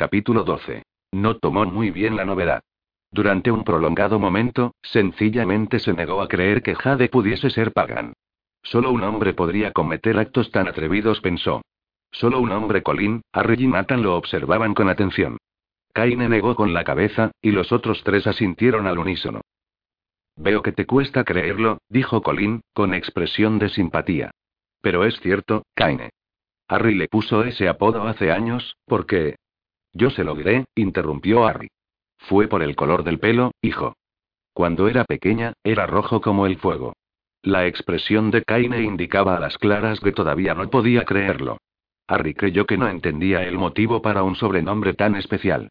Capítulo 12. No tomó muy bien la novedad. Durante un prolongado momento, sencillamente se negó a creer que Jade pudiese ser Pagan. Solo un hombre podría cometer actos tan atrevidos, pensó. Solo un hombre, Colin, Harry y Nathan lo observaban con atención. Kaine negó con la cabeza, y los otros tres asintieron al unísono. Veo que te cuesta creerlo, dijo Colin, con expresión de simpatía. Pero es cierto, Kaine. Harry le puso ese apodo hace años, porque... Yo se lo diré, interrumpió Harry. Fue por el color del pelo, hijo. Cuando era pequeña, era rojo como el fuego. La expresión de Kaine indicaba a las claras que todavía no podía creerlo. Harry creyó que no entendía el motivo para un sobrenombre tan especial.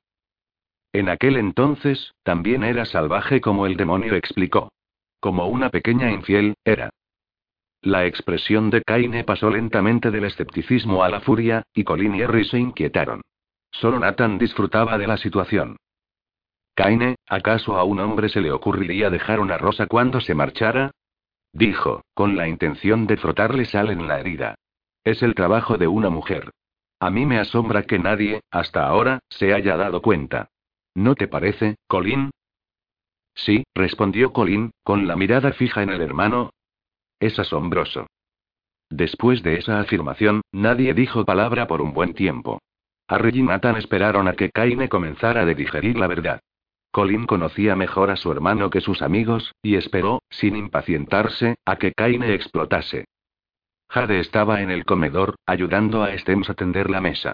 En aquel entonces, también era salvaje como el demonio explicó. Como una pequeña infiel, era. La expresión de Kaine pasó lentamente del escepticismo a la furia, y Colin y Harry se inquietaron. Solo Nathan disfrutaba de la situación. Kaine, ¿acaso a un hombre se le ocurriría dejar una rosa cuando se marchara? Dijo, con la intención de frotarle sal en la herida. Es el trabajo de una mujer. A mí me asombra que nadie, hasta ahora, se haya dado cuenta. ¿No te parece, Colin? Sí, respondió Colin, con la mirada fija en el hermano. Es asombroso. Después de esa afirmación, nadie dijo palabra por un buen tiempo. Harry y Nathan esperaron a que Kaine comenzara a digerir la verdad. Colin conocía mejor a su hermano que sus amigos, y esperó, sin impacientarse, a que Kaine explotase. Jade estaba en el comedor, ayudando a Stems a tender la mesa.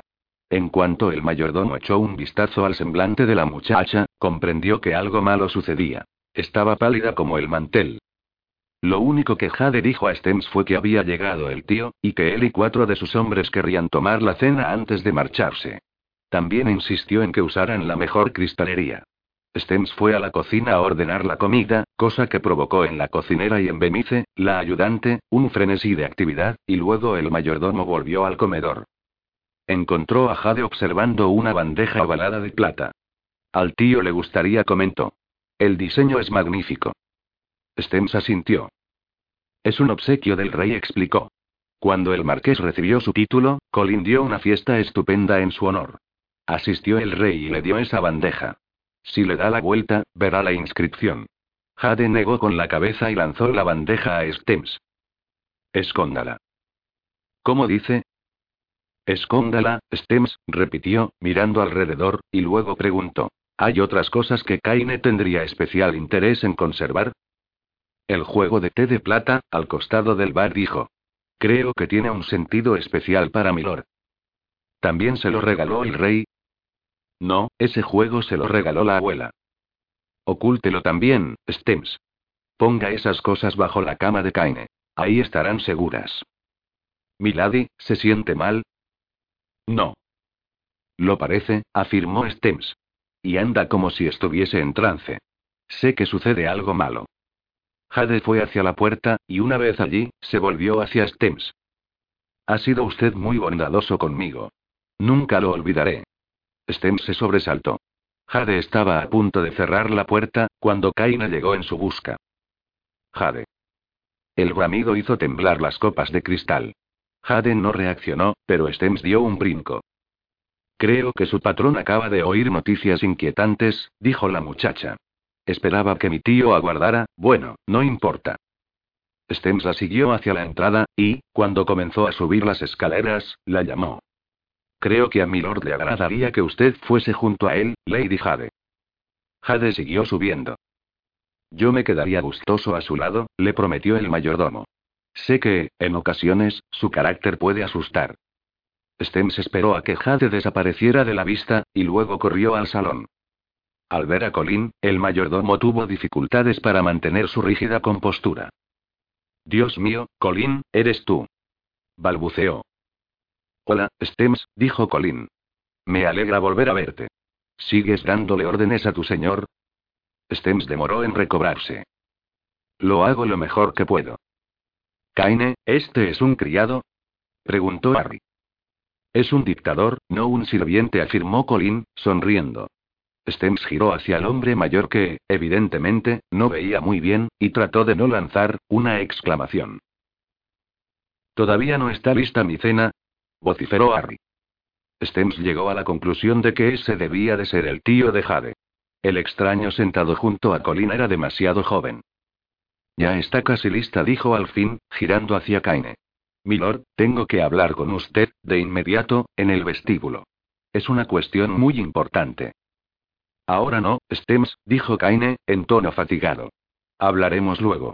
En cuanto el mayordomo echó un vistazo al semblante de la muchacha, comprendió que algo malo sucedía. Estaba pálida como el mantel. Lo único que Jade dijo a Stems fue que había llegado el tío, y que él y cuatro de sus hombres querrían tomar la cena antes de marcharse. También insistió en que usaran la mejor cristalería. Stems fue a la cocina a ordenar la comida, cosa que provocó en la cocinera y en Bemice, la ayudante, un frenesí de actividad, y luego el mayordomo volvió al comedor. Encontró a Jade observando una bandeja ovalada de plata. Al tío le gustaría, comentó. El diseño es magnífico. Stems asintió. Es un obsequio del rey, explicó. Cuando el marqués recibió su título, Colin dio una fiesta estupenda en su honor. Asistió el rey y le dio esa bandeja. Si le da la vuelta, verá la inscripción. Jade negó con la cabeza y lanzó la bandeja a Stems. Escóndala. ¿Cómo dice? Escóndala, Stems, repitió, mirando alrededor, y luego preguntó. ¿Hay otras cosas que Kaine tendría especial interés en conservar? El juego de té de plata, al costado del bar, dijo. Creo que tiene un sentido especial para Milord. También se lo regaló el rey, no, ese juego se lo regaló la abuela. Ocúltelo también, Stems. Ponga esas cosas bajo la cama de Kaine. Ahí estarán seguras. Milady, ¿se siente mal? No. Lo parece, afirmó Stems. Y anda como si estuviese en trance. Sé que sucede algo malo. Jade fue hacia la puerta, y una vez allí, se volvió hacia Stems. Ha sido usted muy bondadoso conmigo. Nunca lo olvidaré. Stem se sobresaltó. Jade estaba a punto de cerrar la puerta, cuando Kaina llegó en su busca. Jade. El bramido hizo temblar las copas de cristal. Jade no reaccionó, pero Stems dio un brinco. Creo que su patrón acaba de oír noticias inquietantes, dijo la muchacha. Esperaba que mi tío aguardara, bueno, no importa. Stems la siguió hacia la entrada, y, cuando comenzó a subir las escaleras, la llamó. Creo que a Milord le agradaría que usted fuese junto a él, Lady Jade. Jade siguió subiendo. Yo me quedaría gustoso a su lado, le prometió el mayordomo. Sé que, en ocasiones, su carácter puede asustar. Stems esperó a que Jade desapareciera de la vista, y luego corrió al salón. Al ver a Colin, el mayordomo tuvo dificultades para mantener su rígida compostura. Dios mío, Colin, eres tú. Balbuceó. Hola, Stems, dijo Colin. Me alegra volver a verte. ¿Sigues dándole órdenes a tu señor? Stems demoró en recobrarse. Lo hago lo mejor que puedo. Kaine, ¿este es un criado? preguntó Harry. Es un dictador, no un sirviente, afirmó Colin, sonriendo. Stems giró hacia el hombre mayor que, evidentemente, no veía muy bien, y trató de no lanzar una exclamación. Todavía no está lista mi cena, vociferó Harry. Stems llegó a la conclusión de que ese debía de ser el tío de Jade. El extraño sentado junto a Colin era demasiado joven. Ya está casi lista, dijo al fin, girando hacia Kaine. Milord, tengo que hablar con usted, de inmediato, en el vestíbulo. Es una cuestión muy importante. Ahora no, Stems, dijo Kaine, en tono fatigado. Hablaremos luego.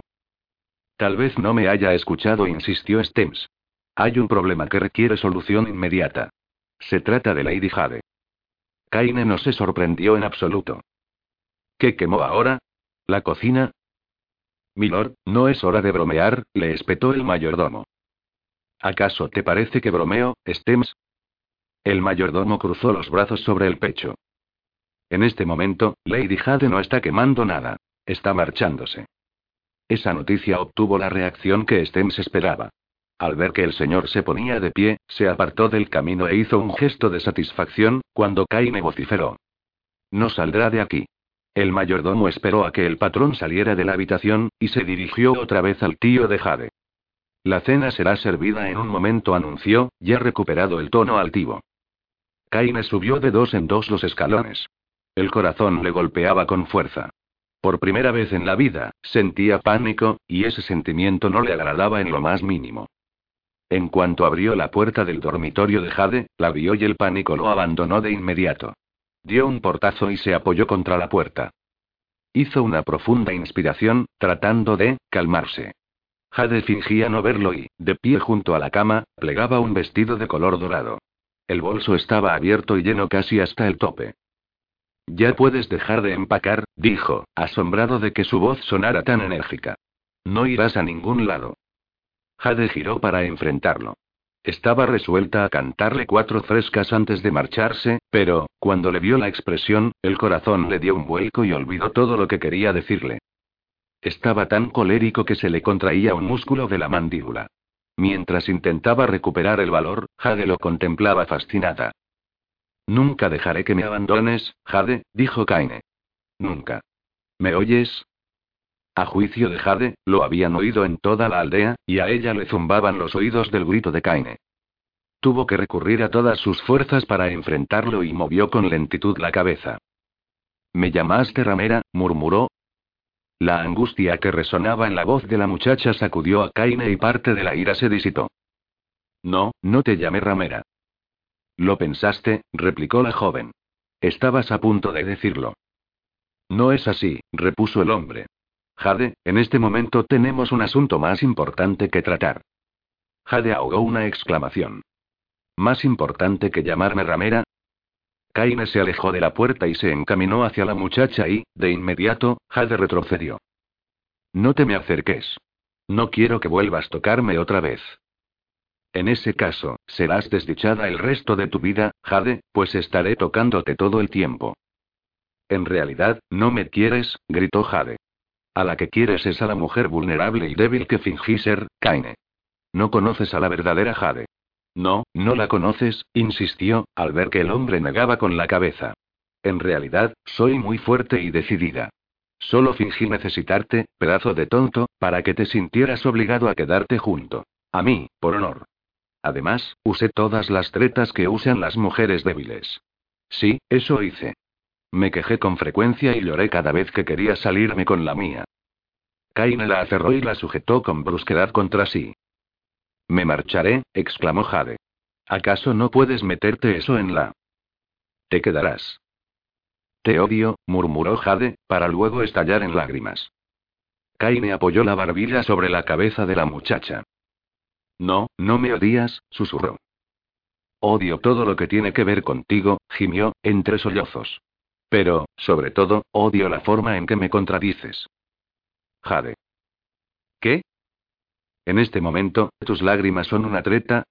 Tal vez no me haya escuchado, insistió Stems. Hay un problema que requiere solución inmediata. Se trata de Lady Jade. Kaine no se sorprendió en absoluto. ¿Qué quemó ahora? ¿La cocina? Milord, no es hora de bromear, le espetó el mayordomo. ¿Acaso te parece que bromeo, Stems? El mayordomo cruzó los brazos sobre el pecho. En este momento, Lady Jade no está quemando nada. Está marchándose. Esa noticia obtuvo la reacción que Stems esperaba. Al ver que el señor se ponía de pie, se apartó del camino e hizo un gesto de satisfacción, cuando Kaine vociferó. No saldrá de aquí. El mayordomo esperó a que el patrón saliera de la habitación, y se dirigió otra vez al tío de Jade. La cena será servida en un momento, anunció, ya recuperado el tono altivo. Kaine subió de dos en dos los escalones. El corazón le golpeaba con fuerza. Por primera vez en la vida, sentía pánico, y ese sentimiento no le agradaba en lo más mínimo. En cuanto abrió la puerta del dormitorio de Jade, la vio y el pánico lo abandonó de inmediato. Dio un portazo y se apoyó contra la puerta. Hizo una profunda inspiración, tratando de calmarse. Jade fingía no verlo y, de pie junto a la cama, plegaba un vestido de color dorado. El bolso estaba abierto y lleno casi hasta el tope. Ya puedes dejar de empacar, dijo, asombrado de que su voz sonara tan enérgica. No irás a ningún lado. Jade giró para enfrentarlo. Estaba resuelta a cantarle cuatro frescas antes de marcharse, pero, cuando le vio la expresión, el corazón le dio un vuelco y olvidó todo lo que quería decirle. Estaba tan colérico que se le contraía un músculo de la mandíbula. Mientras intentaba recuperar el valor, Jade lo contemplaba fascinada. Nunca dejaré que me abandones, Jade, dijo Kaine. Nunca. ¿Me oyes? A juicio de Jade, lo habían oído en toda la aldea, y a ella le zumbaban los oídos del grito de Kaine. Tuvo que recurrir a todas sus fuerzas para enfrentarlo y movió con lentitud la cabeza. ¿Me llamaste ramera? murmuró. La angustia que resonaba en la voz de la muchacha sacudió a Kaine y parte de la ira se disipó. No, no te llamé ramera. Lo pensaste, replicó la joven. Estabas a punto de decirlo. No es así, repuso el hombre. Jade, en este momento tenemos un asunto más importante que tratar. Jade ahogó una exclamación. ¿Más importante que llamarme ramera? Kaine se alejó de la puerta y se encaminó hacia la muchacha y, de inmediato, Jade retrocedió. No te me acerques. No quiero que vuelvas a tocarme otra vez. En ese caso, serás desdichada el resto de tu vida, Jade, pues estaré tocándote todo el tiempo. En realidad, no me quieres, gritó Jade. A la que quieres es a la mujer vulnerable y débil que fingí ser, Kaine. No conoces a la verdadera Jade. No, no la conoces, insistió, al ver que el hombre negaba con la cabeza. En realidad, soy muy fuerte y decidida. Solo fingí necesitarte, pedazo de tonto, para que te sintieras obligado a quedarte junto. A mí, por honor. Además, usé todas las tretas que usan las mujeres débiles. Sí, eso hice. Me quejé con frecuencia y lloré cada vez que quería salirme con la mía. Kaine la aferró y la sujetó con brusquedad contra sí. Me marcharé, exclamó Jade. ¿Acaso no puedes meterte eso en la... Te quedarás. Te odio, murmuró Jade, para luego estallar en lágrimas. Kaine apoyó la barbilla sobre la cabeza de la muchacha. No, no me odias, susurró. Odio todo lo que tiene que ver contigo, gimió, entre sollozos. Pero, sobre todo, odio la forma en que me contradices. Jade. ¿Qué? En este momento, tus lágrimas son una treta.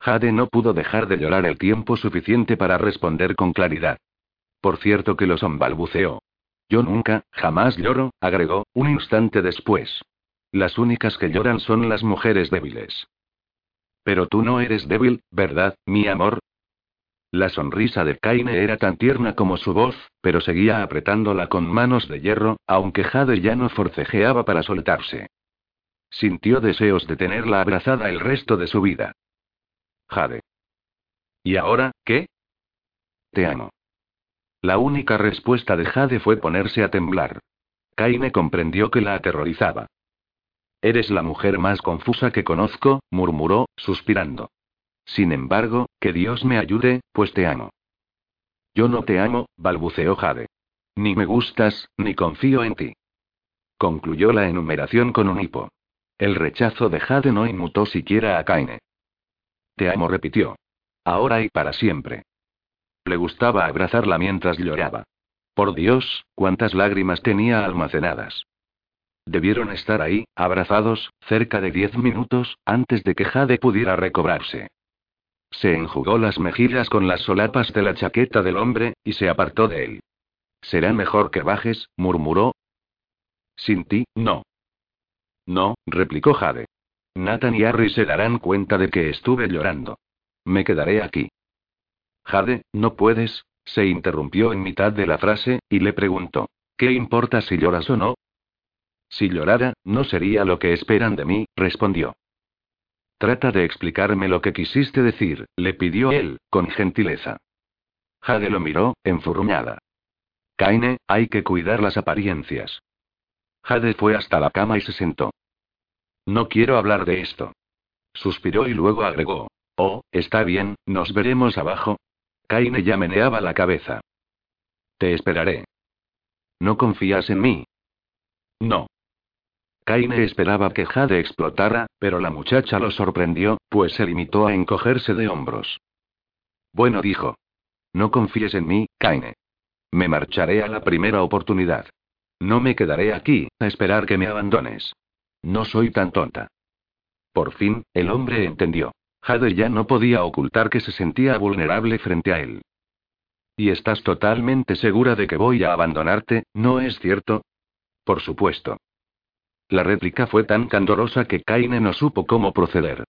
Jade no pudo dejar de llorar el tiempo suficiente para responder con claridad. Por cierto que lo son, balbuceó. Yo nunca, jamás lloro, agregó, un instante después. Las únicas que lloran son las mujeres débiles. Pero tú no eres débil, ¿verdad, mi amor? La sonrisa de Kaine era tan tierna como su voz, pero seguía apretándola con manos de hierro, aunque Jade ya no forcejeaba para soltarse. Sintió deseos de tenerla abrazada el resto de su vida. Jade. ¿Y ahora? ¿Qué? Te amo. La única respuesta de Jade fue ponerse a temblar. Kaine comprendió que la aterrorizaba. Eres la mujer más confusa que conozco, murmuró, suspirando. Sin embargo, que Dios me ayude, pues te amo. Yo no te amo, balbuceó Jade. Ni me gustas, ni confío en ti. Concluyó la enumeración con un hipo. El rechazo de Jade no inmutó siquiera a Kaine. Te amo, repitió. Ahora y para siempre. Le gustaba abrazarla mientras lloraba. Por Dios, cuántas lágrimas tenía almacenadas. Debieron estar ahí, abrazados, cerca de diez minutos, antes de que Jade pudiera recobrarse. Se enjugó las mejillas con las solapas de la chaqueta del hombre, y se apartó de él. Será mejor que bajes, murmuró. Sin ti, no. No, replicó Jade. Nathan y Harry se darán cuenta de que estuve llorando. Me quedaré aquí. Jade, no puedes, se interrumpió en mitad de la frase, y le preguntó. ¿Qué importa si lloras o no? Si llorara, no sería lo que esperan de mí, respondió. Trata de explicarme lo que quisiste decir, le pidió él, con gentileza. Jade lo miró, enfurruñada. Kaine, hay que cuidar las apariencias. Jade fue hasta la cama y se sentó. No quiero hablar de esto. Suspiró y luego agregó. Oh, está bien, nos veremos abajo. Kaine ya meneaba la cabeza. Te esperaré. ¿No confías en mí? No. Kaine esperaba que Jade explotara, pero la muchacha lo sorprendió, pues se limitó a encogerse de hombros. Bueno, dijo. No confíes en mí, Kaine. Me marcharé a la primera oportunidad. No me quedaré aquí, a esperar que me abandones. No soy tan tonta. Por fin, el hombre entendió. Jade ya no podía ocultar que se sentía vulnerable frente a él. ¿Y estás totalmente segura de que voy a abandonarte, no es cierto? Por supuesto. La réplica fue tan candorosa que Kaine no supo cómo proceder.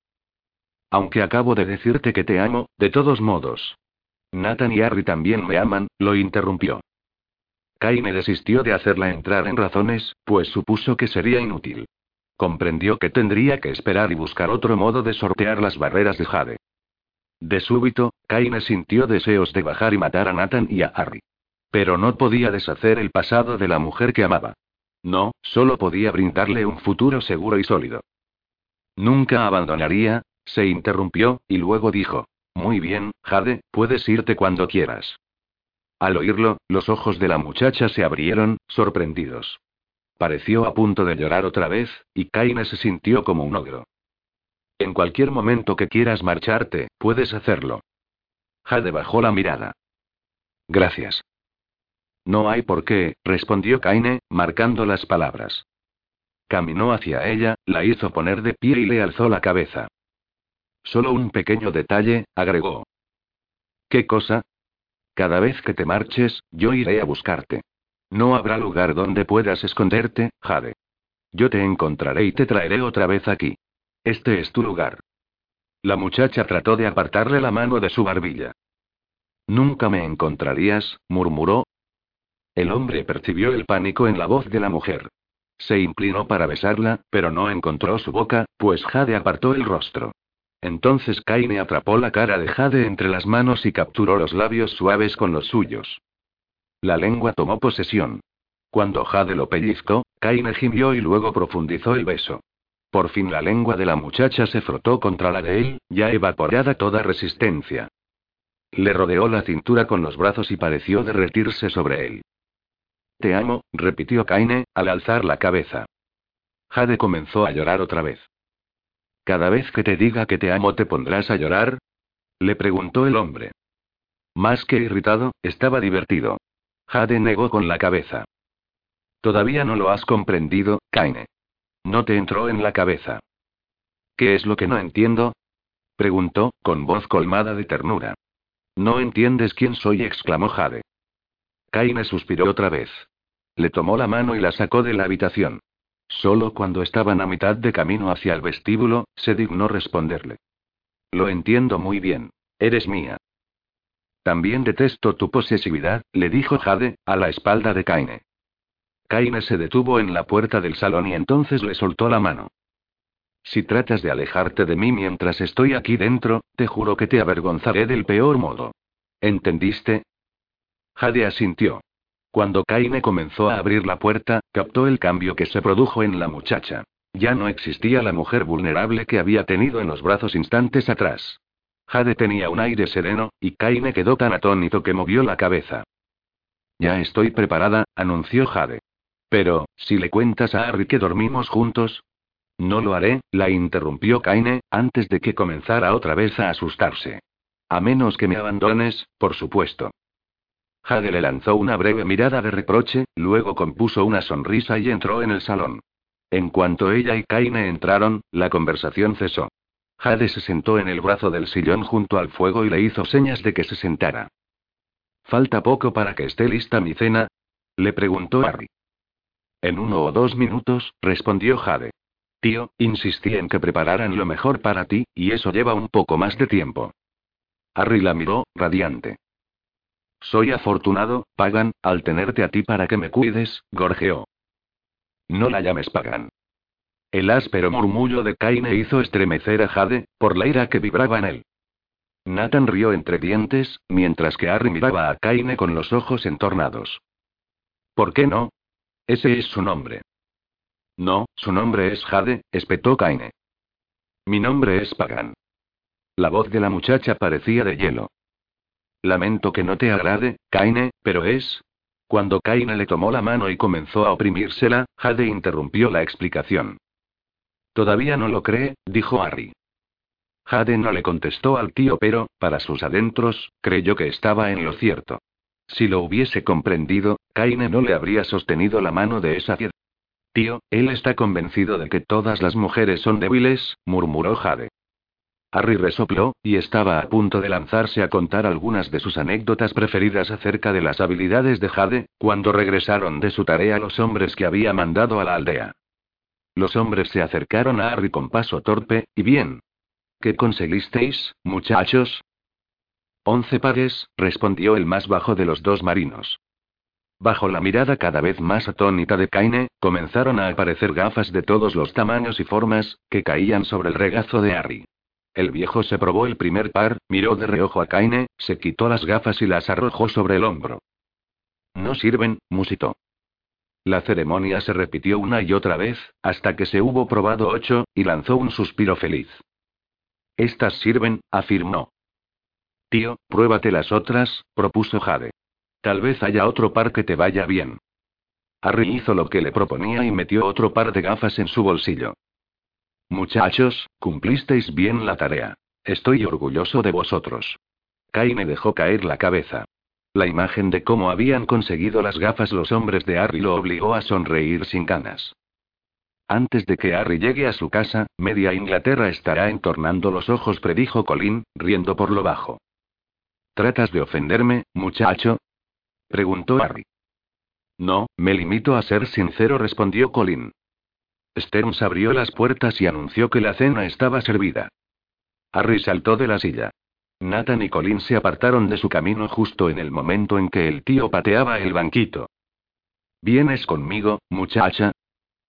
Aunque acabo de decirte que te amo, de todos modos. Nathan y Harry también me aman, lo interrumpió. Kaine desistió de hacerla entrar en razones, pues supuso que sería inútil. Comprendió que tendría que esperar y buscar otro modo de sortear las barreras de Jade. De súbito, Kaine sintió deseos de bajar y matar a Nathan y a Harry. Pero no podía deshacer el pasado de la mujer que amaba. No, solo podía brindarle un futuro seguro y sólido. Nunca abandonaría, se interrumpió, y luego dijo. Muy bien, Jade, puedes irte cuando quieras. Al oírlo, los ojos de la muchacha se abrieron, sorprendidos. Pareció a punto de llorar otra vez, y Kaine se sintió como un ogro. En cualquier momento que quieras marcharte, puedes hacerlo. Jade bajó la mirada. Gracias. No hay por qué, respondió Kaine, marcando las palabras. Caminó hacia ella, la hizo poner de pie y le alzó la cabeza. Solo un pequeño detalle, agregó. ¿Qué cosa? Cada vez que te marches, yo iré a buscarte. No habrá lugar donde puedas esconderte, Jade. Yo te encontraré y te traeré otra vez aquí. Este es tu lugar. La muchacha trató de apartarle la mano de su barbilla. Nunca me encontrarías, murmuró, el hombre percibió el pánico en la voz de la mujer. Se inclinó para besarla, pero no encontró su boca, pues Jade apartó el rostro. Entonces Kaine atrapó la cara de Jade entre las manos y capturó los labios suaves con los suyos. La lengua tomó posesión. Cuando Jade lo pellizcó, Kaine gimió y luego profundizó el beso. Por fin la lengua de la muchacha se frotó contra la de él, ya evaporada toda resistencia. Le rodeó la cintura con los brazos y pareció derretirse sobre él. Te amo, repitió Kaine, al alzar la cabeza. Jade comenzó a llorar otra vez. ¿Cada vez que te diga que te amo te pondrás a llorar? Le preguntó el hombre. Más que irritado, estaba divertido. Jade negó con la cabeza. Todavía no lo has comprendido, Kaine. No te entró en la cabeza. ¿Qué es lo que no entiendo? Preguntó, con voz colmada de ternura. No entiendes quién soy, exclamó Jade. Kaine suspiró otra vez. Le tomó la mano y la sacó de la habitación. Solo cuando estaban a mitad de camino hacia el vestíbulo, se dignó responderle. Lo entiendo muy bien. Eres mía. También detesto tu posesividad, le dijo Jade, a la espalda de Kaine. Kaine se detuvo en la puerta del salón y entonces le soltó la mano. Si tratas de alejarte de mí mientras estoy aquí dentro, te juro que te avergonzaré del peor modo. ¿Entendiste? Jade asintió. Cuando Kaine comenzó a abrir la puerta, captó el cambio que se produjo en la muchacha. Ya no existía la mujer vulnerable que había tenido en los brazos instantes atrás. Jade tenía un aire sereno, y Kaine quedó tan atónito que movió la cabeza. Ya estoy preparada, anunció Jade. Pero, si le cuentas a Harry que dormimos juntos. No lo haré, la interrumpió Kaine, antes de que comenzara otra vez a asustarse. A menos que me abandones, por supuesto. Jade le lanzó una breve mirada de reproche, luego compuso una sonrisa y entró en el salón. En cuanto ella y Kaine entraron, la conversación cesó. Jade se sentó en el brazo del sillón junto al fuego y le hizo señas de que se sentara. ¿Falta poco para que esté lista mi cena? Le preguntó Harry. En uno o dos minutos, respondió Jade. Tío, insistí en que prepararan lo mejor para ti, y eso lleva un poco más de tiempo. Harry la miró, radiante. Soy afortunado, Pagan, al tenerte a ti para que me cuides, gorjeó. No la llames Pagan. El áspero murmullo de Kaine hizo estremecer a Jade, por la ira que vibraba en él. Nathan rió entre dientes, mientras que Harry miraba a Kaine con los ojos entornados. ¿Por qué no? Ese es su nombre. No, su nombre es Jade, espetó Kaine. Mi nombre es Pagan. La voz de la muchacha parecía de hielo. Lamento que no te agrade, Kaine, pero es. Cuando Kaine le tomó la mano y comenzó a oprimírsela, Jade interrumpió la explicación. Todavía no lo cree, dijo Harry. Jade no le contestó al tío, pero, para sus adentros, creyó que estaba en lo cierto. Si lo hubiese comprendido, Kaine no le habría sostenido la mano de esa piedra. Tío, él está convencido de que todas las mujeres son débiles, murmuró Jade. Harry resopló, y estaba a punto de lanzarse a contar algunas de sus anécdotas preferidas acerca de las habilidades de Jade, cuando regresaron de su tarea los hombres que había mandado a la aldea. Los hombres se acercaron a Harry con paso torpe, y bien. ¿Qué conseguisteis, muchachos? Once pares, respondió el más bajo de los dos marinos. Bajo la mirada cada vez más atónita de Kaine, comenzaron a aparecer gafas de todos los tamaños y formas, que caían sobre el regazo de Harry. El viejo se probó el primer par, miró de reojo a Kaine, se quitó las gafas y las arrojó sobre el hombro. No sirven, musitó. La ceremonia se repitió una y otra vez, hasta que se hubo probado ocho, y lanzó un suspiro feliz. Estas sirven, afirmó. Tío, pruébate las otras, propuso Jade. Tal vez haya otro par que te vaya bien. Harry hizo lo que le proponía y metió otro par de gafas en su bolsillo. Muchachos, cumplisteis bien la tarea. Estoy orgulloso de vosotros. me dejó caer la cabeza. La imagen de cómo habían conseguido las gafas los hombres de Harry lo obligó a sonreír sin ganas. Antes de que Harry llegue a su casa, media Inglaterra estará entornando los ojos, predijo Colin, riendo por lo bajo. ¿Tratas de ofenderme, muchacho? preguntó Harry. No, me limito a ser sincero, respondió Colin. Stearns abrió las puertas y anunció que la cena estaba servida. Harry saltó de la silla. Nathan y Colin se apartaron de su camino justo en el momento en que el tío pateaba el banquito. ¿Vienes conmigo, muchacha?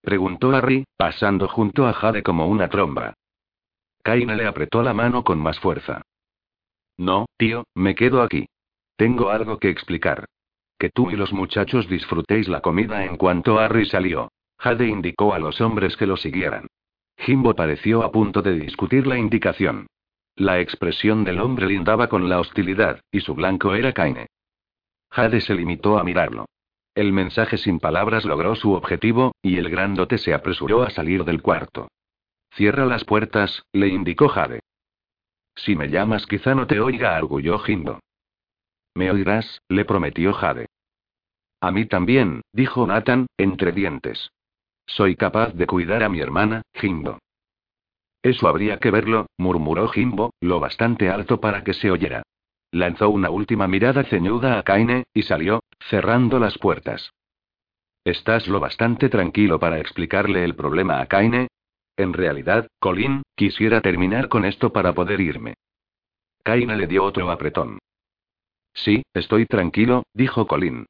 preguntó Harry, pasando junto a Jade como una tromba. Kaine le apretó la mano con más fuerza. No, tío, me quedo aquí. Tengo algo que explicar. Que tú y los muchachos disfrutéis la comida en cuanto Harry salió. Jade indicó a los hombres que lo siguieran. Jimbo pareció a punto de discutir la indicación. La expresión del hombre lindaba con la hostilidad, y su blanco era Kaine. Jade se limitó a mirarlo. El mensaje sin palabras logró su objetivo, y el grandote se apresuró a salir del cuarto. Cierra las puertas, le indicó Jade. Si me llamas quizá no te oiga, arguyó Jimbo. Me oirás, le prometió Jade. A mí también, dijo Nathan, entre dientes. Soy capaz de cuidar a mi hermana, Jimbo. Eso habría que verlo, murmuró Jimbo, lo bastante alto para que se oyera. Lanzó una última mirada ceñuda a Kaine, y salió, cerrando las puertas. ¿Estás lo bastante tranquilo para explicarle el problema a Kaine? En realidad, Colin, quisiera terminar con esto para poder irme. Kaine le dio otro apretón. Sí, estoy tranquilo, dijo Colin.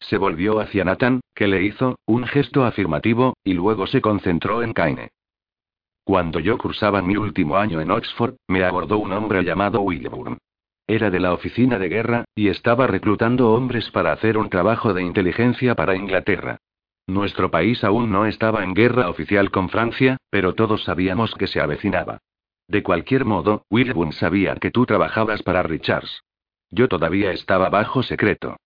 Se volvió hacia Nathan, que le hizo un gesto afirmativo, y luego se concentró en Kaine. Cuando yo cursaba mi último año en Oxford, me abordó un hombre llamado Wilburn. Era de la oficina de guerra, y estaba reclutando hombres para hacer un trabajo de inteligencia para Inglaterra. Nuestro país aún no estaba en guerra oficial con Francia, pero todos sabíamos que se avecinaba. De cualquier modo, Wilbur sabía que tú trabajabas para Richards. Yo todavía estaba bajo secreto.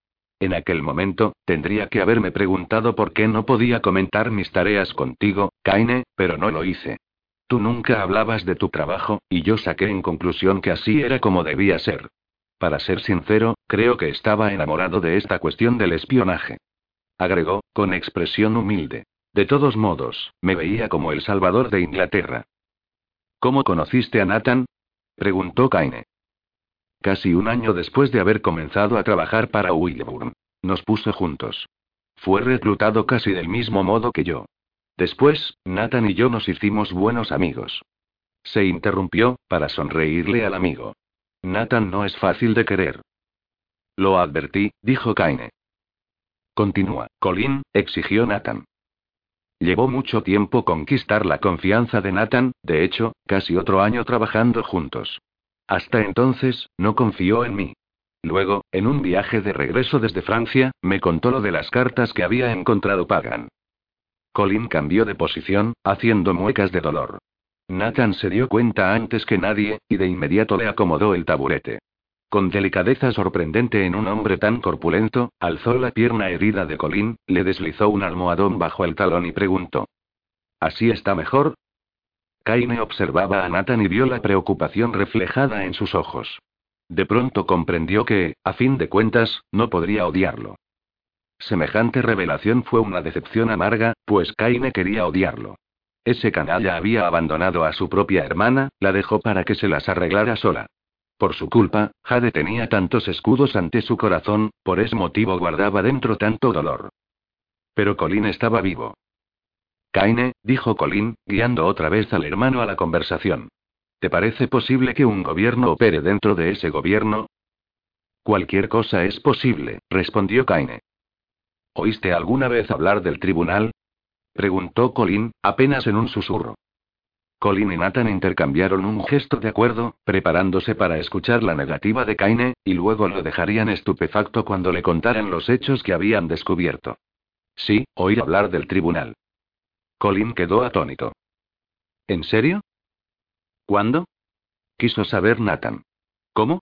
En aquel momento, tendría que haberme preguntado por qué no podía comentar mis tareas contigo, Kaine, pero no lo hice. Tú nunca hablabas de tu trabajo, y yo saqué en conclusión que así era como debía ser. Para ser sincero, creo que estaba enamorado de esta cuestión del espionaje. Agregó, con expresión humilde. De todos modos, me veía como el salvador de Inglaterra. ¿Cómo conociste a Nathan? preguntó Kaine. Casi un año después de haber comenzado a trabajar para Wilburn. Nos puso juntos. Fue reclutado casi del mismo modo que yo. Después, Nathan y yo nos hicimos buenos amigos. Se interrumpió, para sonreírle al amigo. Nathan no es fácil de querer. Lo advertí, dijo Kaine. Continúa, Colin, exigió Nathan. Llevó mucho tiempo conquistar la confianza de Nathan, de hecho, casi otro año trabajando juntos. Hasta entonces, no confió en mí. Luego, en un viaje de regreso desde Francia, me contó lo de las cartas que había encontrado Pagan. Colin cambió de posición, haciendo muecas de dolor. Nathan se dio cuenta antes que nadie, y de inmediato le acomodó el taburete. Con delicadeza sorprendente en un hombre tan corpulento, alzó la pierna herida de Colin, le deslizó un almohadón bajo el talón y preguntó. ¿Así está mejor? Kaine observaba a Nathan y vio la preocupación reflejada en sus ojos. De pronto comprendió que, a fin de cuentas, no podría odiarlo. Semejante revelación fue una decepción amarga, pues Kaine quería odiarlo. Ese canalla había abandonado a su propia hermana, la dejó para que se las arreglara sola. Por su culpa, Jade tenía tantos escudos ante su corazón, por ese motivo guardaba dentro tanto dolor. Pero Colin estaba vivo. Kaine, dijo Colin, guiando otra vez al hermano a la conversación. ¿Te parece posible que un gobierno opere dentro de ese gobierno? Cualquier cosa es posible, respondió Kaine. ¿Oíste alguna vez hablar del tribunal? preguntó Colin, apenas en un susurro. Colin y Nathan intercambiaron un gesto de acuerdo, preparándose para escuchar la negativa de Kaine, y luego lo dejarían estupefacto cuando le contaran los hechos que habían descubierto. Sí, oí hablar del tribunal. Colin quedó atónito. ¿En serio? ¿Cuándo? Quiso saber Nathan. ¿Cómo?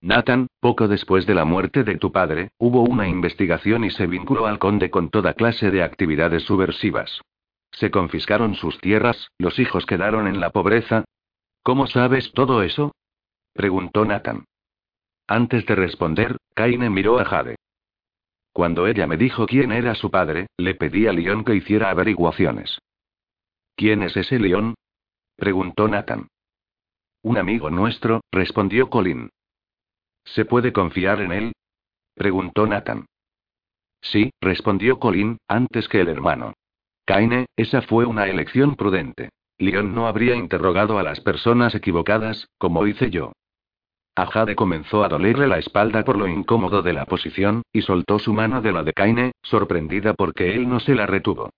Nathan, poco después de la muerte de tu padre, hubo una investigación y se vinculó al conde con toda clase de actividades subversivas. Se confiscaron sus tierras, los hijos quedaron en la pobreza. ¿Cómo sabes todo eso? preguntó Nathan. Antes de responder, Kaine miró a Jade. Cuando ella me dijo quién era su padre, le pedí a León que hiciera averiguaciones. ¿Quién es ese León? preguntó Nathan. Un amigo nuestro, respondió Colin. ¿Se puede confiar en él? preguntó Nathan. Sí, respondió Colin, antes que el hermano. Kaine, esa fue una elección prudente. Leon no habría interrogado a las personas equivocadas, como hice yo. A Jade comenzó a dolerle la espalda por lo incómodo de la posición, y soltó su mano de la de Kaine, sorprendida porque él no se la retuvo.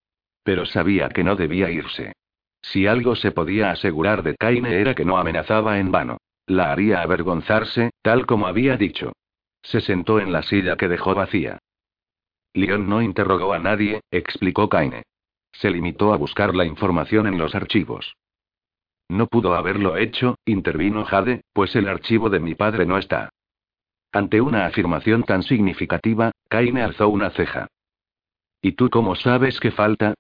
Pero sabía que no debía irse. Si algo se podía asegurar de Kaine era que no amenazaba en vano. La haría avergonzarse, tal como había dicho. Se sentó en la silla que dejó vacía. Leon no interrogó a nadie, explicó Kaine. Se limitó a buscar la información en los archivos. No pudo haberlo hecho, intervino Jade, pues el archivo de mi padre no está. Ante una afirmación tan significativa, Kaine alzó una ceja. ¿Y tú cómo sabes que falta?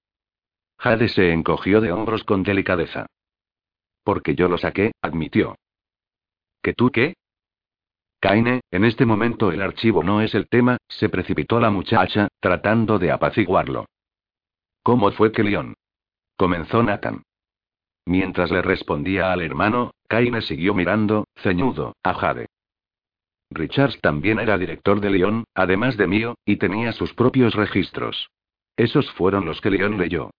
Jade se encogió de hombros con delicadeza. Porque yo lo saqué, admitió. ¿Que tú qué? Kaine, en este momento el archivo no es el tema, se precipitó la muchacha, tratando de apaciguarlo. ¿Cómo fue que León? Comenzó Nathan. Mientras le respondía al hermano, Kaine siguió mirando, ceñudo, a Jade. Richards también era director de León, además de mío, y tenía sus propios registros. Esos fueron los que León leyó.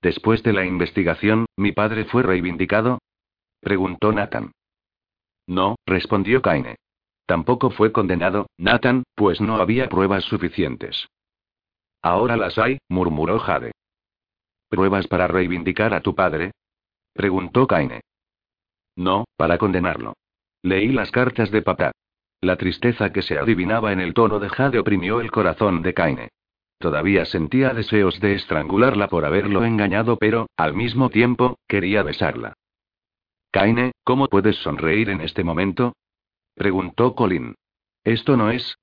Después de la investigación, ¿mi padre fue reivindicado? Preguntó Nathan. No, respondió Kaine. Tampoco fue condenado, Nathan, pues no había pruebas suficientes. Ahora las hay, murmuró Jade. ¿Pruebas para reivindicar a tu padre? Preguntó Kaine. No, para condenarlo. Leí las cartas de papá. La tristeza que se adivinaba en el tono de Jade oprimió el corazón de Kaine. Todavía sentía deseos de estrangularla por haberlo engañado, pero, al mismo tiempo, quería besarla. Kaine, ¿cómo puedes sonreír en este momento? preguntó Colin. Esto no es.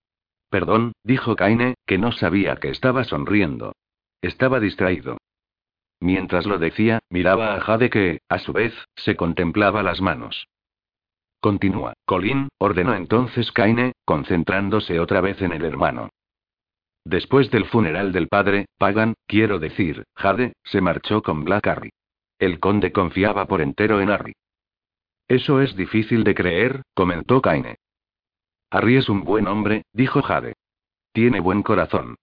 Perdón, dijo Kaine, que no sabía que estaba sonriendo. Estaba distraído. Mientras lo decía, miraba a Jade que, a su vez, se contemplaba las manos. Continúa, Colin, ordenó entonces Kaine, concentrándose otra vez en el hermano. Después del funeral del padre, Pagan, quiero decir, Jade, se marchó con Black Harry. El conde confiaba por entero en Harry. Eso es difícil de creer, comentó Kaine. Harry es un buen hombre, dijo Jade. Tiene buen corazón.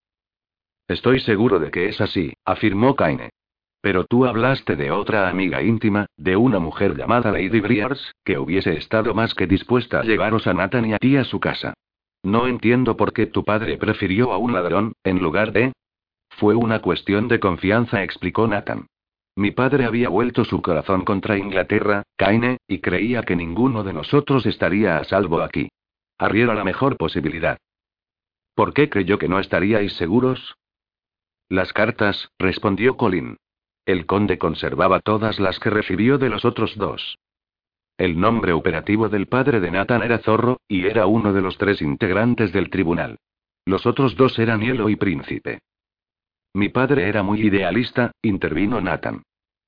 Estoy seguro de que es así, afirmó Kaine. Pero tú hablaste de otra amiga íntima, de una mujer llamada Lady Briars, que hubiese estado más que dispuesta a llevaros a Nathan y a ti a su casa. No entiendo por qué tu padre prefirió a un ladrón, en lugar de... Fue una cuestión de confianza, explicó Nathan. Mi padre había vuelto su corazón contra Inglaterra, Kaine, y creía que ninguno de nosotros estaría a salvo aquí. Arriera la mejor posibilidad. ¿Por qué creyó que no estaríais seguros? Las cartas, respondió Colin. El conde conservaba todas las que recibió de los otros dos. El nombre operativo del padre de Nathan era Zorro, y era uno de los tres integrantes del tribunal. Los otros dos eran Hielo y Príncipe. Mi padre era muy idealista, intervino Nathan.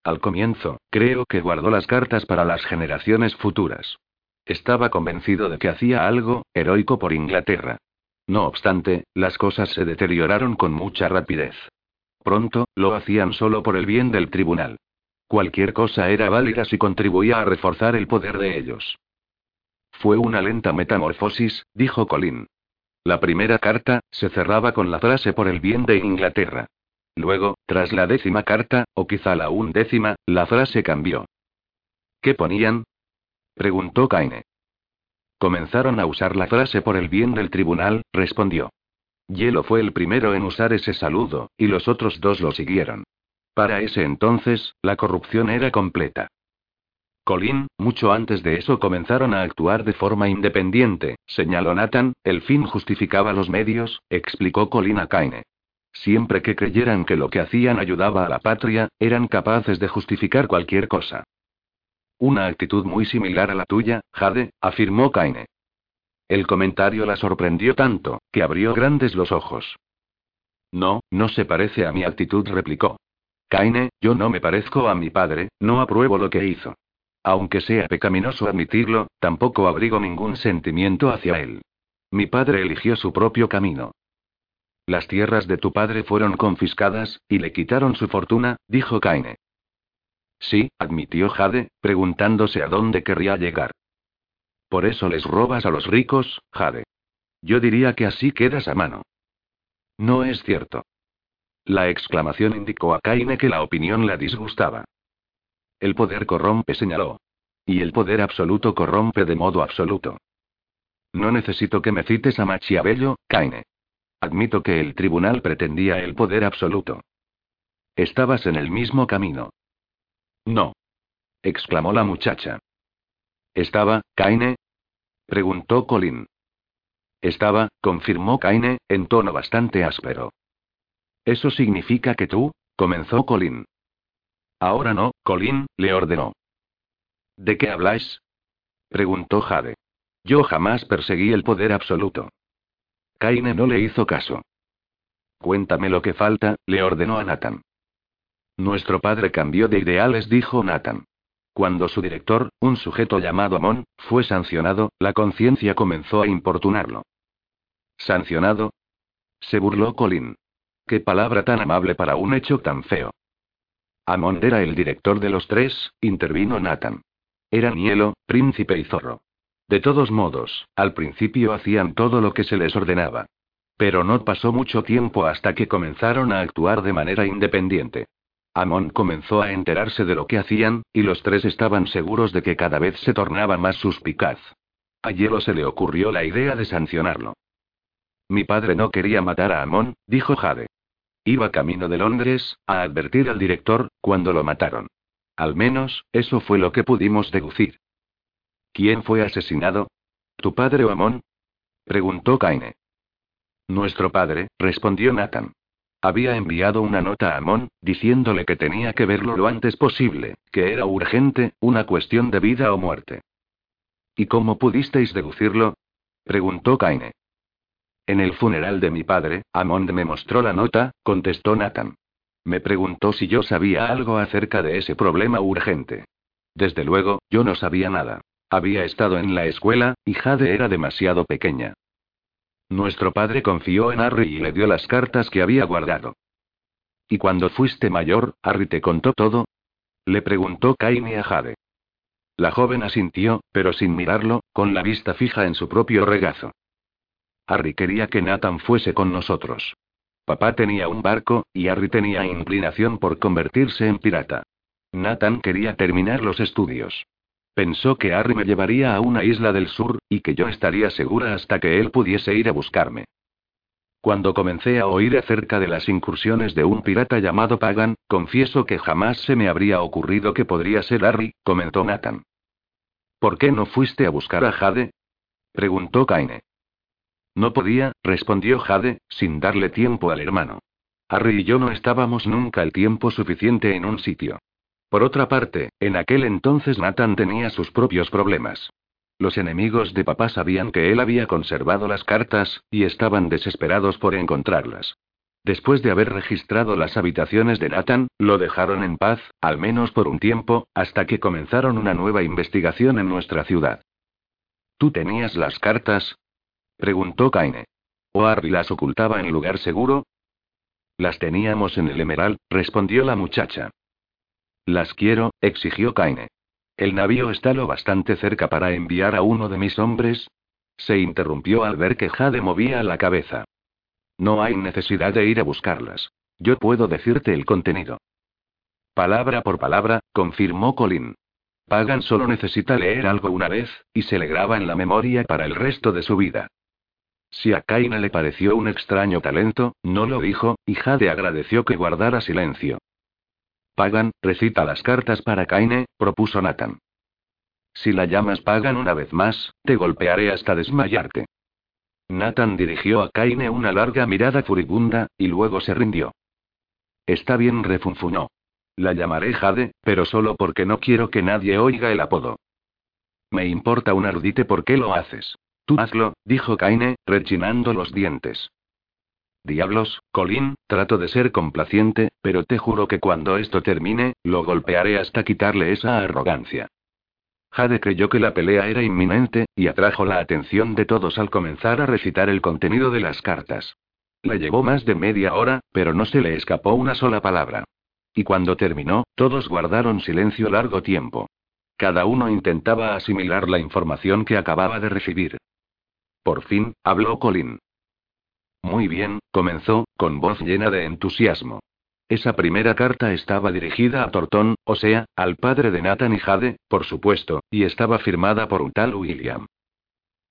Al comienzo, creo que guardó las cartas para las generaciones futuras. Estaba convencido de que hacía algo, heroico por Inglaterra. No obstante, las cosas se deterioraron con mucha rapidez. Pronto, lo hacían solo por el bien del tribunal. Cualquier cosa era válida si contribuía a reforzar el poder de ellos. Fue una lenta metamorfosis, dijo Colin. La primera carta, se cerraba con la frase por el bien de Inglaterra. Luego, tras la décima carta, o quizá la undécima, la frase cambió. ¿Qué ponían? preguntó Kaine. Comenzaron a usar la frase por el bien del tribunal, respondió. Hielo fue el primero en usar ese saludo, y los otros dos lo siguieron. Para ese entonces, la corrupción era completa. Colin, mucho antes de eso comenzaron a actuar de forma independiente, señaló Nathan, el fin justificaba los medios, explicó Colin a Kaine. Siempre que creyeran que lo que hacían ayudaba a la patria, eran capaces de justificar cualquier cosa. Una actitud muy similar a la tuya, Jade, afirmó Kaine. El comentario la sorprendió tanto, que abrió grandes los ojos. No, no se parece a mi actitud, replicó. Kaine, yo no me parezco a mi padre, no apruebo lo que hizo. Aunque sea pecaminoso admitirlo, tampoco abrigo ningún sentimiento hacia él. Mi padre eligió su propio camino. Las tierras de tu padre fueron confiscadas, y le quitaron su fortuna, dijo Kaine. Sí, admitió Jade, preguntándose a dónde querría llegar. Por eso les robas a los ricos, Jade. Yo diría que así quedas a mano. No es cierto. La exclamación indicó a Kaine que la opinión la disgustaba. El poder corrompe, señaló. Y el poder absoluto corrompe de modo absoluto. No necesito que me cites a Machiavello, Kaine. Admito que el tribunal pretendía el poder absoluto. Estabas en el mismo camino. No. exclamó la muchacha. ¿Estaba, Kaine? preguntó Colin. Estaba, confirmó Kaine, en tono bastante áspero. Eso significa que tú, comenzó Colin. Ahora no, Colin, le ordenó. ¿De qué habláis? preguntó Jade. Yo jamás perseguí el poder absoluto. Kaine no le hizo caso. Cuéntame lo que falta, le ordenó a Nathan. Nuestro padre cambió de ideales, dijo Nathan. Cuando su director, un sujeto llamado Amon, fue sancionado, la conciencia comenzó a importunarlo. ¿Sancionado? Se burló Colin. Qué palabra tan amable para un hecho tan feo. Amon era el director de los tres, intervino Nathan. Eran hielo, príncipe y zorro. De todos modos, al principio hacían todo lo que se les ordenaba. Pero no pasó mucho tiempo hasta que comenzaron a actuar de manera independiente. Amon comenzó a enterarse de lo que hacían, y los tres estaban seguros de que cada vez se tornaba más suspicaz. A Hielo se le ocurrió la idea de sancionarlo. Mi padre no quería matar a Amon, dijo Jade. Iba camino de Londres, a advertir al director, cuando lo mataron. Al menos, eso fue lo que pudimos deducir. ¿Quién fue asesinado? ¿Tu padre o Amon? preguntó Kaine. Nuestro padre, respondió Nathan. Había enviado una nota a Amon, diciéndole que tenía que verlo lo antes posible, que era urgente, una cuestión de vida o muerte. ¿Y cómo pudisteis deducirlo? preguntó Kaine. En el funeral de mi padre, Amon me mostró la nota, contestó Nathan. Me preguntó si yo sabía algo acerca de ese problema urgente. Desde luego, yo no sabía nada. Había estado en la escuela, y Jade era demasiado pequeña. Nuestro padre confió en Harry y le dio las cartas que había guardado. ¿Y cuando fuiste mayor, Harry te contó todo? Le preguntó Kaini a Jade. La joven asintió, pero sin mirarlo, con la vista fija en su propio regazo. Harry quería que Nathan fuese con nosotros. Papá tenía un barco, y Harry tenía inclinación por convertirse en pirata. Nathan quería terminar los estudios. Pensó que Harry me llevaría a una isla del sur, y que yo estaría segura hasta que él pudiese ir a buscarme. Cuando comencé a oír acerca de las incursiones de un pirata llamado Pagan, confieso que jamás se me habría ocurrido que podría ser Harry, comentó Nathan. ¿Por qué no fuiste a buscar a Jade? preguntó Kaine. No podía, respondió Jade, sin darle tiempo al hermano. Harry y yo no estábamos nunca el tiempo suficiente en un sitio. Por otra parte, en aquel entonces Nathan tenía sus propios problemas. Los enemigos de papá sabían que él había conservado las cartas, y estaban desesperados por encontrarlas. Después de haber registrado las habitaciones de Nathan, lo dejaron en paz, al menos por un tiempo, hasta que comenzaron una nueva investigación en nuestra ciudad. ¿Tú tenías las cartas? Preguntó Kaine. ¿O Harvey las ocultaba en lugar seguro? Las teníamos en el Emerald, respondió la muchacha. Las quiero, exigió Kaine. ¿El navío está lo bastante cerca para enviar a uno de mis hombres? Se interrumpió al ver que Jade movía la cabeza. No hay necesidad de ir a buscarlas. Yo puedo decirte el contenido. Palabra por palabra, confirmó Colin. Pagan solo necesita leer algo una vez, y se le graba en la memoria para el resto de su vida. Si a Kaine le pareció un extraño talento, no lo dijo, y Jade agradeció que guardara silencio. Pagan, recita las cartas para Kaine, propuso Nathan. Si la llamas Pagan una vez más, te golpearé hasta desmayarte. Nathan dirigió a Kaine una larga mirada furibunda, y luego se rindió. Está bien, refunfuñó. La llamaré Jade, pero solo porque no quiero que nadie oiga el apodo. Me importa un ardite por qué lo haces. Tú hazlo, dijo Kaine, rechinando los dientes. Diablos, Colin, trato de ser complaciente, pero te juro que cuando esto termine, lo golpearé hasta quitarle esa arrogancia. Jade creyó que la pelea era inminente, y atrajo la atención de todos al comenzar a recitar el contenido de las cartas. Le llevó más de media hora, pero no se le escapó una sola palabra. Y cuando terminó, todos guardaron silencio largo tiempo. Cada uno intentaba asimilar la información que acababa de recibir. Por fin, habló Colin. Muy bien, comenzó, con voz llena de entusiasmo. Esa primera carta estaba dirigida a Tortón, o sea, al padre de Nathan y Jade, por supuesto, y estaba firmada por un tal William.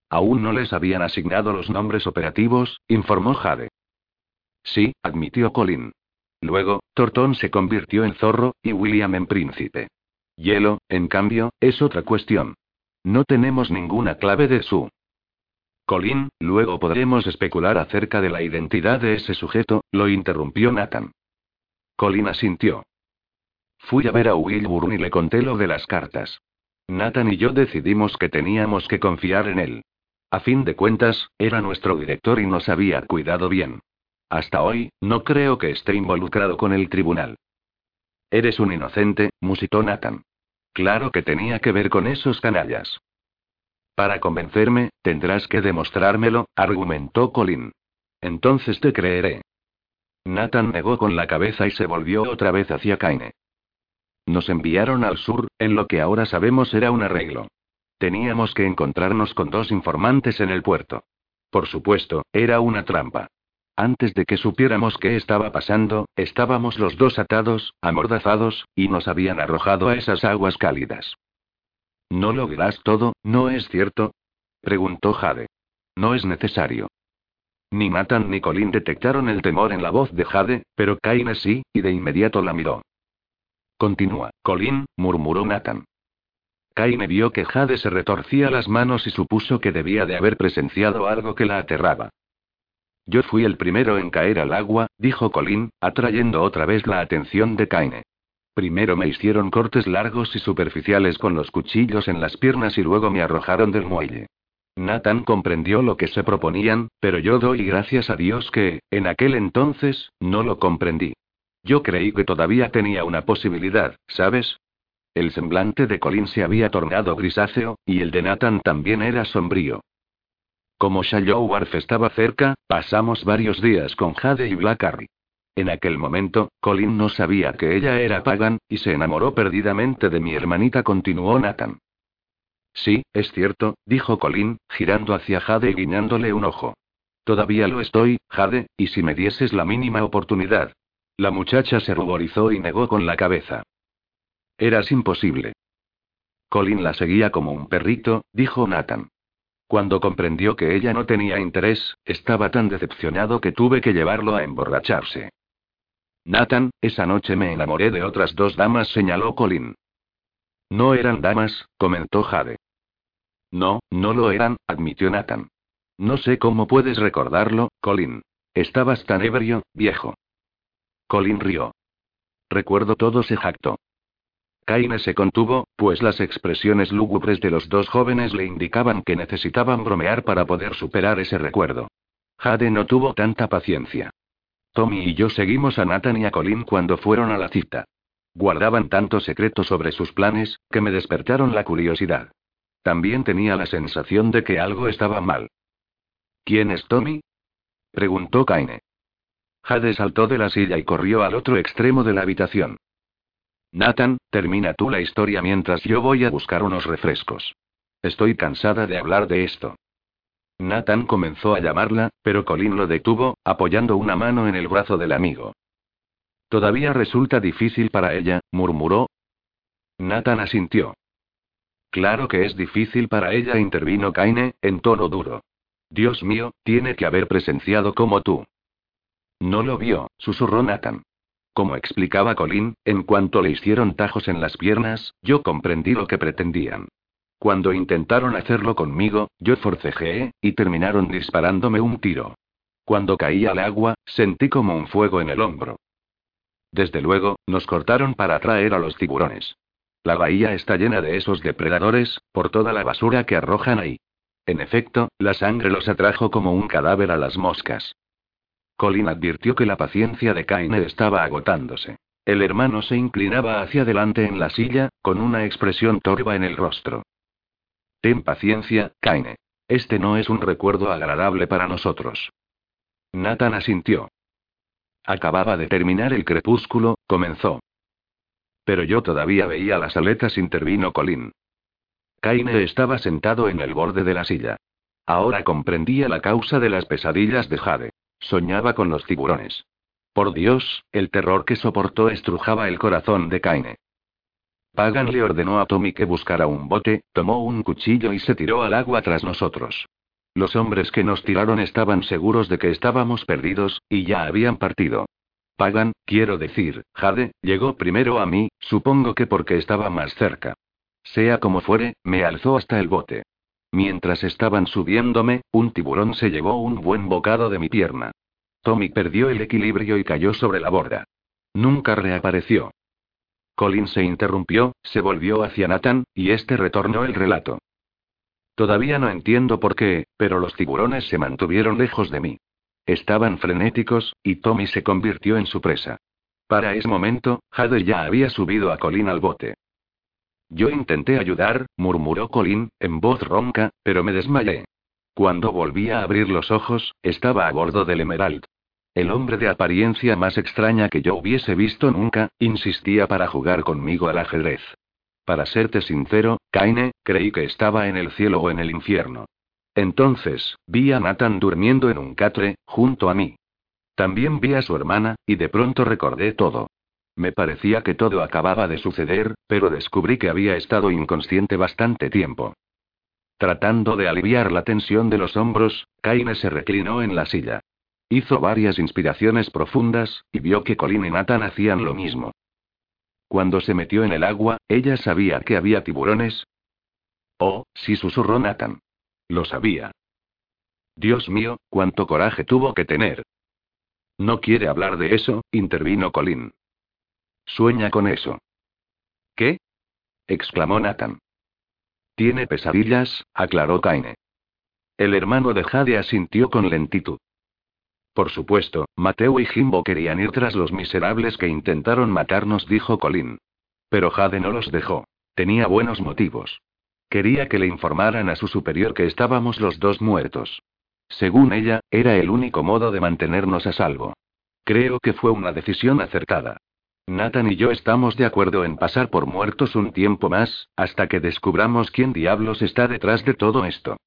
Aún no les habían asignado los nombres operativos, informó Jade. Sí, admitió Colin. Luego, Tortón se convirtió en zorro, y William en príncipe. Hielo, en cambio, es otra cuestión. No tenemos ninguna clave de su. Colin, luego podremos especular acerca de la identidad de ese sujeto, lo interrumpió Nathan. Colin asintió. Fui a ver a Wilbur y le conté lo de las cartas. Nathan y yo decidimos que teníamos que confiar en él. A fin de cuentas, era nuestro director y nos había cuidado bien. Hasta hoy, no creo que esté involucrado con el tribunal. Eres un inocente, musitó Nathan. Claro que tenía que ver con esos canallas. Para convencerme, tendrás que demostrármelo, argumentó Colin. Entonces te creeré. Nathan negó con la cabeza y se volvió otra vez hacia Kaine. Nos enviaron al sur, en lo que ahora sabemos era un arreglo. Teníamos que encontrarnos con dos informantes en el puerto. Por supuesto, era una trampa. Antes de que supiéramos qué estaba pasando, estábamos los dos atados, amordazados, y nos habían arrojado a esas aguas cálidas. ¿No lo verás todo, no es cierto? preguntó Jade. No es necesario. Ni Nathan ni Colin detectaron el temor en la voz de Jade, pero Kaine sí, y de inmediato la miró. Continúa, Colin, murmuró Nathan. Kaine vio que Jade se retorcía las manos y supuso que debía de haber presenciado algo que la aterraba. Yo fui el primero en caer al agua, dijo Colin, atrayendo otra vez la atención de Kaine. Primero me hicieron cortes largos y superficiales con los cuchillos en las piernas y luego me arrojaron del muelle. Nathan comprendió lo que se proponían, pero yo doy gracias a Dios que, en aquel entonces, no lo comprendí. Yo creí que todavía tenía una posibilidad, ¿sabes? El semblante de Colin se había tornado grisáceo, y el de Nathan también era sombrío. Como Shallow estaba cerca, pasamos varios días con Jade y Blackberry. En aquel momento, Colin no sabía que ella era Pagan, y se enamoró perdidamente de mi hermanita, continuó Nathan. Sí, es cierto, dijo Colin, girando hacia Jade y guiñándole un ojo. Todavía lo estoy, Jade, y si me dieses la mínima oportunidad. La muchacha se ruborizó y negó con la cabeza. Eras imposible. Colin la seguía como un perrito, dijo Nathan. Cuando comprendió que ella no tenía interés, estaba tan decepcionado que tuve que llevarlo a emborracharse. Nathan, esa noche me enamoré de otras dos damas, señaló Colin. No eran damas, comentó Jade. No, no lo eran, admitió Nathan. No sé cómo puedes recordarlo, Colin. Estabas tan ebrio, viejo. Colin rió. Recuerdo todo, se jactó. Kaine se contuvo, pues las expresiones lúgubres de los dos jóvenes le indicaban que necesitaban bromear para poder superar ese recuerdo. Jade no tuvo tanta paciencia. Tommy y yo seguimos a Nathan y a Colin cuando fueron a la cita. Guardaban tanto secreto sobre sus planes, que me despertaron la curiosidad. También tenía la sensación de que algo estaba mal. ¿Quién es Tommy? preguntó Kaine. Jade saltó de la silla y corrió al otro extremo de la habitación. Nathan, termina tú la historia mientras yo voy a buscar unos refrescos. Estoy cansada de hablar de esto. Nathan comenzó a llamarla, pero Colin lo detuvo, apoyando una mano en el brazo del amigo. Todavía resulta difícil para ella, murmuró. Nathan asintió. Claro que es difícil para ella, intervino Kaine, en tono duro. Dios mío, tiene que haber presenciado como tú. No lo vio, susurró Nathan. Como explicaba Colin, en cuanto le hicieron tajos en las piernas, yo comprendí lo que pretendían. Cuando intentaron hacerlo conmigo, yo forcejeé, y terminaron disparándome un tiro. Cuando caí al agua, sentí como un fuego en el hombro. Desde luego, nos cortaron para atraer a los tiburones. La bahía está llena de esos depredadores, por toda la basura que arrojan ahí. En efecto, la sangre los atrajo como un cadáver a las moscas. Colin advirtió que la paciencia de Kaine estaba agotándose. El hermano se inclinaba hacia adelante en la silla, con una expresión torva en el rostro. Ten paciencia, Kaine. Este no es un recuerdo agradable para nosotros. Nathan asintió. Acababa de terminar el crepúsculo, comenzó. Pero yo todavía veía las aletas, intervino Colin. Kaine estaba sentado en el borde de la silla. Ahora comprendía la causa de las pesadillas de Jade. Soñaba con los tiburones. Por Dios, el terror que soportó estrujaba el corazón de Kaine. Pagan le ordenó a Tommy que buscara un bote, tomó un cuchillo y se tiró al agua tras nosotros. Los hombres que nos tiraron estaban seguros de que estábamos perdidos, y ya habían partido. Pagan, quiero decir, Jade, llegó primero a mí, supongo que porque estaba más cerca. Sea como fuere, me alzó hasta el bote. Mientras estaban subiéndome, un tiburón se llevó un buen bocado de mi pierna. Tommy perdió el equilibrio y cayó sobre la borda. Nunca reapareció. Colin se interrumpió, se volvió hacia Nathan, y este retornó el relato. Todavía no entiendo por qué, pero los tiburones se mantuvieron lejos de mí. Estaban frenéticos, y Tommy se convirtió en su presa. Para ese momento, Jade ya había subido a Colin al bote. Yo intenté ayudar, murmuró Colin, en voz ronca, pero me desmayé. Cuando volví a abrir los ojos, estaba a bordo del Emerald. El hombre de apariencia más extraña que yo hubiese visto nunca, insistía para jugar conmigo al ajedrez. Para serte sincero, Kaine, creí que estaba en el cielo o en el infierno. Entonces, vi a Nathan durmiendo en un catre, junto a mí. También vi a su hermana, y de pronto recordé todo. Me parecía que todo acababa de suceder, pero descubrí que había estado inconsciente bastante tiempo. Tratando de aliviar la tensión de los hombros, Kaine se reclinó en la silla. Hizo varias inspiraciones profundas, y vio que Colin y Nathan hacían lo mismo. Cuando se metió en el agua, ella sabía que había tiburones. Oh, sí susurró Nathan. Lo sabía. Dios mío, cuánto coraje tuvo que tener. No quiere hablar de eso, intervino Colin. Sueña con eso. ¿Qué? exclamó Nathan. Tiene pesadillas, aclaró Kaine. El hermano de Jade asintió con lentitud. Por supuesto, Mateo y Jimbo querían ir tras los miserables que intentaron matarnos, dijo Colin. Pero Jade no los dejó. Tenía buenos motivos. Quería que le informaran a su superior que estábamos los dos muertos. Según ella, era el único modo de mantenernos a salvo. Creo que fue una decisión acertada. Nathan y yo estamos de acuerdo en pasar por muertos un tiempo más, hasta que descubramos quién diablos está detrás de todo esto.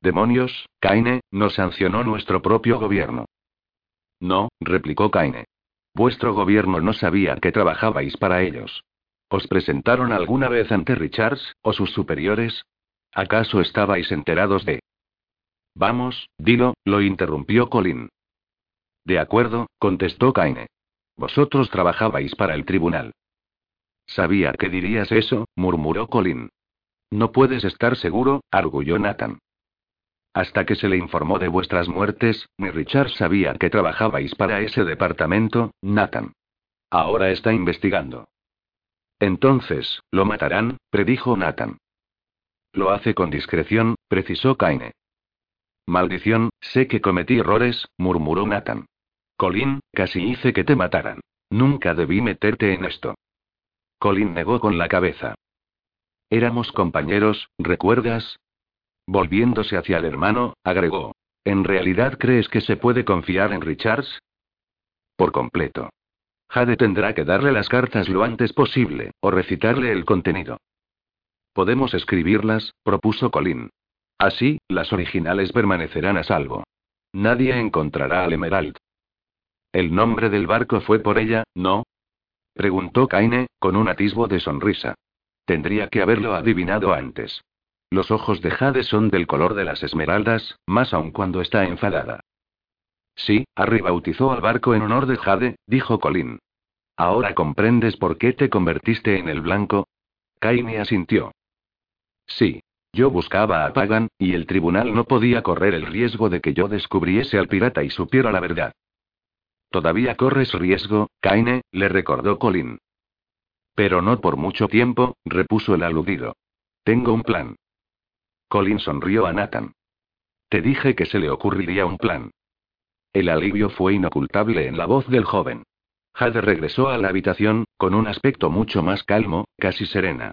Demonios, Kaine, nos sancionó nuestro propio gobierno. No, replicó Kaine. Vuestro gobierno no sabía que trabajabais para ellos. ¿Os presentaron alguna vez ante Richards, o sus superiores? ¿Acaso estabais enterados de... Vamos, dilo, lo interrumpió Colin. De acuerdo, contestó Kaine. Vosotros trabajabais para el tribunal. Sabía que dirías eso, murmuró Colin. No puedes estar seguro, arguyó Nathan. Hasta que se le informó de vuestras muertes, ni Richard sabía que trabajabais para ese departamento, Nathan. Ahora está investigando. Entonces, lo matarán, predijo Nathan. Lo hace con discreción, precisó Kaine. Maldición, sé que cometí errores, murmuró Nathan. Colin, casi hice que te mataran. Nunca debí meterte en esto. Colin negó con la cabeza. Éramos compañeros, ¿recuerdas? Volviéndose hacia el hermano, agregó. ¿En realidad crees que se puede confiar en Richards? Por completo. Jade tendrá que darle las cartas lo antes posible, o recitarle el contenido. Podemos escribirlas, propuso Colin. Así, las originales permanecerán a salvo. Nadie encontrará al Emerald. ¿El nombre del barco fue por ella, no? Preguntó Kaine, con un atisbo de sonrisa. Tendría que haberlo adivinado antes. Los ojos de Jade son del color de las esmeraldas, más aún cuando está enfadada. Sí, Harry bautizó al barco en honor de Jade, dijo Colin. ¿Ahora comprendes por qué te convertiste en el blanco? Kaine asintió. Sí. Yo buscaba a Pagan, y el tribunal no podía correr el riesgo de que yo descubriese al pirata y supiera la verdad. Todavía corres riesgo, Kaine, le recordó Colin. Pero no por mucho tiempo, repuso el aludido. Tengo un plan. Colin sonrió a Nathan. Te dije que se le ocurriría un plan. El alivio fue inocultable en la voz del joven. Jade regresó a la habitación, con un aspecto mucho más calmo, casi serena.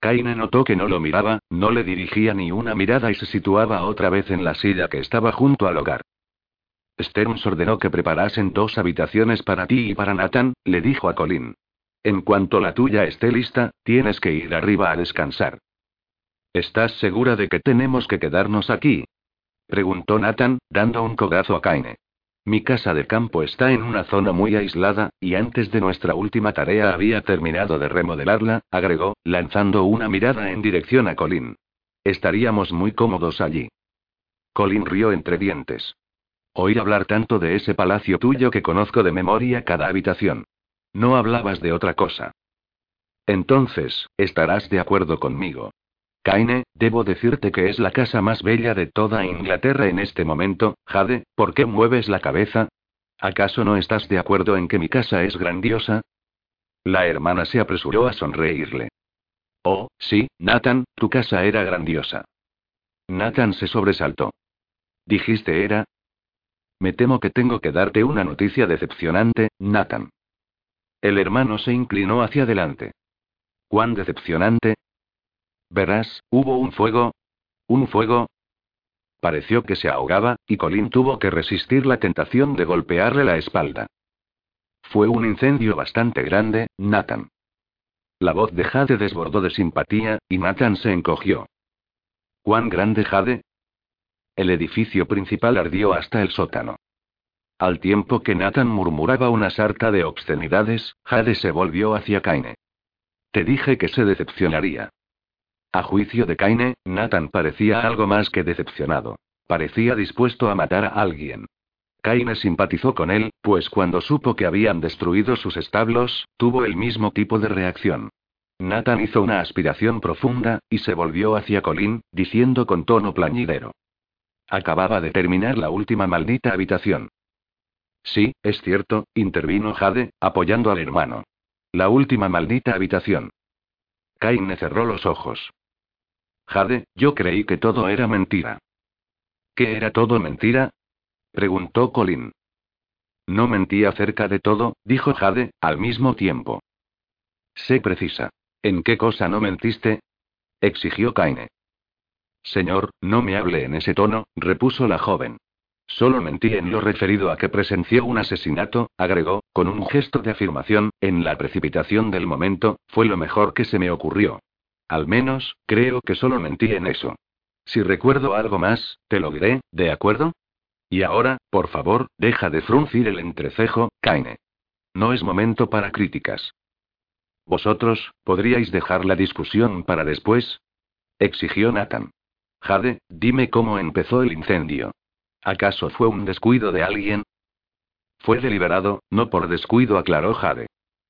Kaine notó que no lo miraba, no le dirigía ni una mirada y se situaba otra vez en la silla que estaba junto al hogar. Stearns ordenó que preparasen dos habitaciones para ti y para Nathan, le dijo a Colin. En cuanto la tuya esté lista, tienes que ir arriba a descansar. ¿Estás segura de que tenemos que quedarnos aquí? preguntó Nathan, dando un codazo a Kaine. Mi casa de campo está en una zona muy aislada, y antes de nuestra última tarea había terminado de remodelarla, agregó, lanzando una mirada en dirección a Colin. Estaríamos muy cómodos allí. Colin rió entre dientes. Oí hablar tanto de ese palacio tuyo que conozco de memoria cada habitación. No hablabas de otra cosa. Entonces, estarás de acuerdo conmigo. Kaine, debo decirte que es la casa más bella de toda Inglaterra en este momento, Jade, ¿por qué mueves la cabeza? ¿Acaso no estás de acuerdo en que mi casa es grandiosa? La hermana se apresuró a sonreírle. Oh, sí, Nathan, tu casa era grandiosa. Nathan se sobresaltó. ¿Dijiste era? Me temo que tengo que darte una noticia decepcionante, Nathan. El hermano se inclinó hacia adelante. ¿Cuán decepcionante? Verás, hubo un fuego. ¿Un fuego? Pareció que se ahogaba, y Colin tuvo que resistir la tentación de golpearle la espalda. Fue un incendio bastante grande, Nathan. La voz de Jade desbordó de simpatía, y Nathan se encogió. ¿Cuán grande Jade? El edificio principal ardió hasta el sótano. Al tiempo que Nathan murmuraba una sarta de obscenidades, Jade se volvió hacia Kaine. Te dije que se decepcionaría. A juicio de Kaine, Nathan parecía algo más que decepcionado. Parecía dispuesto a matar a alguien. Kaine simpatizó con él, pues cuando supo que habían destruido sus establos, tuvo el mismo tipo de reacción. Nathan hizo una aspiración profunda, y se volvió hacia Colin, diciendo con tono plañidero. Acababa de terminar la última maldita habitación. Sí, es cierto, intervino Jade, apoyando al hermano. La última maldita habitación. Kaine cerró los ojos. Jade, yo creí que todo era mentira. ¿Qué era todo mentira? preguntó Colin. No mentí acerca de todo, dijo Jade, al mismo tiempo. Sé precisa. ¿En qué cosa no mentiste? exigió Kaine. Señor, no me hable en ese tono, repuso la joven. Solo mentí en lo referido a que presenció un asesinato, agregó, con un gesto de afirmación, en la precipitación del momento, fue lo mejor que se me ocurrió. Al menos, creo que solo mentí en eso. Si recuerdo algo más, te lo diré, ¿de acuerdo? Y ahora, por favor, deja de fruncir el entrecejo, Kaine. No es momento para críticas. ¿Vosotros, podríais dejar la discusión para después? exigió Nathan. Jade, dime cómo empezó el incendio. ¿Acaso fue un descuido de alguien? Fue deliberado, no por descuido, aclaró Jade.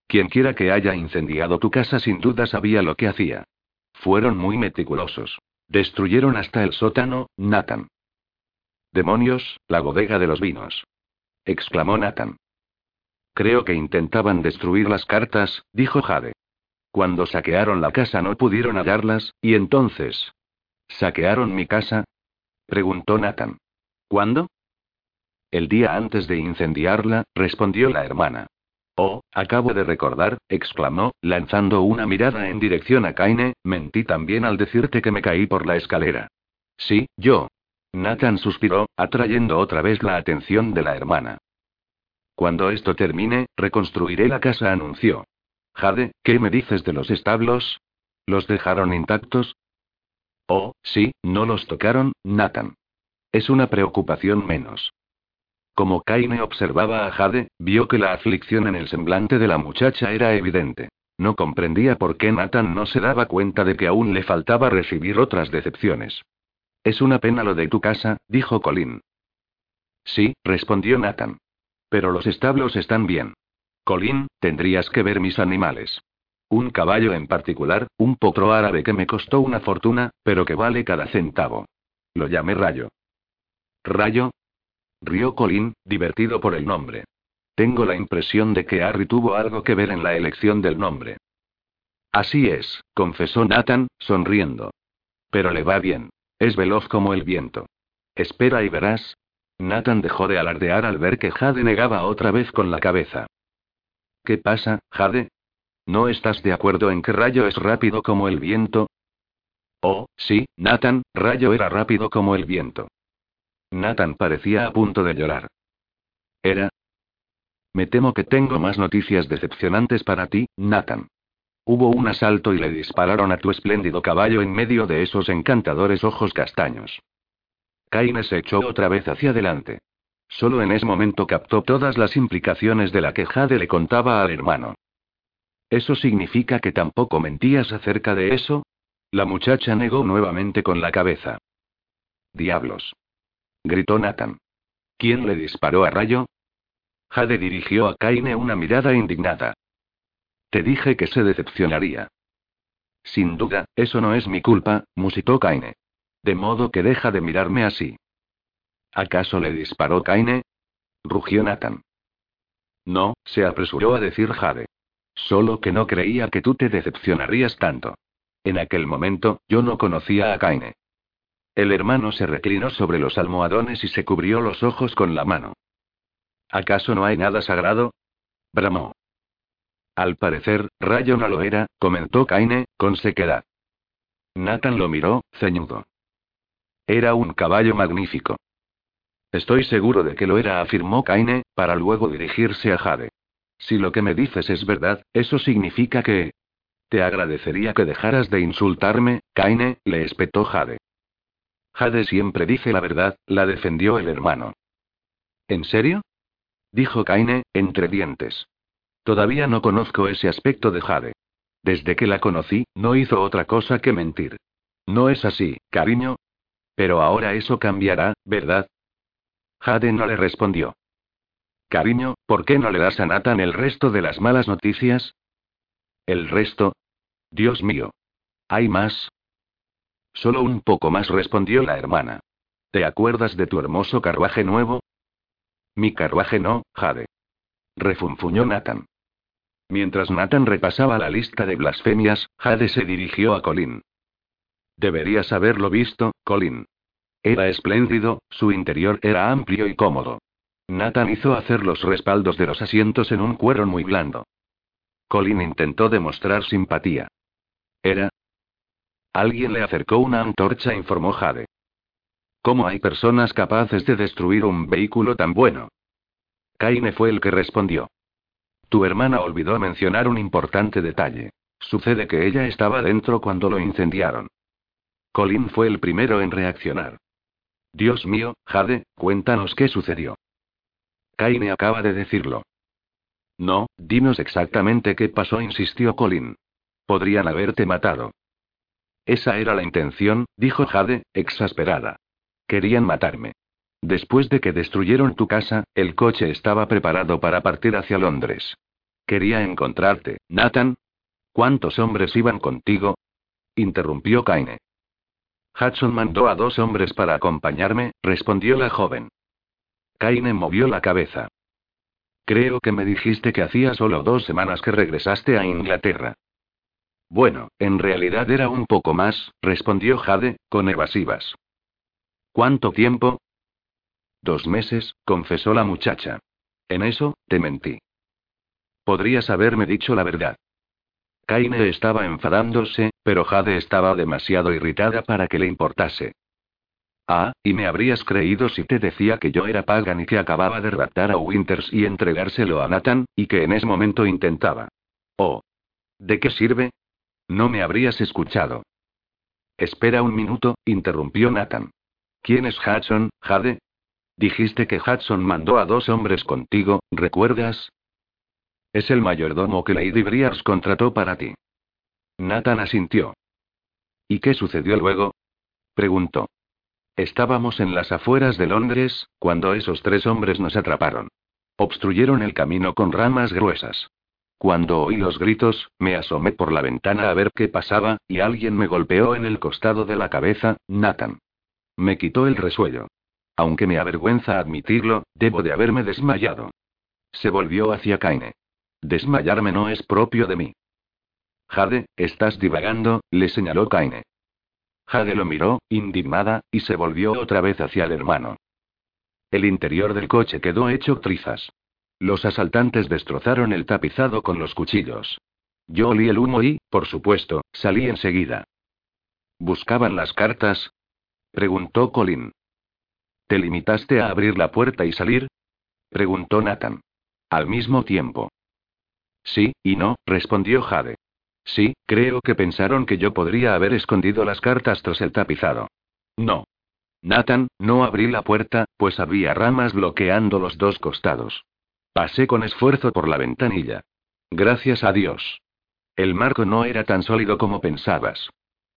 Quienquiera que haya incendiado tu casa sin duda sabía lo que hacía. Fueron muy meticulosos. Destruyeron hasta el sótano, Nathan. Demonios, la bodega de los vinos. exclamó Nathan. Creo que intentaban destruir las cartas, dijo Jade. Cuando saquearon la casa no pudieron hallarlas, y entonces. ¿Saquearon mi casa? preguntó Nathan. ¿Cuándo? El día antes de incendiarla, respondió la hermana. Oh, acabo de recordar, exclamó, lanzando una mirada en dirección a Kaine, mentí también al decirte que me caí por la escalera. Sí, yo. Nathan suspiró, atrayendo otra vez la atención de la hermana. Cuando esto termine, reconstruiré la casa, anunció. Jade, ¿qué me dices de los establos? ¿Los dejaron intactos? Oh, sí, no los tocaron, Nathan. Es una preocupación menos. Como Kaine observaba a Jade, vio que la aflicción en el semblante de la muchacha era evidente. No comprendía por qué Nathan no se daba cuenta de que aún le faltaba recibir otras decepciones. Es una pena lo de tu casa, dijo Colin. Sí, respondió Nathan. Pero los establos están bien. Colin, tendrías que ver mis animales. Un caballo en particular, un potro árabe que me costó una fortuna, pero que vale cada centavo. Lo llamé Rayo. ¿Rayo? Rió Colin, divertido por el nombre. Tengo la impresión de que Harry tuvo algo que ver en la elección del nombre. Así es, confesó Nathan, sonriendo. Pero le va bien. Es veloz como el viento. Espera y verás. Nathan dejó de alardear al ver que Jade negaba otra vez con la cabeza. ¿Qué pasa, Jade? ¿No estás de acuerdo en que Rayo es rápido como el viento? Oh, sí, Nathan, Rayo era rápido como el viento. Nathan parecía a punto de llorar. ¿Era? Me temo que tengo más noticias decepcionantes para ti, Nathan. Hubo un asalto y le dispararon a tu espléndido caballo en medio de esos encantadores ojos castaños. Kaine se echó otra vez hacia adelante. Solo en ese momento captó todas las implicaciones de la que Jade le contaba al hermano. ¿Eso significa que tampoco mentías acerca de eso? La muchacha negó nuevamente con la cabeza. Diablos gritó Nathan. ¿Quién le disparó a Rayo? Jade dirigió a Kaine una mirada indignada. Te dije que se decepcionaría. Sin duda, eso no es mi culpa, musitó Kaine. De modo que deja de mirarme así. ¿Acaso le disparó Kaine? rugió Nathan. No, se apresuró a decir Jade. Solo que no creía que tú te decepcionarías tanto. En aquel momento, yo no conocía a Kaine. El hermano se reclinó sobre los almohadones y se cubrió los ojos con la mano. ¿Acaso no hay nada sagrado? bramó. Al parecer, Rayo no lo era, comentó Kaine, con sequedad. Nathan lo miró, ceñudo. Era un caballo magnífico. Estoy seguro de que lo era, afirmó Kaine, para luego dirigirse a Jade. Si lo que me dices es verdad, eso significa que... Te agradecería que dejaras de insultarme, Kaine, le espetó Jade. Jade siempre dice la verdad, la defendió el hermano. ¿En serio? Dijo Kaine, entre dientes. Todavía no conozco ese aspecto de Jade. Desde que la conocí, no hizo otra cosa que mentir. No es así, cariño. Pero ahora eso cambiará, ¿verdad? Jade no le respondió. Cariño, ¿por qué no le das a Nathan el resto de las malas noticias? ¿El resto? Dios mío. ¿Hay más? Solo un poco más, respondió la hermana. ¿Te acuerdas de tu hermoso carruaje nuevo? Mi carruaje no, Jade. Refunfuñó Nathan. Mientras Nathan repasaba la lista de blasfemias, Jade se dirigió a Colin. Deberías haberlo visto, Colin. Era espléndido, su interior era amplio y cómodo. Nathan hizo hacer los respaldos de los asientos en un cuero muy blando. Colin intentó demostrar simpatía. Era. Alguien le acercó una antorcha, informó Jade. ¿Cómo hay personas capaces de destruir un vehículo tan bueno? Kaine fue el que respondió. Tu hermana olvidó mencionar un importante detalle. Sucede que ella estaba dentro cuando lo incendiaron. Colin fue el primero en reaccionar. Dios mío, Jade, cuéntanos qué sucedió. Kaine acaba de decirlo. No, dinos exactamente qué pasó, insistió Colin. Podrían haberte matado. Esa era la intención, dijo Jade, exasperada. Querían matarme. Después de que destruyeron tu casa, el coche estaba preparado para partir hacia Londres. Quería encontrarte, Nathan. ¿Cuántos hombres iban contigo? interrumpió Kaine. Hudson mandó a dos hombres para acompañarme, respondió la joven. Kaine movió la cabeza. Creo que me dijiste que hacía solo dos semanas que regresaste a Inglaterra. Bueno, en realidad era un poco más, respondió Jade, con evasivas. ¿Cuánto tiempo? Dos meses, confesó la muchacha. En eso, te mentí. Podrías haberme dicho la verdad. Kaine estaba enfadándose, pero Jade estaba demasiado irritada para que le importase. Ah, y me habrías creído si te decía que yo era Pagan y que acababa de raptar a Winters y entregárselo a Nathan, y que en ese momento intentaba. Oh. ¿De qué sirve? No me habrías escuchado. Espera un minuto, interrumpió Nathan. ¿Quién es Hudson, Jade? Dijiste que Hudson mandó a dos hombres contigo, ¿recuerdas? Es el mayordomo que Lady Briars contrató para ti. Nathan asintió. ¿Y qué sucedió luego? preguntó. Estábamos en las afueras de Londres, cuando esos tres hombres nos atraparon. Obstruyeron el camino con ramas gruesas. Cuando oí los gritos, me asomé por la ventana a ver qué pasaba, y alguien me golpeó en el costado de la cabeza, Nathan. Me quitó el resuello. Aunque me avergüenza admitirlo, debo de haberme desmayado. Se volvió hacia Kaine. Desmayarme no es propio de mí. Jade, estás divagando, le señaló Kaine. Jade lo miró, indignada, y se volvió otra vez hacia el hermano. El interior del coche quedó hecho trizas. Los asaltantes destrozaron el tapizado con los cuchillos. Yo olí el humo y, por supuesto, salí enseguida. ¿Buscaban las cartas? Preguntó Colin. ¿Te limitaste a abrir la puerta y salir? Preguntó Nathan. Al mismo tiempo. Sí, y no, respondió Jade. Sí, creo que pensaron que yo podría haber escondido las cartas tras el tapizado. No. Nathan, no abrí la puerta, pues había ramas bloqueando los dos costados. Pasé con esfuerzo por la ventanilla. Gracias a Dios. El marco no era tan sólido como pensabas.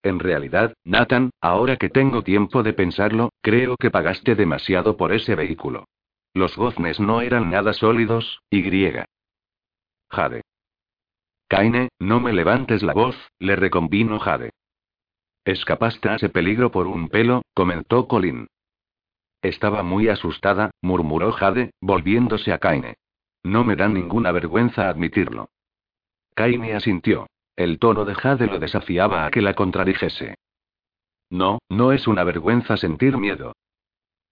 En realidad, Nathan, ahora que tengo tiempo de pensarlo, creo que pagaste demasiado por ese vehículo. Los goznes no eran nada sólidos, y griega. Jade. Kaine, no me levantes la voz, le reconvino Jade. Escapaste a ese peligro por un pelo, comentó Colin. Estaba muy asustada, murmuró Jade, volviéndose a Kaine. No me da ninguna vergüenza admitirlo. Kaine asintió. El tono de Jade lo desafiaba a que la contradijese. No, no es una vergüenza sentir miedo.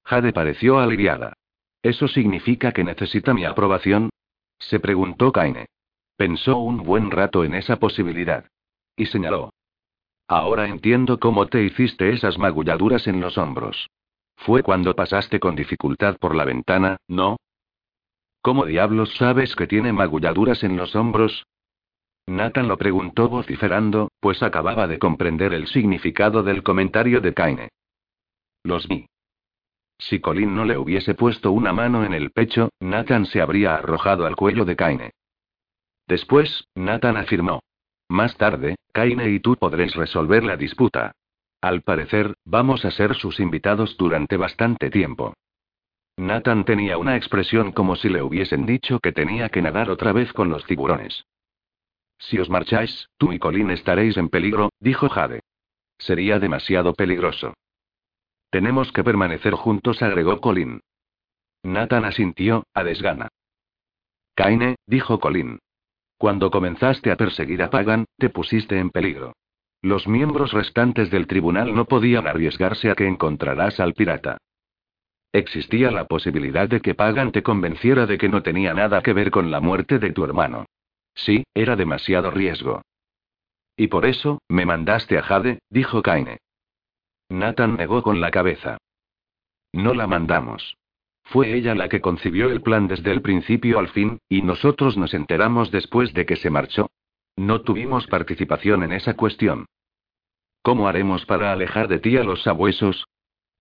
Jade pareció aliviada. ¿Eso significa que necesita mi aprobación? Se preguntó Kaine. Pensó un buen rato en esa posibilidad. Y señaló. Ahora entiendo cómo te hiciste esas magulladuras en los hombros. Fue cuando pasaste con dificultad por la ventana, ¿no? ¿Cómo diablos sabes que tiene magulladuras en los hombros? Nathan lo preguntó vociferando, pues acababa de comprender el significado del comentario de Kaine. Los vi. Si Colin no le hubiese puesto una mano en el pecho, Nathan se habría arrojado al cuello de Kaine. Después, Nathan afirmó. Más tarde, Kaine y tú podréis resolver la disputa. Al parecer, vamos a ser sus invitados durante bastante tiempo. Nathan tenía una expresión como si le hubiesen dicho que tenía que nadar otra vez con los tiburones. Si os marcháis, tú y Colin estaréis en peligro, dijo Jade. Sería demasiado peligroso. Tenemos que permanecer juntos, agregó Colin. Nathan asintió, a desgana. Kaine, dijo Colin. Cuando comenzaste a perseguir a Pagan, te pusiste en peligro. Los miembros restantes del tribunal no podían arriesgarse a que encontrarás al pirata. Existía la posibilidad de que Pagan te convenciera de que no tenía nada que ver con la muerte de tu hermano. Sí, era demasiado riesgo. Y por eso, me mandaste a Jade, dijo Kaine. Nathan negó con la cabeza. No la mandamos. Fue ella la que concibió el plan desde el principio al fin, y nosotros nos enteramos después de que se marchó. No tuvimos participación en esa cuestión. ¿Cómo haremos para alejar de ti a los sabuesos?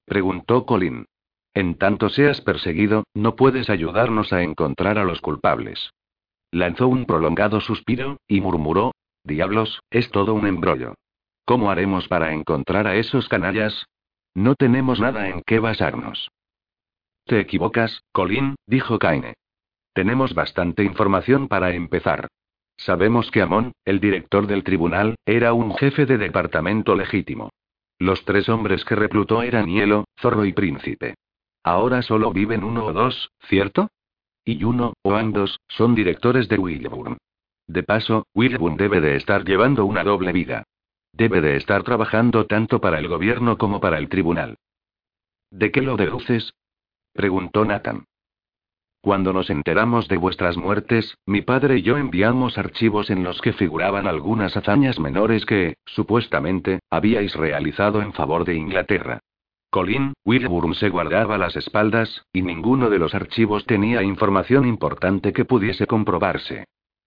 preguntó Colin. En tanto seas perseguido, no puedes ayudarnos a encontrar a los culpables. Lanzó un prolongado suspiro, y murmuró, Diablos, es todo un embrollo. ¿Cómo haremos para encontrar a esos canallas? No tenemos nada en qué basarnos. Te equivocas, Colin, dijo Kaine. Tenemos bastante información para empezar. Sabemos que Amon, el director del tribunal, era un jefe de departamento legítimo. Los tres hombres que reclutó eran Hielo, Zorro y Príncipe. Ahora solo viven uno o dos, ¿cierto? Y uno, o ambos, son directores de Wilburn. De paso, Wilburn debe de estar llevando una doble vida. Debe de estar trabajando tanto para el gobierno como para el tribunal. ¿De qué lo deduces? preguntó Nathan. Cuando nos enteramos de vuestras muertes, mi padre y yo enviamos archivos en los que figuraban algunas hazañas menores que, supuestamente, habíais realizado en favor de Inglaterra. Colin, Wilburn se guardaba las espaldas, y ninguno de los archivos tenía información importante que pudiese comprobarse.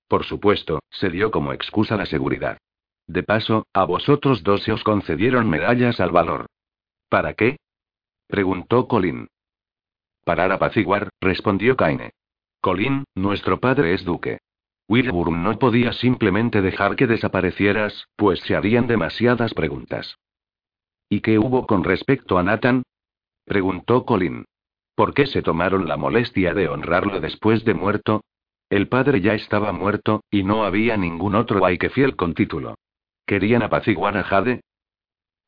Por supuesto, se dio como excusa la seguridad. De paso, a vosotros dos se os concedieron medallas al valor. ¿Para qué? preguntó Colin. Para apaciguar, respondió Kaine. Colin, nuestro padre es duque. Wilburn no podía simplemente dejar que desaparecieras, pues se harían demasiadas preguntas. ¿Y qué hubo con respecto a Nathan? preguntó Colin. ¿Por qué se tomaron la molestia de honrarlo después de muerto? El padre ya estaba muerto, y no había ningún otro fiel con título. ¿Querían apaciguar a Jade?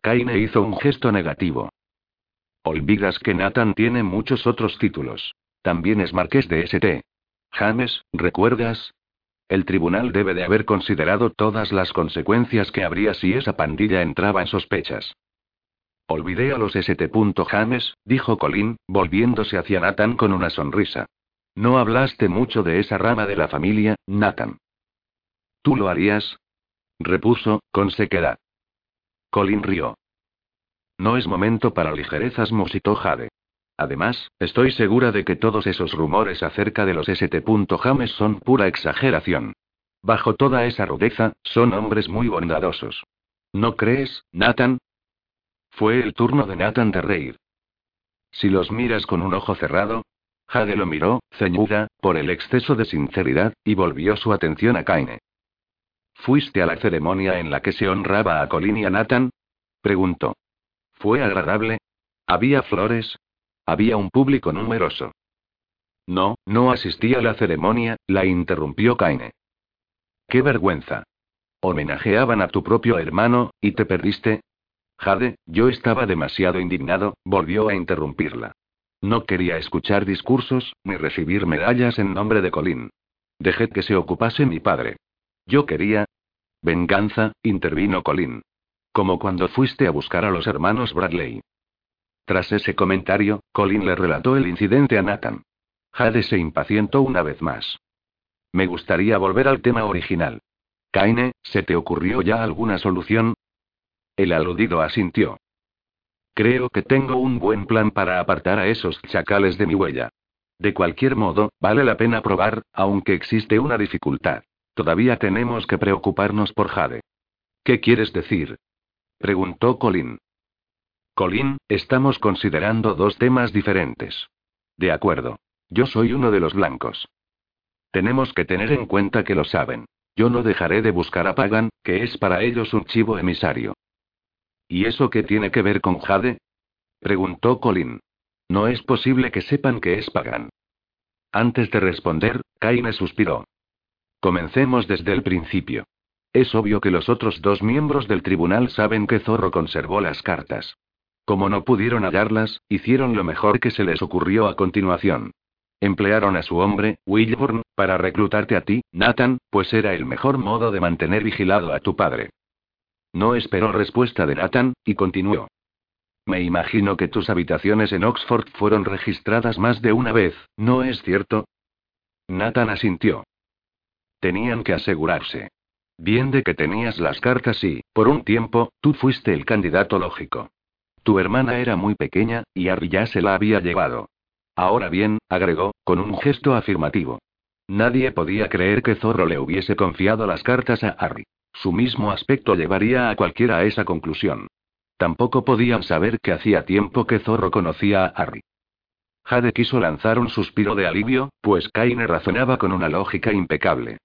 Kaine hizo un gesto negativo. Olvidas que Nathan tiene muchos otros títulos. También es marqués de St. James, ¿recuerdas? El tribunal debe de haber considerado todas las consecuencias que habría si esa pandilla entraba en sospechas. Olvidé a los St. James, dijo Colin, volviéndose hacia Nathan con una sonrisa. No hablaste mucho de esa rama de la familia, Nathan. ¿Tú lo harías? repuso, con sequedad. Colin rió. No es momento para ligerezas, musitó Jade. Además, estoy segura de que todos esos rumores acerca de los St. James son pura exageración. Bajo toda esa rudeza, son hombres muy bondadosos. ¿No crees, Nathan? Fue el turno de Nathan de reír. Si los miras con un ojo cerrado. Jade lo miró, ceñuda, por el exceso de sinceridad, y volvió su atención a Kaine. ¿Fuiste a la ceremonia en la que se honraba a Colin y a Nathan? preguntó. ¿Fue agradable? ¿Había flores? Había un público numeroso. No, no asistí a la ceremonia, la interrumpió Kaine. ¡Qué vergüenza! Homenajeaban a tu propio hermano, y te perdiste, Jade, yo estaba demasiado indignado, volvió a interrumpirla. No quería escuchar discursos, ni recibir medallas en nombre de Colin. Dejé que se ocupase mi padre. Yo quería. Venganza, intervino Colin. Como cuando fuiste a buscar a los hermanos Bradley. Tras ese comentario, Colin le relató el incidente a Nathan. Jade se impacientó una vez más. Me gustaría volver al tema original. Kaine, ¿se te ocurrió ya alguna solución? El aludido asintió. Creo que tengo un buen plan para apartar a esos chacales de mi huella. De cualquier modo, vale la pena probar, aunque existe una dificultad. Todavía tenemos que preocuparnos por Jade. ¿Qué quieres decir? preguntó Colin. Colin, estamos considerando dos temas diferentes. De acuerdo. Yo soy uno de los blancos. Tenemos que tener en cuenta que lo saben. Yo no dejaré de buscar a Pagan, que es para ellos un chivo emisario. ¿Y eso qué tiene que ver con Jade? preguntó Colin. No es posible que sepan que es Pagan. Antes de responder, Kaine suspiró. Comencemos desde el principio. es obvio que los otros dos miembros del tribunal saben que Zorro conservó las cartas. Como no pudieron hallarlas, hicieron lo mejor que se les ocurrió a continuación. Emplearon a su hombre, Wilburn, para reclutarte a ti, Nathan, pues era el mejor modo de mantener vigilado a tu padre. No esperó respuesta de Nathan, y continuó. Me imagino que tus habitaciones en Oxford fueron registradas más de una vez, ¿no es cierto? Nathan asintió. Tenían que asegurarse. Bien de que tenías las cartas y, por un tiempo, tú fuiste el candidato lógico. Tu hermana era muy pequeña, y Harry ya se la había llevado. Ahora bien, agregó, con un gesto afirmativo. Nadie podía creer que Zorro le hubiese confiado las cartas a Harry. Su mismo aspecto llevaría a cualquiera a esa conclusión. Tampoco podían saber que hacía tiempo que Zorro conocía a Harry. Jade quiso lanzar un suspiro de alivio, pues Kaine razonaba con una lógica impecable.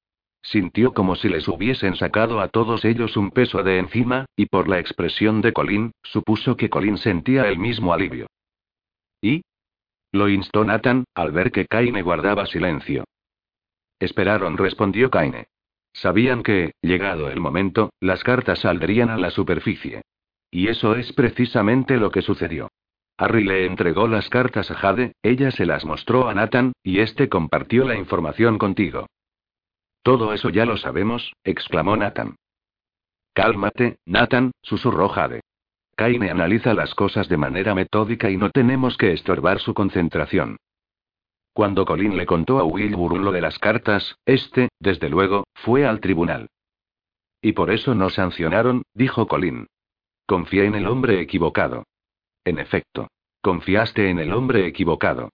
Sintió como si les hubiesen sacado a todos ellos un peso de encima, y por la expresión de Colin, supuso que Colin sentía el mismo alivio. ¿Y? Lo instó Nathan, al ver que Kaine guardaba silencio. Esperaron, respondió Kaine. Sabían que, llegado el momento, las cartas saldrían a la superficie. Y eso es precisamente lo que sucedió. Harry le entregó las cartas a Jade, ella se las mostró a Nathan, y este compartió la información contigo. Todo eso ya lo sabemos, exclamó Nathan. Cálmate, Nathan, susurró Jade. Kaine analiza las cosas de manera metódica y no tenemos que estorbar su concentración. Cuando Colin le contó a Wilbur lo de las cartas, este, desde luego, fue al tribunal. Y por eso no sancionaron, dijo Colin. Confié en el hombre equivocado. En efecto. Confiaste en el hombre equivocado.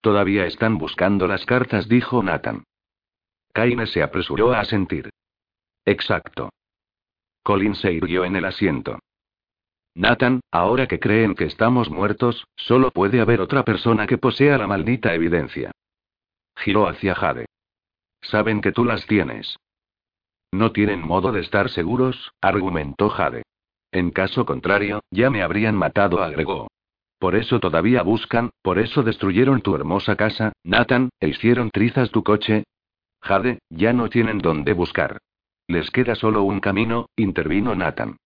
Todavía están buscando las cartas, dijo Nathan. Kaine se apresuró a asentir. Exacto. Colin se irguió en el asiento. Nathan, ahora que creen que estamos muertos, solo puede haber otra persona que posea la maldita evidencia. Giró hacia Jade. Saben que tú las tienes. No tienen modo de estar seguros, argumentó Jade. En caso contrario, ya me habrían matado, agregó. Por eso todavía buscan, por eso destruyeron tu hermosa casa, Nathan, e hicieron trizas tu coche. Jade, ya no tienen dónde buscar. Les queda solo un camino, intervino Nathan.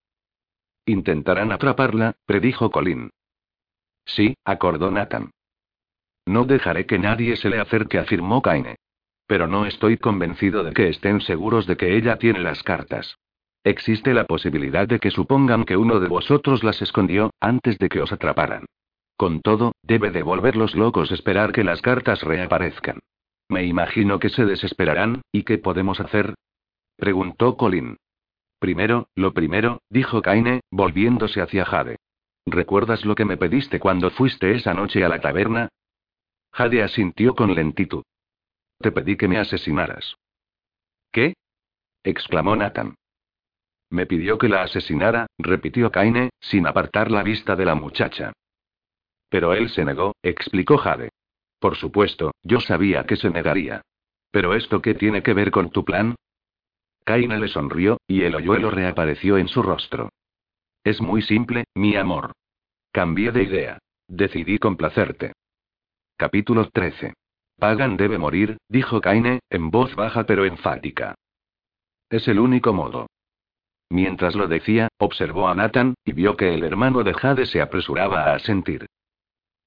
Intentarán atraparla, predijo Colin. Sí, acordó Nathan. No dejaré que nadie se le acerque, afirmó Kaine. Pero no estoy convencido de que estén seguros de que ella tiene las cartas. Existe la posibilidad de que supongan que uno de vosotros las escondió, antes de que os atraparan. Con todo, debe de volverlos locos esperar que las cartas reaparezcan. Me imagino que se desesperarán, ¿y qué podemos hacer? preguntó Colin. Primero, lo primero, dijo Kaine, volviéndose hacia Jade. ¿Recuerdas lo que me pediste cuando fuiste esa noche a la taberna? Jade asintió con lentitud. Te pedí que me asesinaras. ¿Qué? exclamó Nathan. Me pidió que la asesinara, repitió Kaine, sin apartar la vista de la muchacha. Pero él se negó, explicó Jade. Por supuesto, yo sabía que se negaría. ¿Pero esto qué tiene que ver con tu plan? Kaine le sonrió, y el hoyuelo reapareció en su rostro. Es muy simple, mi amor. Cambié de idea. Decidí complacerte. Capítulo 13. Pagan debe morir, dijo Kaine, en voz baja pero enfática. Es el único modo. Mientras lo decía, observó a Nathan, y vio que el hermano de Jade se apresuraba a asentir.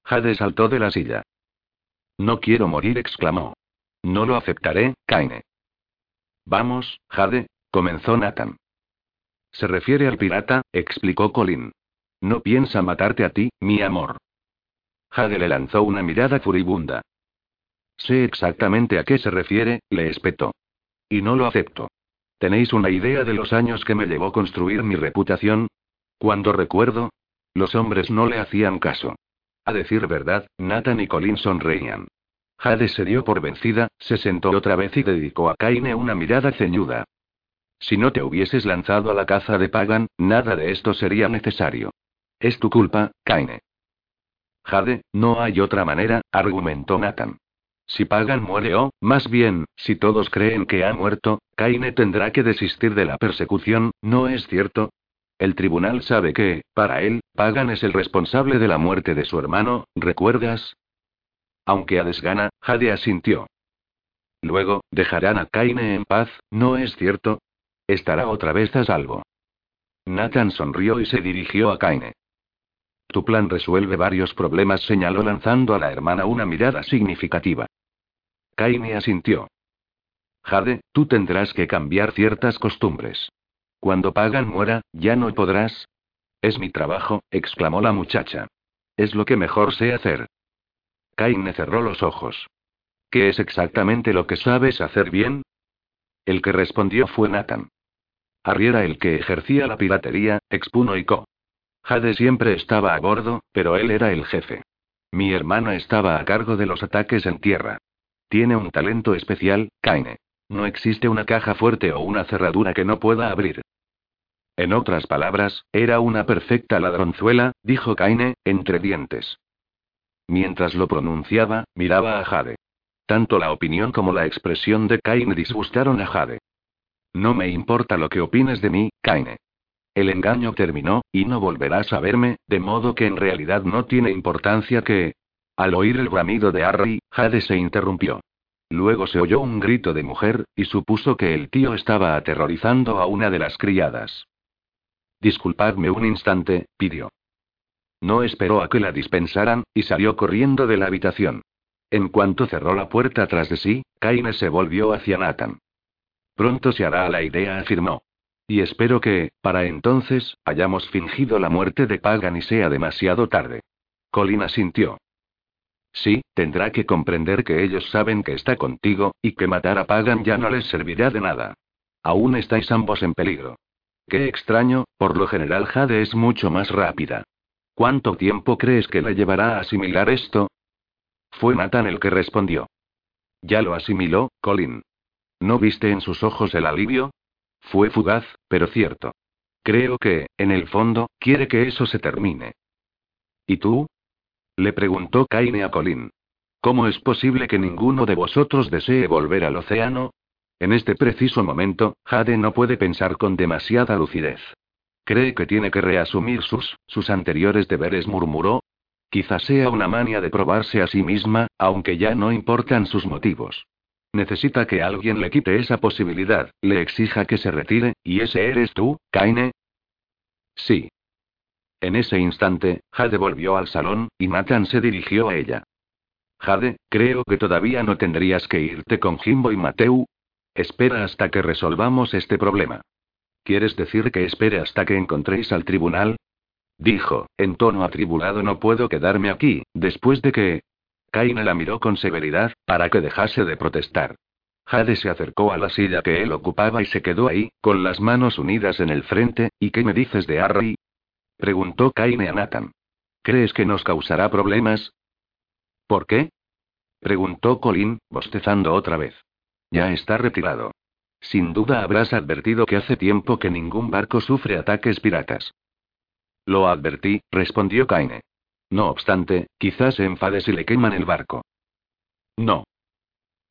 Jade saltó de la silla. No quiero morir, exclamó. No lo aceptaré, Kaine. Vamos, Jade, comenzó Nathan. Se refiere al pirata, explicó Colin. No piensa matarte a ti, mi amor. Jade le lanzó una mirada furibunda. Sé exactamente a qué se refiere, le espetó. Y no lo acepto. ¿Tenéis una idea de los años que me llevó construir mi reputación? Cuando recuerdo, los hombres no le hacían caso. A decir verdad, Nathan y Colin sonreían. Jade se dio por vencida, se sentó otra vez y dedicó a Kaine una mirada ceñuda. Si no te hubieses lanzado a la caza de Pagan, nada de esto sería necesario. Es tu culpa, Kaine. Jade, no hay otra manera, argumentó Nathan. Si Pagan muere o, más bien, si todos creen que ha muerto, Kaine tendrá que desistir de la persecución, ¿no es cierto? El tribunal sabe que, para él, Pagan es el responsable de la muerte de su hermano, ¿recuerdas? Aunque a desgana, Jade asintió. Luego, dejarán a Kaine en paz, ¿no es cierto? Estará otra vez a salvo. Nathan sonrió y se dirigió a Kaine. Tu plan resuelve varios problemas, señaló lanzando a la hermana una mirada significativa. Kaine asintió. Jade, tú tendrás que cambiar ciertas costumbres. Cuando Pagan muera, ya no podrás. Es mi trabajo, exclamó la muchacha. Es lo que mejor sé hacer. Kaine cerró los ojos. ¿Qué es exactamente lo que sabes hacer bien? El que respondió fue Nathan. Arriera el que ejercía la piratería, expuno y co. Jade siempre estaba a bordo, pero él era el jefe. Mi hermana estaba a cargo de los ataques en tierra. Tiene un talento especial, Kaine. No existe una caja fuerte o una cerradura que no pueda abrir. En otras palabras, era una perfecta ladronzuela, dijo Kaine, entre dientes. Mientras lo pronunciaba, miraba a Jade. Tanto la opinión como la expresión de Kaine disgustaron a Jade. No me importa lo que opines de mí, Kaine. El engaño terminó, y no volverás a verme, de modo que en realidad no tiene importancia que... Al oír el bramido de Harry, Jade se interrumpió. Luego se oyó un grito de mujer, y supuso que el tío estaba aterrorizando a una de las criadas. Disculpadme un instante, pidió. No esperó a que la dispensaran, y salió corriendo de la habitación. En cuanto cerró la puerta tras de sí, Kaine se volvió hacia Nathan. Pronto se hará la idea, afirmó. Y espero que, para entonces, hayamos fingido la muerte de Pagan y sea demasiado tarde. Colin asintió. Sí, tendrá que comprender que ellos saben que está contigo, y que matar a Pagan ya no les servirá de nada. Aún estáis ambos en peligro. Qué extraño, por lo general Jade es mucho más rápida. ¿Cuánto tiempo crees que le llevará a asimilar esto? Fue Nathan el que respondió. Ya lo asimiló, Colin. ¿No viste en sus ojos el alivio? Fue fugaz, pero cierto. Creo que, en el fondo, quiere que eso se termine. ¿Y tú? Le preguntó Kaine a Colin. ¿Cómo es posible que ninguno de vosotros desee volver al océano? En este preciso momento, Jade no puede pensar con demasiada lucidez. Cree que tiene que reasumir sus, sus anteriores deberes, murmuró, Quizás sea una mania de probarse a sí misma, aunque ya no importan sus motivos. Necesita que alguien le quite esa posibilidad, le exija que se retire, y ese eres tú, Kaine. Sí. En ese instante, Jade volvió al salón, y Nathan se dirigió a ella. Jade, creo que todavía no tendrías que irte con Jimbo y Mateu. Espera hasta que resolvamos este problema. ¿Quieres decir que espere hasta que encontréis al tribunal? Dijo, en tono atribulado no puedo quedarme aquí, después de que... Kaine la miró con severidad, para que dejase de protestar. Jade se acercó a la silla que él ocupaba y se quedó ahí, con las manos unidas en el frente, ¿y qué me dices de Harry? Preguntó Kaine a Nathan. ¿Crees que nos causará problemas? ¿Por qué? Preguntó Colin, bostezando otra vez. Ya está retirado. Sin duda habrás advertido que hace tiempo que ningún barco sufre ataques piratas. Lo advertí, respondió Kaine. No obstante, quizás se enfade si le queman el barco. No.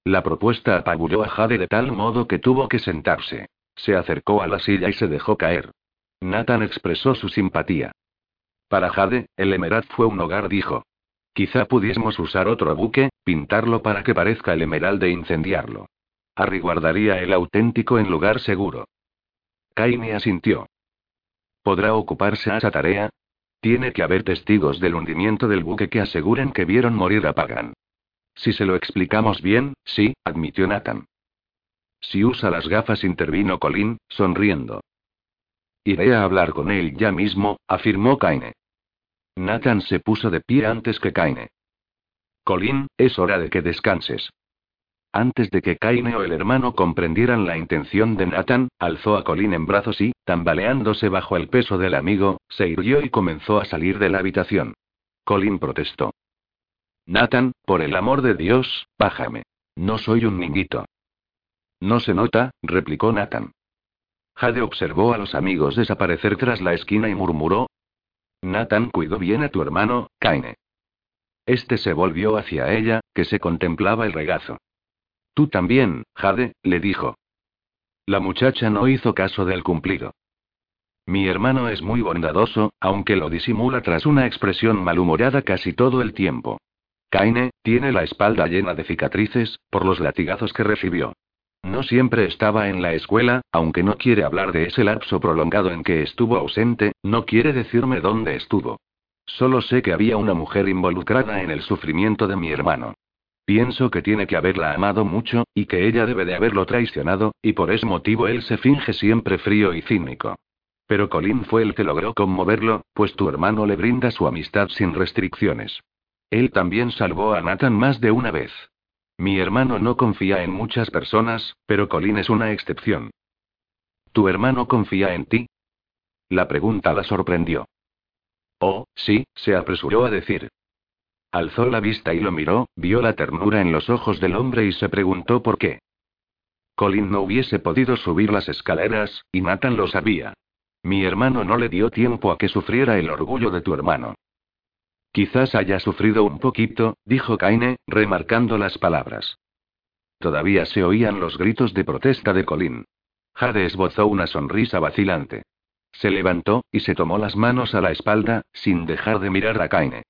La propuesta apabulló a Jade de tal modo que tuvo que sentarse. Se acercó a la silla y se dejó caer. Nathan expresó su simpatía. Para Jade, el Emerald fue un hogar, dijo. Quizá pudiésemos usar otro buque, pintarlo para que parezca el Emerald e incendiarlo. Harry guardaría el auténtico en lugar seguro. Kaine asintió. ¿Podrá ocuparse a esa tarea? Tiene que haber testigos del hundimiento del buque que aseguren que vieron morir a Pagan. Si se lo explicamos bien, sí, admitió Nathan. Si usa las gafas, intervino Colin, sonriendo. Iré a hablar con él ya mismo, afirmó Kaine. Nathan se puso de pie antes que Kaine. Colin, es hora de que descanses. Antes de que Kaine o el hermano comprendieran la intención de Nathan, alzó a Colin en brazos y, tambaleándose bajo el peso del amigo, se irguió y comenzó a salir de la habitación. Colin protestó. Nathan, por el amor de Dios, bájame. No soy un niñito. No se nota, replicó Nathan. Jade observó a los amigos desaparecer tras la esquina y murmuró. Nathan cuidó bien a tu hermano, Kaine. Este se volvió hacia ella, que se contemplaba el regazo. Tú también, Jade, le dijo. La muchacha no hizo caso del cumplido. Mi hermano es muy bondadoso, aunque lo disimula tras una expresión malhumorada casi todo el tiempo. Kaine, tiene la espalda llena de cicatrices, por los latigazos que recibió. No siempre estaba en la escuela, aunque no quiere hablar de ese lapso prolongado en que estuvo ausente, no quiere decirme dónde estuvo. Solo sé que había una mujer involucrada en el sufrimiento de mi hermano. Pienso que tiene que haberla amado mucho, y que ella debe de haberlo traicionado, y por ese motivo él se finge siempre frío y cínico. Pero Colin fue el que logró conmoverlo, pues tu hermano le brinda su amistad sin restricciones. Él también salvó a Nathan más de una vez. Mi hermano no confía en muchas personas, pero Colin es una excepción. ¿Tu hermano confía en ti? La pregunta la sorprendió. Oh, sí, se apresuró a decir. Alzó la vista y lo miró, vio la ternura en los ojos del hombre y se preguntó por qué. Colin no hubiese podido subir las escaleras, y Nathan lo sabía. Mi hermano no le dio tiempo a que sufriera el orgullo de tu hermano. Quizás haya sufrido un poquito, dijo Kaine, remarcando las palabras. Todavía se oían los gritos de protesta de Colin. Jade esbozó una sonrisa vacilante. Se levantó, y se tomó las manos a la espalda, sin dejar de mirar a Kaine.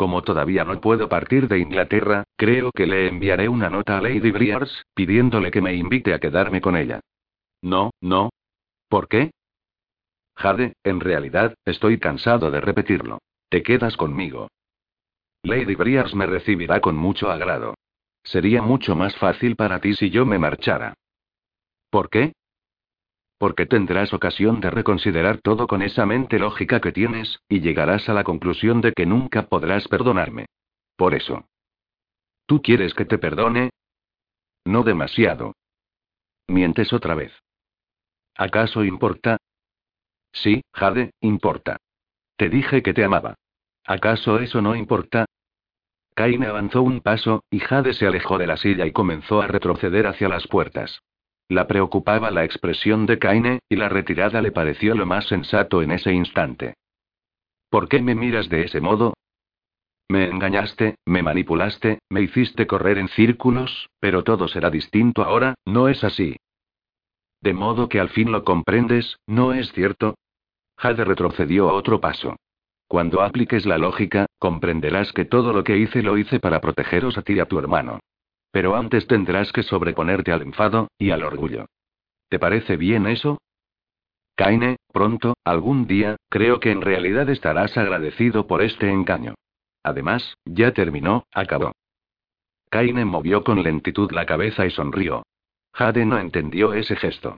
Como todavía no puedo partir de Inglaterra, creo que le enviaré una nota a Lady Briars, pidiéndole que me invite a quedarme con ella. No, no. ¿Por qué? Jade, en realidad, estoy cansado de repetirlo. Te quedas conmigo. Lady Briars me recibirá con mucho agrado. Sería mucho más fácil para ti si yo me marchara. ¿Por qué? Porque tendrás ocasión de reconsiderar todo con esa mente lógica que tienes, y llegarás a la conclusión de que nunca podrás perdonarme. Por eso. ¿Tú quieres que te perdone? No demasiado. Mientes otra vez. ¿Acaso importa? Sí, Jade, importa. Te dije que te amaba. ¿Acaso eso no importa? Kaine avanzó un paso, y Jade se alejó de la silla y comenzó a retroceder hacia las puertas. La preocupaba la expresión de Kaine, y la retirada le pareció lo más sensato en ese instante. ¿Por qué me miras de ese modo? Me engañaste, me manipulaste, me hiciste correr en círculos, pero todo será distinto ahora, ¿no es así? De modo que al fin lo comprendes, ¿no es cierto? Jade retrocedió a otro paso. Cuando apliques la lógica, comprenderás que todo lo que hice lo hice para protegeros a ti y a tu hermano. Pero antes tendrás que sobreponerte al enfado, y al orgullo. ¿Te parece bien eso? Kaine, pronto, algún día, creo que en realidad estarás agradecido por este engaño. Además, ya terminó, acabó. Kaine movió con lentitud la cabeza y sonrió. Jade no entendió ese gesto.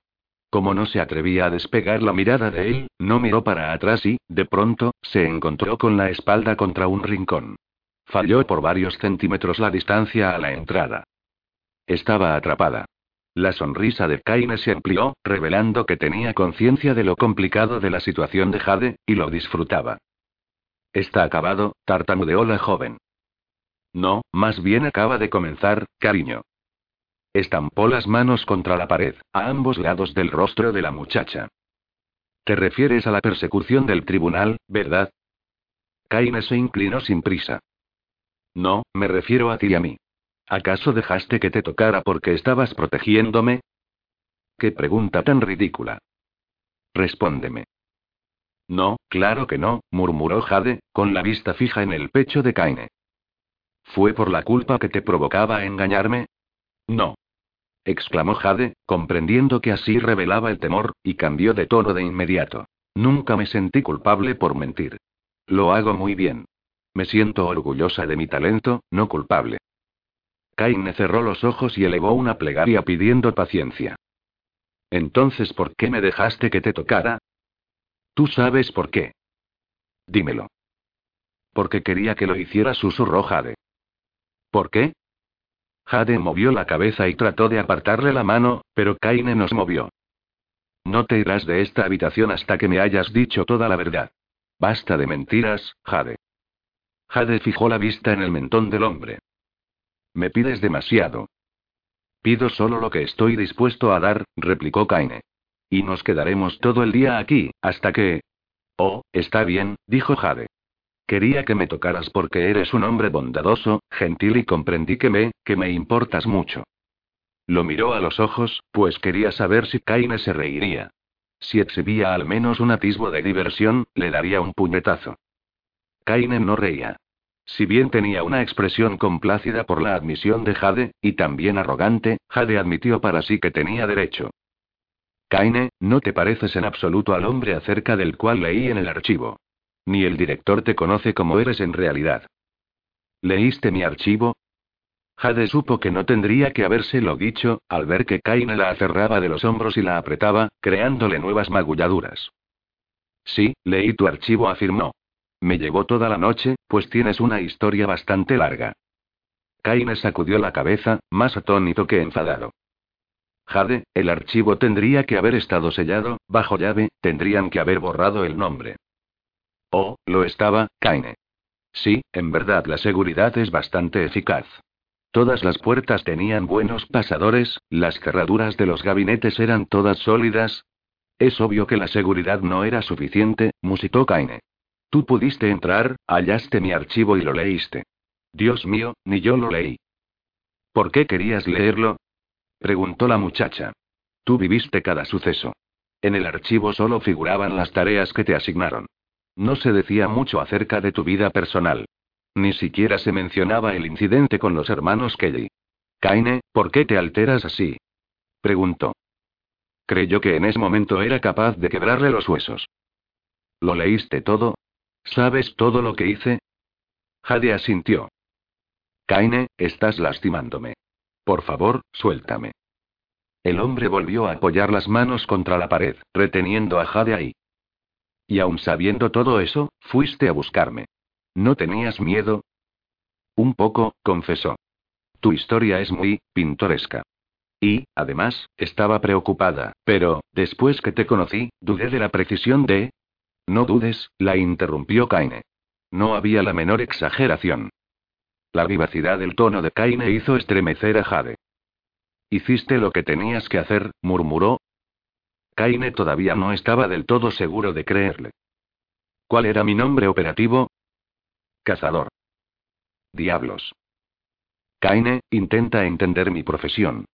Como no se atrevía a despegar la mirada de él, no miró para atrás y, de pronto, se encontró con la espalda contra un rincón. Falló por varios centímetros la distancia a la entrada. Estaba atrapada. La sonrisa de Kaine se amplió, revelando que tenía conciencia de lo complicado de la situación de Jade, y lo disfrutaba. Está acabado, tartamudeó la joven. No, más bien acaba de comenzar, cariño. Estampó las manos contra la pared, a ambos lados del rostro de la muchacha. Te refieres a la persecución del tribunal, ¿verdad? Kaine se inclinó sin prisa. No, me refiero a ti y a mí. ¿Acaso dejaste que te tocara porque estabas protegiéndome? Qué pregunta tan ridícula. Respóndeme. No, claro que no, murmuró Jade, con la vista fija en el pecho de Kaine. ¿Fue por la culpa que te provocaba engañarme? No exclamó Jade, comprendiendo que así revelaba el temor, y cambió de tono de inmediato. Nunca me sentí culpable por mentir. Lo hago muy bien. Me siento orgullosa de mi talento, no culpable. Kaine cerró los ojos y elevó una plegaria pidiendo paciencia. Entonces, ¿por qué me dejaste que te tocara? Tú sabes por qué. Dímelo. Porque quería que lo hiciera, susurró Jade. ¿Por qué? Jade movió la cabeza y trató de apartarle la mano, pero Kaine nos movió. No te irás de esta habitación hasta que me hayas dicho toda la verdad. Basta de mentiras, Jade. Jade fijó la vista en el mentón del hombre. Me pides demasiado. Pido solo lo que estoy dispuesto a dar, replicó Kaine. Y nos quedaremos todo el día aquí, hasta que... Oh, está bien, dijo Jade. Quería que me tocaras porque eres un hombre bondadoso, gentil y comprendí que me, que me importas mucho. Lo miró a los ojos, pues quería saber si Kaine se reiría. Si exhibía al menos un atisbo de diversión, le daría un puñetazo. Kaine no reía. Si bien tenía una expresión complácida por la admisión de Jade, y también arrogante, Jade admitió para sí que tenía derecho. Kaine, no te pareces en absoluto al hombre acerca del cual leí en el archivo. Ni el director te conoce como eres en realidad. ¿Leíste mi archivo? Jade supo que no tendría que habérselo dicho, al ver que Kaine la aferraba de los hombros y la apretaba, creándole nuevas magulladuras. Sí, leí tu archivo, afirmó. Me llevó toda la noche, pues tienes una historia bastante larga. Kaine sacudió la cabeza, más atónito que enfadado. Jade, el archivo tendría que haber estado sellado, bajo llave, tendrían que haber borrado el nombre. Oh, lo estaba, Kaine. Sí, en verdad la seguridad es bastante eficaz. Todas las puertas tenían buenos pasadores, las cerraduras de los gabinetes eran todas sólidas. Es obvio que la seguridad no era suficiente, musitó Kaine. Tú pudiste entrar, hallaste mi archivo y lo leíste. Dios mío, ni yo lo leí. ¿Por qué querías leerlo? preguntó la muchacha. Tú viviste cada suceso. En el archivo solo figuraban las tareas que te asignaron. No se decía mucho acerca de tu vida personal. Ni siquiera se mencionaba el incidente con los hermanos Kelly. Kaine, ¿por qué te alteras así? preguntó. Creyó que en ese momento era capaz de quebrarle los huesos. ¿Lo leíste todo? ¿Sabes todo lo que hice? Jade asintió. Kaine, estás lastimándome. Por favor, suéltame. El hombre volvió a apoyar las manos contra la pared, reteniendo a Jade ahí. Y aun sabiendo todo eso, fuiste a buscarme. ¿No tenías miedo? Un poco, confesó. Tu historia es muy pintoresca. Y, además, estaba preocupada, pero, después que te conocí, dudé de la precisión de... No dudes, la interrumpió Kaine. No había la menor exageración. La vivacidad del tono de Kaine hizo estremecer a Jade. Hiciste lo que tenías que hacer, murmuró. Kaine todavía no estaba del todo seguro de creerle. ¿Cuál era mi nombre operativo? Cazador. Diablos. Kaine, intenta entender mi profesión.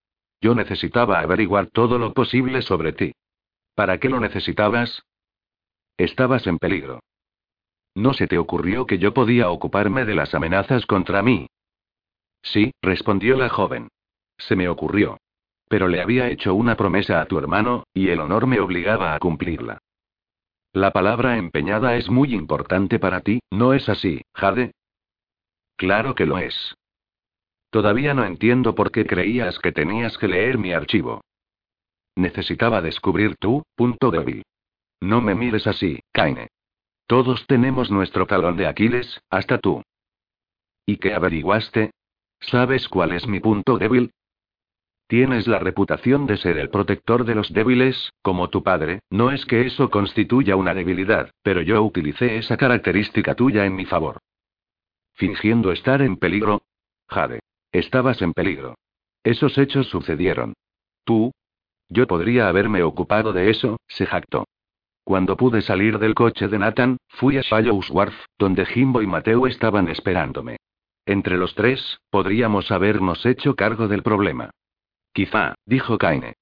Yo necesitaba averiguar todo lo posible sobre ti. ¿Para qué lo necesitabas? Estabas en peligro. ¿No se te ocurrió que yo podía ocuparme de las amenazas contra mí? Sí, respondió la joven. Se me ocurrió. Pero le había hecho una promesa a tu hermano, y el honor me obligaba a cumplirla. La palabra empeñada es muy importante para ti, ¿no es así, Jade? Claro que lo es. Todavía no entiendo por qué creías que tenías que leer mi archivo. Necesitaba descubrir tu punto débil. No me mires así, Kaine. Todos tenemos nuestro talón de Aquiles, hasta tú. ¿Y qué averiguaste? ¿Sabes cuál es mi punto débil? Tienes la reputación de ser el protector de los débiles, como tu padre, no es que eso constituya una debilidad, pero yo utilicé esa característica tuya en mi favor. Fingiendo estar en peligro. Jade. Estabas en peligro. Esos hechos sucedieron. Tú. Yo podría haberme ocupado de eso, se jactó. Cuando pude salir del coche de Nathan, fui a Shallow's Wharf, donde Jimbo y Mateo estaban esperándome. Entre los tres, podríamos habernos hecho cargo del problema. Quizá, dijo Kaine.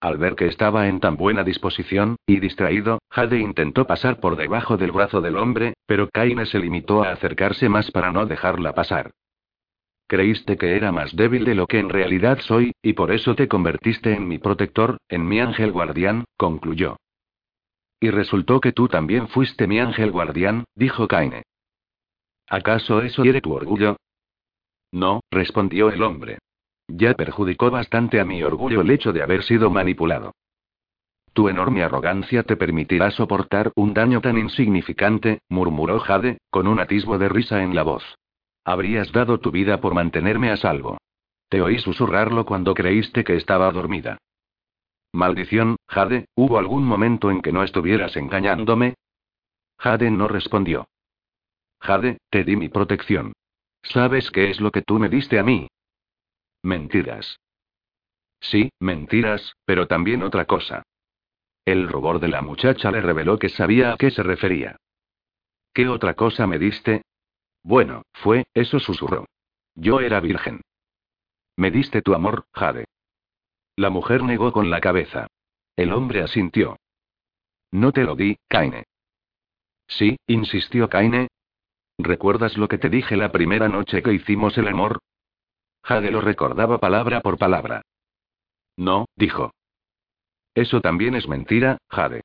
Al ver que estaba en tan buena disposición, y distraído, Jade intentó pasar por debajo del brazo del hombre, pero Kaine se limitó a acercarse más para no dejarla pasar. Creíste que era más débil de lo que en realidad soy, y por eso te convertiste en mi protector, en mi ángel guardián, concluyó. Y resultó que tú también fuiste mi ángel guardián, dijo Kaine. ¿Acaso eso hiere tu orgullo? No, respondió el hombre. Ya perjudicó bastante a mi orgullo el hecho de haber sido manipulado. Tu enorme arrogancia te permitirá soportar un daño tan insignificante, murmuró Jade, con un atisbo de risa en la voz. Habrías dado tu vida por mantenerme a salvo. Te oí susurrarlo cuando creíste que estaba dormida. Maldición, Jade, ¿hubo algún momento en que no estuvieras engañándome? Jade no respondió. Jade, te di mi protección. ¿Sabes qué es lo que tú me diste a mí? Mentiras. Sí, mentiras, pero también otra cosa. El rubor de la muchacha le reveló que sabía a qué se refería. ¿Qué otra cosa me diste? Bueno, fue, eso susurró. Yo era virgen. Me diste tu amor, Jade. La mujer negó con la cabeza. El hombre asintió. No te lo di, Kaine. Sí, insistió Kaine. ¿Recuerdas lo que te dije la primera noche que hicimos el amor? Jade lo recordaba palabra por palabra. No, dijo. Eso también es mentira, Jade.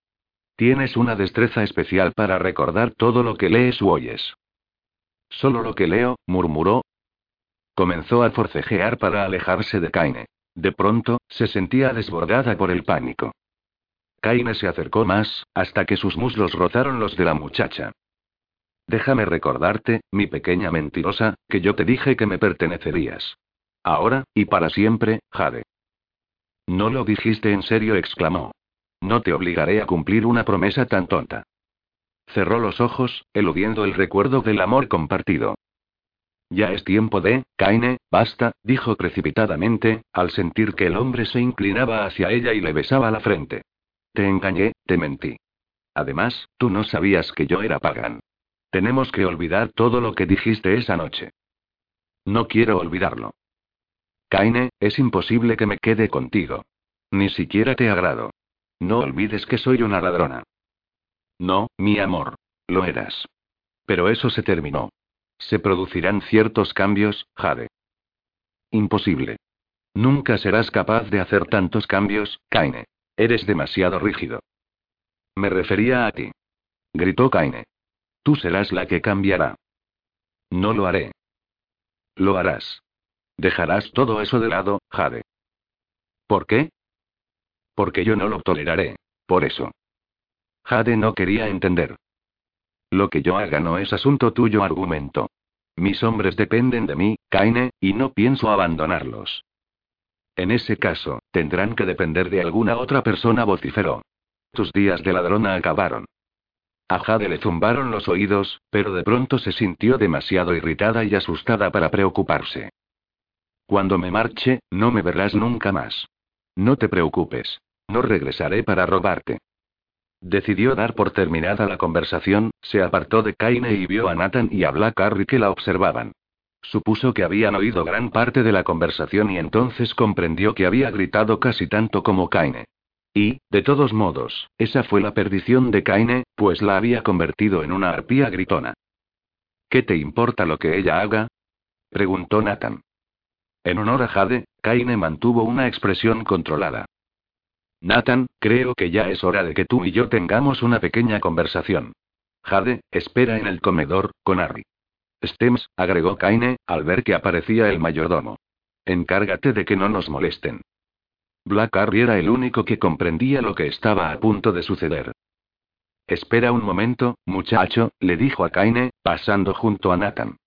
Tienes una destreza especial para recordar todo lo que lees u oyes. Solo lo que leo, murmuró. Comenzó a forcejear para alejarse de Kaine. De pronto, se sentía desbordada por el pánico. Kaine se acercó más, hasta que sus muslos rozaron los de la muchacha. Déjame recordarte, mi pequeña mentirosa, que yo te dije que me pertenecerías. Ahora, y para siempre, Jade. No lo dijiste en serio, exclamó. No te obligaré a cumplir una promesa tan tonta. Cerró los ojos, eludiendo el recuerdo del amor compartido. Ya es tiempo de, Kaine, basta, dijo precipitadamente, al sentir que el hombre se inclinaba hacia ella y le besaba la frente. Te engañé, te mentí. Además, tú no sabías que yo era Pagan. Tenemos que olvidar todo lo que dijiste esa noche. No quiero olvidarlo. Kaine, es imposible que me quede contigo. Ni siquiera te agrado. No olvides que soy una ladrona. No, mi amor. Lo eras. Pero eso se terminó. Se producirán ciertos cambios, Jade. Imposible. Nunca serás capaz de hacer tantos cambios, Kaine. Eres demasiado rígido. Me refería a ti. Gritó Kaine. Tú serás la que cambiará. No lo haré. Lo harás. Dejarás todo eso de lado, Jade. ¿Por qué? Porque yo no lo toleraré. Por eso. Jade no quería entender. Lo que yo haga no es asunto tuyo, argumento. Mis hombres dependen de mí, Kaine, y no pienso abandonarlos. En ese caso, tendrán que depender de alguna otra persona, vociferó. Tus días de ladrona acabaron. A Jade le zumbaron los oídos, pero de pronto se sintió demasiado irritada y asustada para preocuparse. Cuando me marche, no me verás nunca más. No te preocupes. No regresaré para robarte. Decidió dar por terminada la conversación, se apartó de Kaine y vio a Nathan y a Black que la observaban. Supuso que habían oído gran parte de la conversación y entonces comprendió que había gritado casi tanto como Kaine. Y, de todos modos, esa fue la perdición de Kaine, pues la había convertido en una arpía gritona. ¿Qué te importa lo que ella haga? preguntó Nathan. En honor a Jade, Kaine mantuvo una expresión controlada. Nathan, creo que ya es hora de que tú y yo tengamos una pequeña conversación. Jade, espera en el comedor, con Harry. Stems, agregó Kaine, al ver que aparecía el mayordomo. Encárgate de que no nos molesten. Black Harry era el único que comprendía lo que estaba a punto de suceder. Espera un momento, muchacho, le dijo a Kaine, pasando junto a Nathan.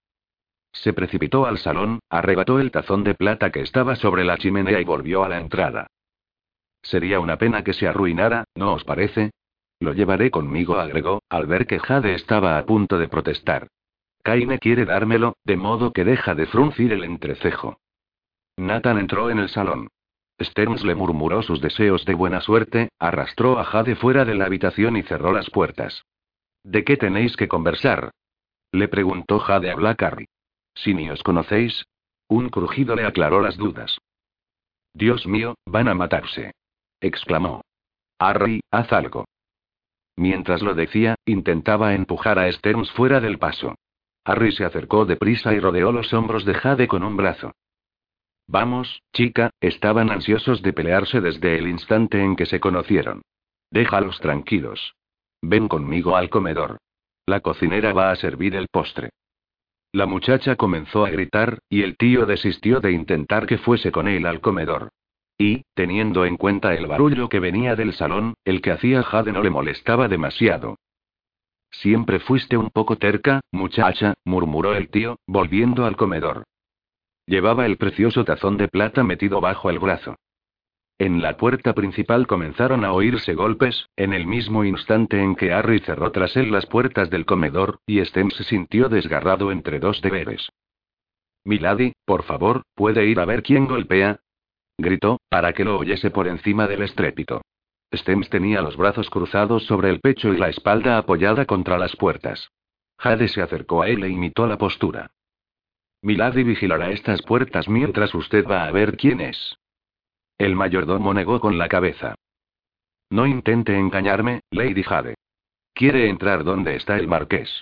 Se precipitó al salón, arrebató el tazón de plata que estaba sobre la chimenea y volvió a la entrada. Sería una pena que se arruinara, ¿no os parece? Lo llevaré conmigo, agregó, al ver que Jade estaba a punto de protestar. Kaine quiere dármelo, de modo que deja de fruncir el entrecejo. Nathan entró en el salón. Stearns le murmuró sus deseos de buena suerte, arrastró a Jade fuera de la habitación y cerró las puertas. ¿De qué tenéis que conversar? Le preguntó Jade a Blackberry. Si ni os conocéis. Un crujido le aclaró las dudas. Dios mío, van a matarse. Exclamó. Harry, haz algo. Mientras lo decía, intentaba empujar a Stearns fuera del paso. Harry se acercó deprisa y rodeó los hombros de Jade con un brazo. Vamos, chica, estaban ansiosos de pelearse desde el instante en que se conocieron. Déjalos tranquilos. Ven conmigo al comedor. La cocinera va a servir el postre. La muchacha comenzó a gritar, y el tío desistió de intentar que fuese con él al comedor. Y, teniendo en cuenta el barullo que venía del salón, el que hacía Jade no le molestaba demasiado. Siempre fuiste un poco terca, muchacha, murmuró el tío, volviendo al comedor. Llevaba el precioso tazón de plata metido bajo el brazo. En la puerta principal comenzaron a oírse golpes, en el mismo instante en que Harry cerró tras él las puertas del comedor, y Stem se sintió desgarrado entre dos deberes. Milady, por favor, ¿puede ir a ver quién golpea? Gritó, para que lo oyese por encima del estrépito. Stems tenía los brazos cruzados sobre el pecho y la espalda apoyada contra las puertas. Jade se acercó a él e imitó la postura. Milady vigilará estas puertas mientras usted va a ver quién es. El mayordomo negó con la cabeza. No intente engañarme, Lady Jade. Quiere entrar donde está el marqués.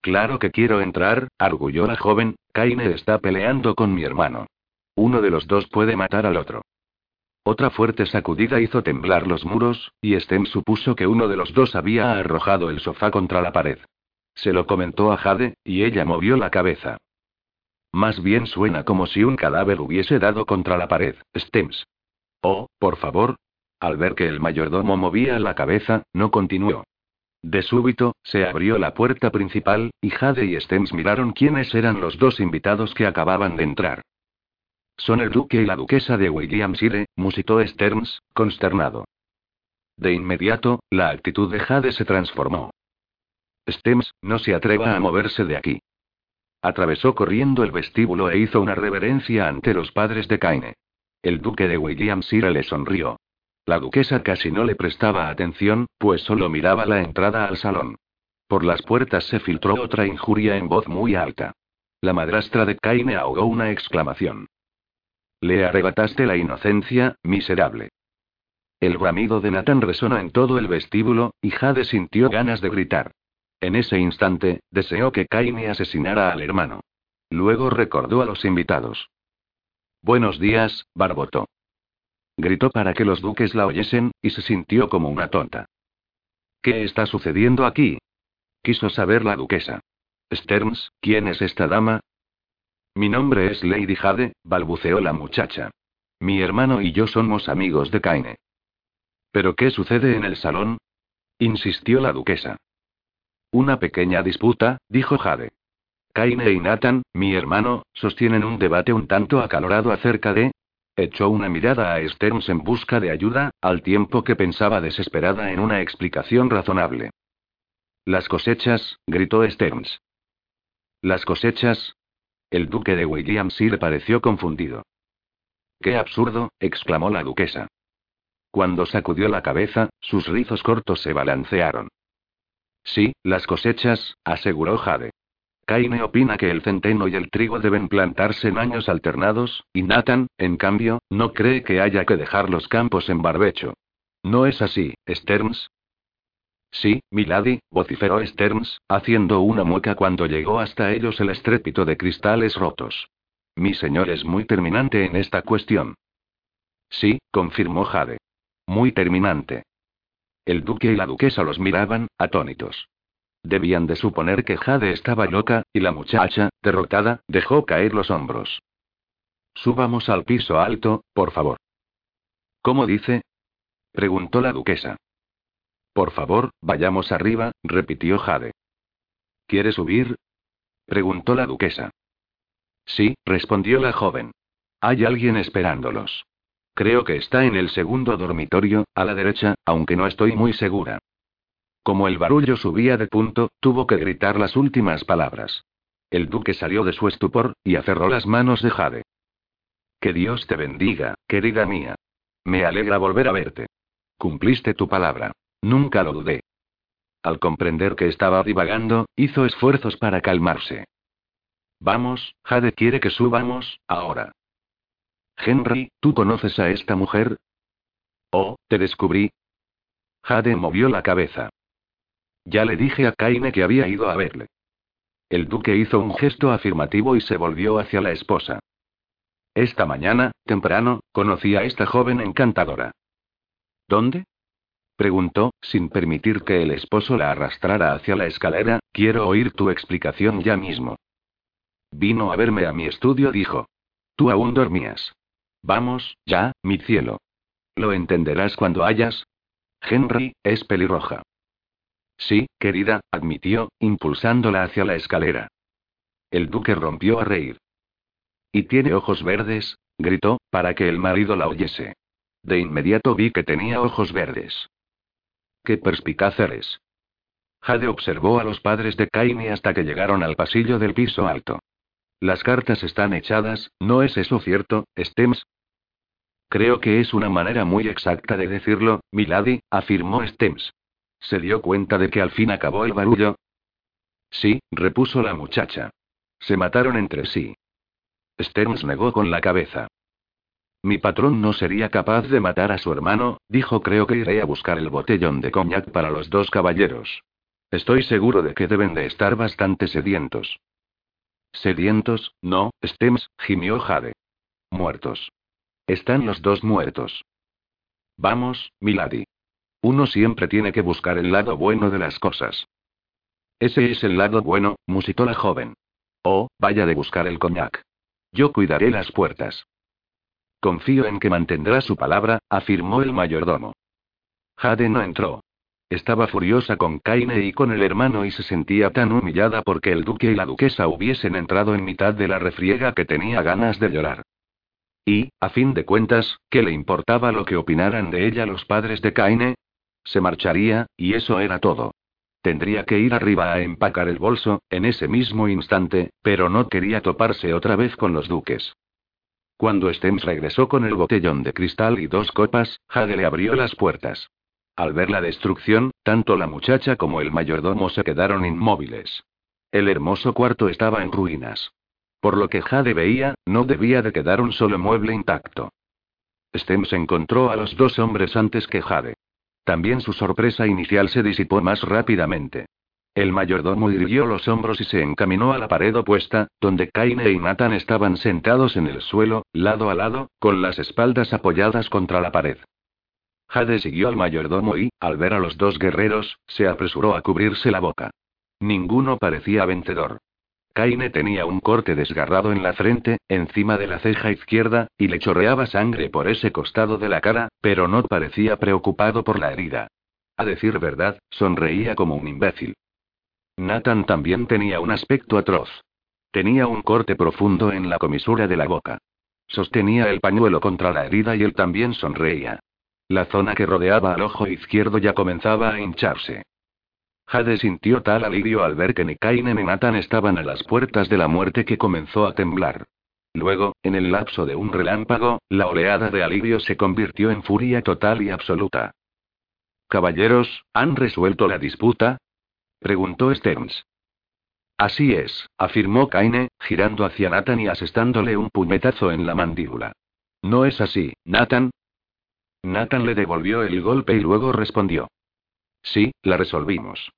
Claro que quiero entrar, arguyó la joven, Kaine está peleando con mi hermano. Uno de los dos puede matar al otro. Otra fuerte sacudida hizo temblar los muros, y Stem supuso que uno de los dos había arrojado el sofá contra la pared. Se lo comentó a Jade, y ella movió la cabeza. Más bien suena como si un cadáver hubiese dado contra la pared, Stems. Oh, por favor. Al ver que el mayordomo movía la cabeza, no continuó. De súbito, se abrió la puerta principal, y Jade y Stems miraron quiénes eran los dos invitados que acababan de entrar. Son el duque y la duquesa de Williamshire, musitó Stearns, consternado. De inmediato, la actitud de Jade se transformó. Stems, no se atreva a moverse de aquí. Atravesó corriendo el vestíbulo e hizo una reverencia ante los padres de Kaine. El duque de Williamshire le sonrió. La duquesa casi no le prestaba atención, pues solo miraba la entrada al salón. Por las puertas se filtró otra injuria en voz muy alta. La madrastra de Kaine ahogó una exclamación. Le arrebataste la inocencia, miserable. El bramido de Nathan resonó en todo el vestíbulo, y Jade sintió ganas de gritar. En ese instante, deseó que Kaine asesinara al hermano. Luego recordó a los invitados. Buenos días, Barboto. Gritó para que los duques la oyesen, y se sintió como una tonta. ¿Qué está sucediendo aquí? Quiso saber la duquesa. Stearns, ¿quién es esta dama? Mi nombre es Lady Jade, balbuceó la muchacha. Mi hermano y yo somos amigos de Kaine. ¿Pero qué sucede en el salón? insistió la duquesa. Una pequeña disputa, dijo Jade. Kaine y Nathan, mi hermano, sostienen un debate un tanto acalorado acerca de, Echó una mirada a Stearns en busca de ayuda, al tiempo que pensaba desesperada en una explicación razonable. Las cosechas, gritó Stearns. Las cosechas. El duque de Williamshire pareció confundido. ¡Qué absurdo! exclamó la duquesa. Cuando sacudió la cabeza, sus rizos cortos se balancearon. Sí, las cosechas, aseguró Jade. Kaine opina que el centeno y el trigo deben plantarse en años alternados, y Nathan, en cambio, no cree que haya que dejar los campos en barbecho. ¿No es así, Stearns? Sí, milady, vociferó Stearns, haciendo una mueca cuando llegó hasta ellos el estrépito de cristales rotos. Mi señor es muy terminante en esta cuestión. Sí, confirmó Jade. Muy terminante. El duque y la duquesa los miraban, atónitos. Debían de suponer que Jade estaba loca, y la muchacha, derrotada, dejó caer los hombros. Subamos al piso alto, por favor. ¿Cómo dice? preguntó la duquesa. Por favor, vayamos arriba, repitió Jade. ¿Quiere subir? preguntó la duquesa. Sí, respondió la joven. Hay alguien esperándolos. Creo que está en el segundo dormitorio, a la derecha, aunque no estoy muy segura. Como el barullo subía de punto, tuvo que gritar las últimas palabras. El duque salió de su estupor, y aferró las manos de Jade. Que Dios te bendiga, querida mía. Me alegra volver a verte. Cumpliste tu palabra. Nunca lo dudé. Al comprender que estaba divagando, hizo esfuerzos para calmarse. Vamos, Jade quiere que subamos, ahora. Henry, ¿tú conoces a esta mujer? Oh, te descubrí. Jade movió la cabeza. Ya le dije a Kaine que había ido a verle. El duque hizo un gesto afirmativo y se volvió hacia la esposa. Esta mañana, temprano, conocí a esta joven encantadora. ¿Dónde? Preguntó, sin permitir que el esposo la arrastrara hacia la escalera, quiero oír tu explicación ya mismo. Vino a verme a mi estudio, dijo. Tú aún dormías. Vamos, ya, mi cielo. Lo entenderás cuando hayas. Henry, es pelirroja. Sí, querida, admitió, impulsándola hacia la escalera. El duque rompió a reír. ¿Y tiene ojos verdes? gritó, para que el marido la oyese. De inmediato vi que tenía ojos verdes. ¡Qué perspicaz eres! Jade observó a los padres de Kaini hasta que llegaron al pasillo del piso alto. Las cartas están echadas, ¿no es eso cierto, Stems? Creo que es una manera muy exacta de decirlo, milady, afirmó Stems. ¿Se dio cuenta de que al fin acabó el barullo? Sí, repuso la muchacha. Se mataron entre sí. Stearns negó con la cabeza. Mi patrón no sería capaz de matar a su hermano, dijo creo que iré a buscar el botellón de coñac para los dos caballeros. Estoy seguro de que deben de estar bastante sedientos. Sedientos, no, Stems, gimió Jade. Muertos. Están los dos muertos. Vamos, Milady. Uno siempre tiene que buscar el lado bueno de las cosas. Ese es el lado bueno, musitó la joven. Oh, vaya de buscar el coñac. Yo cuidaré las puertas. Confío en que mantendrá su palabra, afirmó el mayordomo. Jade no entró. Estaba furiosa con Kaine y con el hermano y se sentía tan humillada porque el duque y la duquesa hubiesen entrado en mitad de la refriega que tenía ganas de llorar. Y, a fin de cuentas, ¿qué le importaba lo que opinaran de ella los padres de Kaine? Se marcharía, y eso era todo. Tendría que ir arriba a empacar el bolso, en ese mismo instante, pero no quería toparse otra vez con los duques. Cuando Stems regresó con el botellón de cristal y dos copas, Jade le abrió las puertas. Al ver la destrucción, tanto la muchacha como el mayordomo se quedaron inmóviles. El hermoso cuarto estaba en ruinas. Por lo que Jade veía, no debía de quedar un solo mueble intacto. Stems encontró a los dos hombres antes que Jade. También su sorpresa inicial se disipó más rápidamente. El mayordomo irguió los hombros y se encaminó a la pared opuesta, donde Kaine y Nathan estaban sentados en el suelo, lado a lado, con las espaldas apoyadas contra la pared. Jade siguió al mayordomo y, al ver a los dos guerreros, se apresuró a cubrirse la boca. Ninguno parecía vencedor. Kaine tenía un corte desgarrado en la frente, encima de la ceja izquierda, y le chorreaba sangre por ese costado de la cara, pero no parecía preocupado por la herida. A decir verdad, sonreía como un imbécil. Nathan también tenía un aspecto atroz. Tenía un corte profundo en la comisura de la boca. Sostenía el pañuelo contra la herida y él también sonreía. La zona que rodeaba al ojo izquierdo ya comenzaba a hincharse. Jade sintió tal alivio al ver que ni Kaine ni Nathan estaban a las puertas de la muerte que comenzó a temblar. Luego, en el lapso de un relámpago, la oleada de alivio se convirtió en furia total y absoluta. Caballeros, ¿han resuelto la disputa? Preguntó Stearns. Así es, afirmó Kaine, girando hacia Nathan y asestándole un puñetazo en la mandíbula. No es así, Nathan. Nathan le devolvió el golpe y luego respondió. Sí, la resolvimos.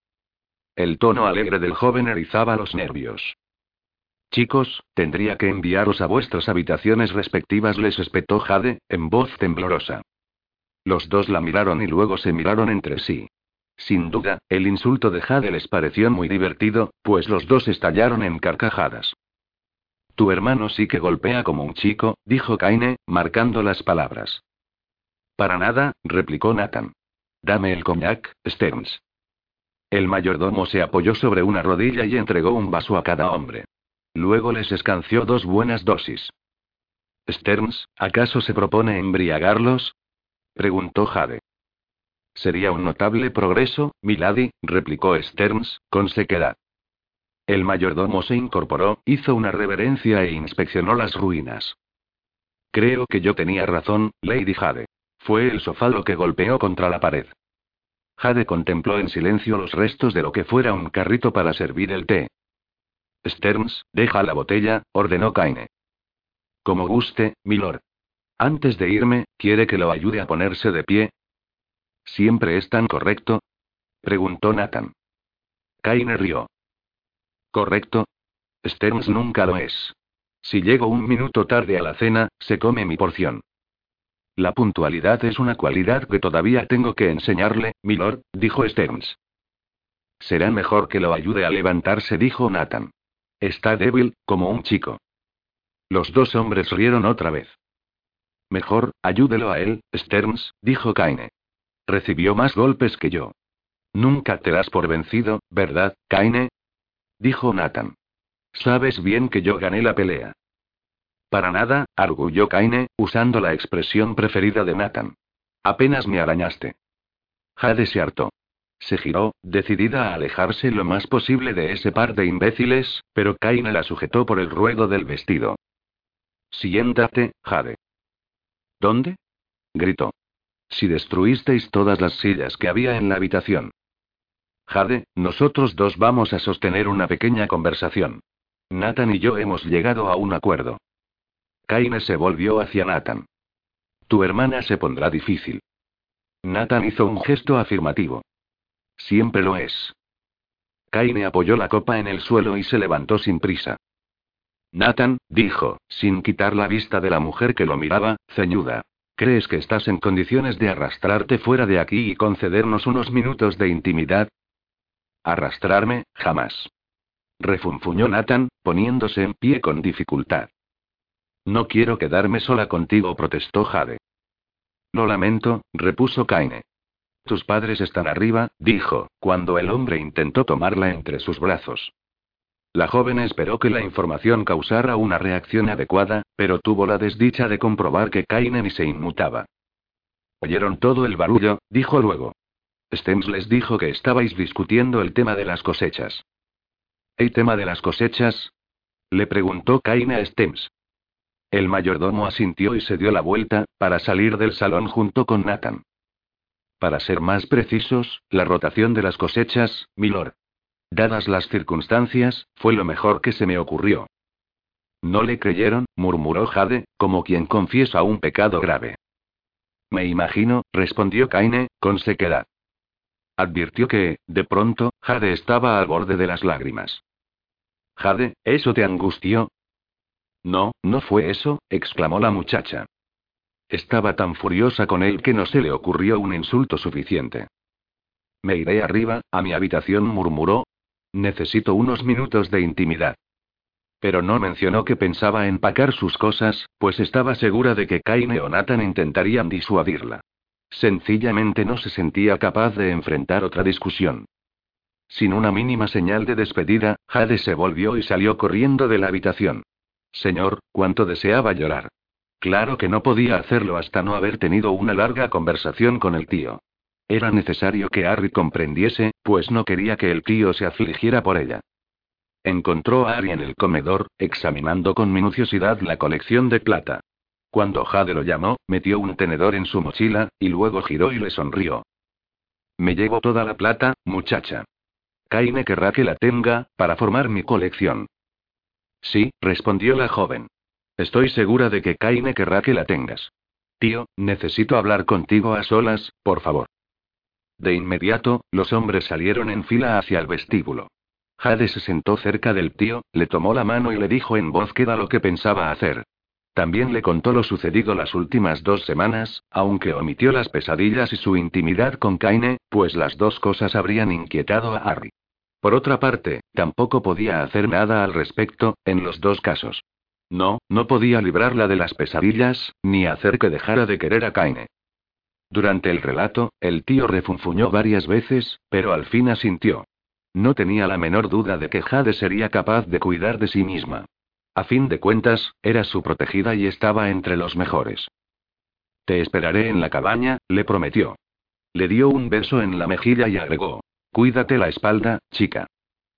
El tono alegre del joven erizaba los nervios. Chicos, tendría que enviaros a vuestras habitaciones respectivas, les espetó Jade, en voz temblorosa. Los dos la miraron y luego se miraron entre sí. Sin duda, el insulto de Jade les pareció muy divertido, pues los dos estallaron en carcajadas. Tu hermano sí que golpea como un chico, dijo Kaine, marcando las palabras. Para nada, replicó Nathan. Dame el cognac, Stearns. El mayordomo se apoyó sobre una rodilla y entregó un vaso a cada hombre. Luego les escanció dos buenas dosis. Stearns, ¿acaso se propone embriagarlos? preguntó Jade. Sería un notable progreso, Milady, replicó Stearns, con sequedad. El mayordomo se incorporó, hizo una reverencia e inspeccionó las ruinas. Creo que yo tenía razón, Lady Jade. Fue el sofá lo que golpeó contra la pared. Jade contempló en silencio los restos de lo que fuera un carrito para servir el té. Stearns, deja la botella, ordenó Kaine. Como guste, milord. Antes de irme, ¿quiere que lo ayude a ponerse de pie? ¿Siempre es tan correcto? preguntó Nathan. Kaine rió. ¿Correcto? Stearns nunca lo es. Si llego un minuto tarde a la cena, se come mi porción. La puntualidad es una cualidad que todavía tengo que enseñarle, milord, dijo Stearns. Será mejor que lo ayude a levantarse, dijo Nathan. Está débil, como un chico. Los dos hombres rieron otra vez. Mejor, ayúdelo a él, Stearns, dijo Kaine. Recibió más golpes que yo. Nunca te das por vencido, ¿verdad, Kaine? Dijo Nathan. Sabes bien que yo gané la pelea. Para nada, arguyó Kaine, usando la expresión preferida de Nathan. Apenas me arañaste. Jade se hartó. Se giró, decidida a alejarse lo más posible de ese par de imbéciles, pero Kaine la sujetó por el ruedo del vestido. Siéntate, Jade. ¿Dónde? gritó. Si destruisteis todas las sillas que había en la habitación. Jade, nosotros dos vamos a sostener una pequeña conversación. Nathan y yo hemos llegado a un acuerdo. Kaine se volvió hacia Nathan. Tu hermana se pondrá difícil. Nathan hizo un gesto afirmativo. Siempre lo es. Kaine apoyó la copa en el suelo y se levantó sin prisa. Nathan, dijo, sin quitar la vista de la mujer que lo miraba, ceñuda. ¿Crees que estás en condiciones de arrastrarte fuera de aquí y concedernos unos minutos de intimidad? Arrastrarme, jamás. Refunfuñó Nathan, poniéndose en pie con dificultad. No quiero quedarme sola contigo, protestó Jade. Lo lamento, repuso Kaine. Tus padres están arriba, dijo, cuando el hombre intentó tomarla entre sus brazos. La joven esperó que la información causara una reacción adecuada, pero tuvo la desdicha de comprobar que Kainen se inmutaba. Oyeron todo el barullo, dijo luego. Stems les dijo que estabais discutiendo el tema de las cosechas. ¿El tema de las cosechas? Le preguntó Kaine a Stems. El mayordomo asintió y se dio la vuelta, para salir del salón junto con Nathan. Para ser más precisos, la rotación de las cosechas, milord. Dadas las circunstancias, fue lo mejor que se me ocurrió. No le creyeron, murmuró Jade, como quien confiesa un pecado grave. Me imagino, respondió Kaine, con sequedad. Advirtió que, de pronto, Jade estaba al borde de las lágrimas. Jade, ¿eso te angustió? No, no fue eso, exclamó la muchacha. Estaba tan furiosa con él que no se le ocurrió un insulto suficiente. Me iré arriba, a mi habitación, murmuró, Necesito unos minutos de intimidad. Pero no mencionó que pensaba empacar sus cosas, pues estaba segura de que Kaine o Nathan intentarían disuadirla. Sencillamente no se sentía capaz de enfrentar otra discusión. Sin una mínima señal de despedida, Jade se volvió y salió corriendo de la habitación. Señor, cuánto deseaba llorar. Claro que no podía hacerlo hasta no haber tenido una larga conversación con el tío. Era necesario que Harry comprendiese, pues no quería que el tío se afligiera por ella. Encontró a Harry en el comedor, examinando con minuciosidad la colección de plata. Cuando Jade lo llamó, metió un tenedor en su mochila, y luego giró y le sonrió. Me llevo toda la plata, muchacha. Kaine querrá que la tenga, para formar mi colección. Sí, respondió la joven. Estoy segura de que Kaine querrá que la tengas. Tío, necesito hablar contigo a solas, por favor. De inmediato, los hombres salieron en fila hacia el vestíbulo. Jade se sentó cerca del tío, le tomó la mano y le dijo en voz queda lo que pensaba hacer. También le contó lo sucedido las últimas dos semanas, aunque omitió las pesadillas y su intimidad con Kaine, pues las dos cosas habrían inquietado a Harry. Por otra parte, tampoco podía hacer nada al respecto, en los dos casos. No, no podía librarla de las pesadillas, ni hacer que dejara de querer a Kaine. Durante el relato, el tío refunfuñó varias veces, pero al fin asintió. No tenía la menor duda de que Jade sería capaz de cuidar de sí misma. A fin de cuentas, era su protegida y estaba entre los mejores. Te esperaré en la cabaña, le prometió. Le dio un beso en la mejilla y agregó. Cuídate la espalda, chica.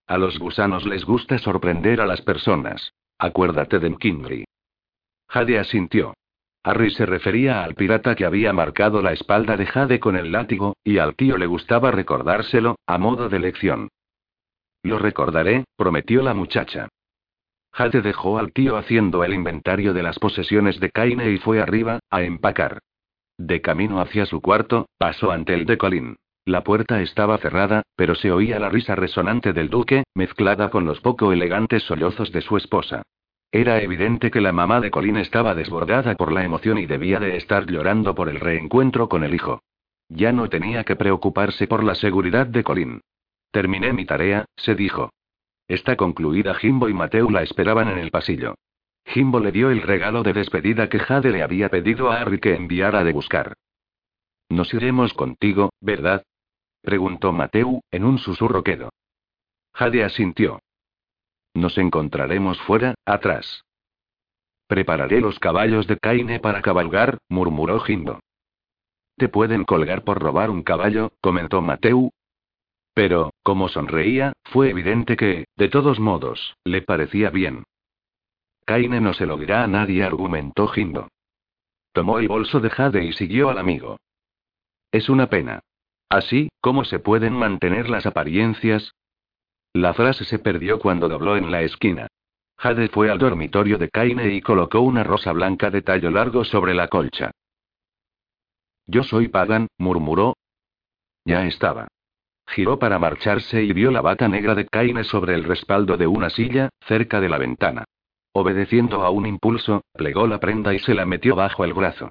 A los gusanos les gusta sorprender a las personas. Acuérdate de McKinley. Jade asintió. Harry se refería al pirata que había marcado la espalda de Jade con el látigo, y al tío le gustaba recordárselo, a modo de lección. Lo recordaré, prometió la muchacha. Jade dejó al tío haciendo el inventario de las posesiones de Kaine y fue arriba, a empacar. De camino hacia su cuarto, pasó ante el de Colin. La puerta estaba cerrada, pero se oía la risa resonante del duque, mezclada con los poco elegantes sollozos de su esposa. Era evidente que la mamá de Colin estaba desbordada por la emoción y debía de estar llorando por el reencuentro con el hijo. Ya no tenía que preocuparse por la seguridad de Colin. Terminé mi tarea, se dijo. Está concluida. Jimbo y Mateo la esperaban en el pasillo. Jimbo le dio el regalo de despedida que Jade le había pedido a Harry que enviara de buscar. Nos iremos contigo, ¿verdad? preguntó Mateo, en un susurro quedo. Jade asintió. Nos encontraremos fuera, atrás. Prepararé los caballos de Kaine para cabalgar, murmuró Jimbo. Te pueden colgar por robar un caballo, comentó Mateu. Pero, como sonreía, fue evidente que, de todos modos, le parecía bien. Kaine no se lo dirá a nadie, argumentó Jimbo. Tomó el bolso de Jade y siguió al amigo. Es una pena. Así, ¿cómo se pueden mantener las apariencias? La frase se perdió cuando dobló en la esquina. Jade fue al dormitorio de Kaine y colocó una rosa blanca de tallo largo sobre la colcha. Yo soy Pagan, murmuró. Ya estaba. Giró para marcharse y vio la bata negra de Kaine sobre el respaldo de una silla, cerca de la ventana. Obedeciendo a un impulso, plegó la prenda y se la metió bajo el brazo.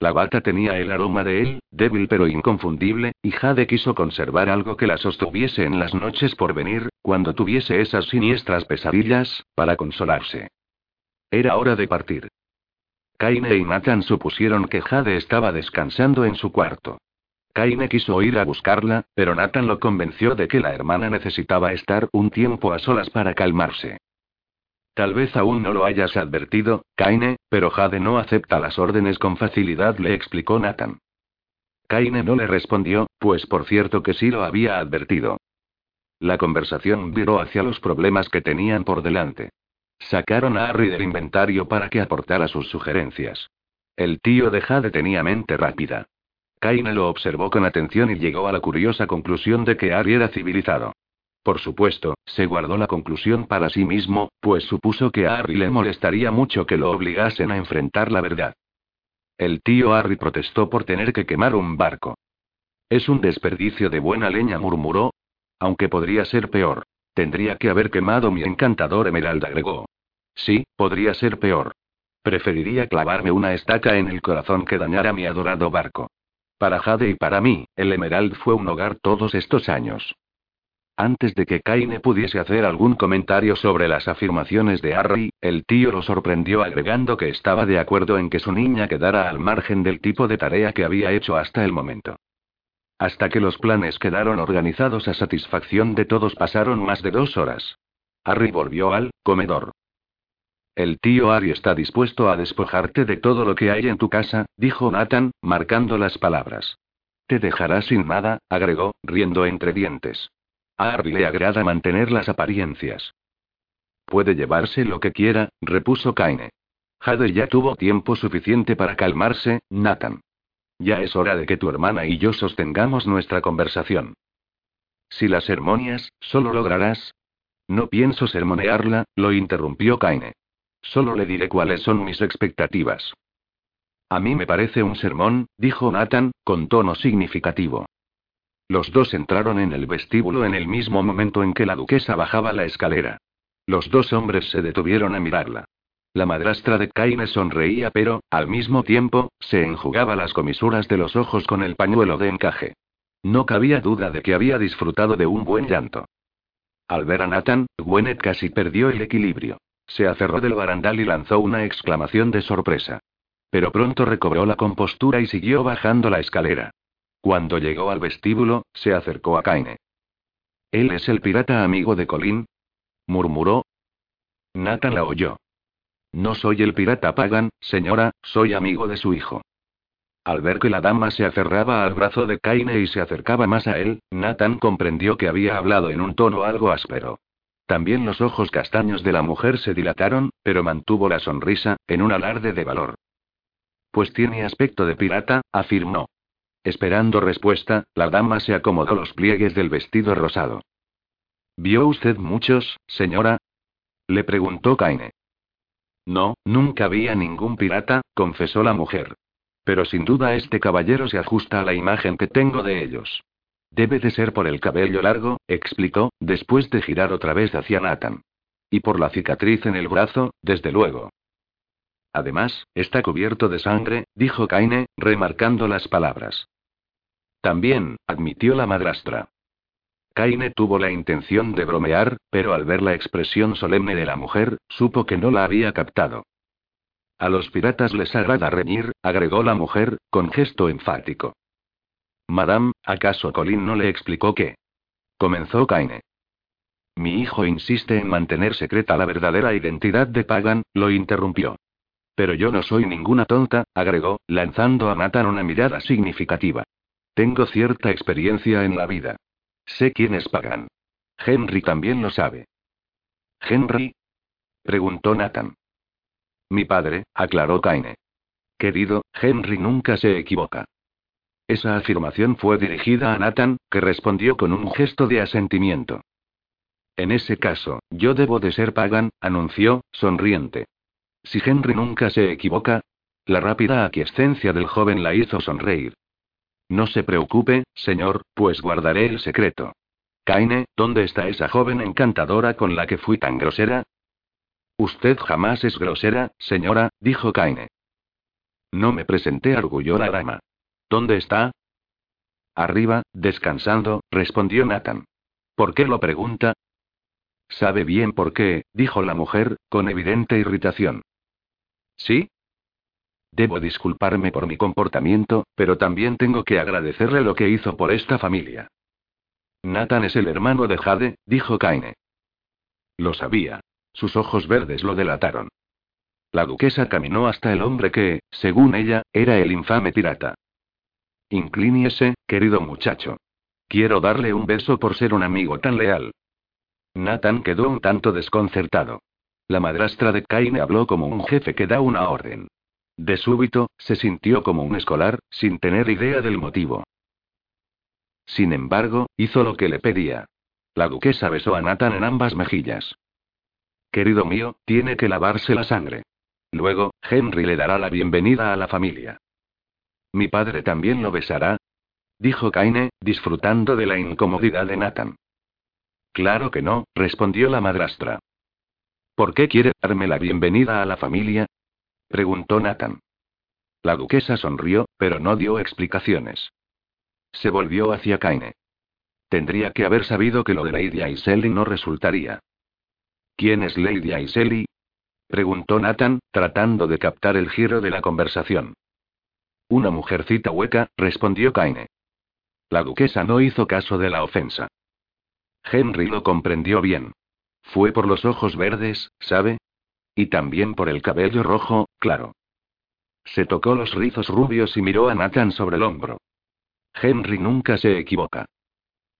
La bata tenía el aroma de él, débil pero inconfundible, y Jade quiso conservar algo que la sostuviese en las noches por venir, cuando tuviese esas siniestras pesadillas, para consolarse. Era hora de partir. Kaine y Nathan supusieron que Jade estaba descansando en su cuarto. Kaine quiso ir a buscarla, pero Nathan lo convenció de que la hermana necesitaba estar un tiempo a solas para calmarse. Tal vez aún no lo hayas advertido, Kaine, pero Jade no acepta las órdenes con facilidad, le explicó Nathan. Kaine no le respondió, pues por cierto que sí lo había advertido. La conversación viró hacia los problemas que tenían por delante. Sacaron a Harry del inventario para que aportara sus sugerencias. El tío de Jade tenía mente rápida. Kaine lo observó con atención y llegó a la curiosa conclusión de que Harry era civilizado. Por supuesto, se guardó la conclusión para sí mismo, pues supuso que a Harry le molestaría mucho que lo obligasen a enfrentar la verdad. El tío Harry protestó por tener que quemar un barco. Es un desperdicio de buena leña, murmuró. Aunque podría ser peor. Tendría que haber quemado mi encantador emerald, agregó. Sí, podría ser peor. Preferiría clavarme una estaca en el corazón que dañar a mi adorado barco. Para Jade y para mí, el Emerald fue un hogar todos estos años. Antes de que Kaine pudiese hacer algún comentario sobre las afirmaciones de Harry, el tío lo sorprendió agregando que estaba de acuerdo en que su niña quedara al margen del tipo de tarea que había hecho hasta el momento. Hasta que los planes quedaron organizados a satisfacción de todos pasaron más de dos horas. Harry volvió al comedor. El tío Harry está dispuesto a despojarte de todo lo que hay en tu casa, dijo Nathan, marcando las palabras. Te dejará sin nada, agregó, riendo entre dientes. A Harry le agrada mantener las apariencias. Puede llevarse lo que quiera, repuso Kaine. Jade ya tuvo tiempo suficiente para calmarse, Nathan. Ya es hora de que tu hermana y yo sostengamos nuestra conversación. Si las sermonías, solo lograrás. No pienso sermonearla, lo interrumpió Kaine. Solo le diré cuáles son mis expectativas. A mí me parece un sermón, dijo Nathan, con tono significativo. Los dos entraron en el vestíbulo en el mismo momento en que la duquesa bajaba la escalera. Los dos hombres se detuvieron a mirarla. La madrastra de Kaine sonreía, pero, al mismo tiempo, se enjugaba las comisuras de los ojos con el pañuelo de encaje. No cabía duda de que había disfrutado de un buen llanto. Al ver a Nathan, Gweneth casi perdió el equilibrio. Se aferró del barandal y lanzó una exclamación de sorpresa. Pero pronto recobró la compostura y siguió bajando la escalera. Cuando llegó al vestíbulo, se acercó a Kaine. ¿Él es el pirata amigo de Colin? murmuró. Nathan la oyó. No soy el pirata Pagan, señora, soy amigo de su hijo. Al ver que la dama se aferraba al brazo de Kaine y se acercaba más a él, Nathan comprendió que había hablado en un tono algo áspero. También los ojos castaños de la mujer se dilataron, pero mantuvo la sonrisa, en un alarde de valor. Pues tiene aspecto de pirata, afirmó. Esperando respuesta, la dama se acomodó los pliegues del vestido rosado. ¿Vio usted muchos, señora? Le preguntó Kaine. No, nunca vi a ningún pirata, confesó la mujer. Pero sin duda este caballero se ajusta a la imagen que tengo de ellos. Debe de ser por el cabello largo, explicó, después de girar otra vez hacia Nathan. Y por la cicatriz en el brazo, desde luego. Además, está cubierto de sangre, dijo Kaine, remarcando las palabras. También, admitió la madrastra. Kaine tuvo la intención de bromear, pero al ver la expresión solemne de la mujer, supo que no la había captado. A los piratas les agrada reñir, agregó la mujer, con gesto enfático. Madame, ¿acaso Colin no le explicó qué? Comenzó Kaine. Mi hijo insiste en mantener secreta la verdadera identidad de Pagan, lo interrumpió. Pero yo no soy ninguna tonta, agregó, lanzando a Nathan una mirada significativa. Tengo cierta experiencia en la vida. Sé quién es Pagan. Henry también lo sabe. ¿Henry? preguntó Nathan. Mi padre, aclaró Kaine. Querido, Henry nunca se equivoca. Esa afirmación fue dirigida a Nathan, que respondió con un gesto de asentimiento. En ese caso, yo debo de ser Pagan, anunció, sonriente. Si Henry nunca se equivoca. La rápida aquiescencia del joven la hizo sonreír. No se preocupe, señor, pues guardaré el secreto. Kaine, ¿dónde está esa joven encantadora con la que fui tan grosera? Usted jamás es grosera, señora, dijo Kaine. No me presenté, arguyó la dama. ¿Dónde está? Arriba, descansando, respondió Nathan. ¿Por qué lo pregunta? Sabe bien por qué, dijo la mujer, con evidente irritación. ¿Sí? Debo disculparme por mi comportamiento, pero también tengo que agradecerle lo que hizo por esta familia. Nathan es el hermano de Jade, dijo Kaine. Lo sabía. Sus ojos verdes lo delataron. La duquesa caminó hasta el hombre que, según ella, era el infame pirata. Inclíniese, querido muchacho. Quiero darle un beso por ser un amigo tan leal. Nathan quedó un tanto desconcertado. La madrastra de Kaine habló como un jefe que da una orden. De súbito, se sintió como un escolar, sin tener idea del motivo. Sin embargo, hizo lo que le pedía. La duquesa besó a Nathan en ambas mejillas. Querido mío, tiene que lavarse la sangre. Luego, Henry le dará la bienvenida a la familia. ¿Mi padre también lo besará? Dijo Kaine, disfrutando de la incomodidad de Nathan. Claro que no, respondió la madrastra. ¿Por qué quiere darme la bienvenida a la familia? preguntó Nathan. La duquesa sonrió, pero no dio explicaciones. Se volvió hacia Kaine. Tendría que haber sabido que lo de Lady Aiseli no resultaría. ¿Quién es Lady Aiseli? preguntó Nathan, tratando de captar el giro de la conversación. Una mujercita hueca, respondió Kaine. La duquesa no hizo caso de la ofensa. Henry lo comprendió bien. Fue por los ojos verdes, ¿sabe? Y también por el cabello rojo, claro. Se tocó los rizos rubios y miró a Nathan sobre el hombro. Henry nunca se equivoca.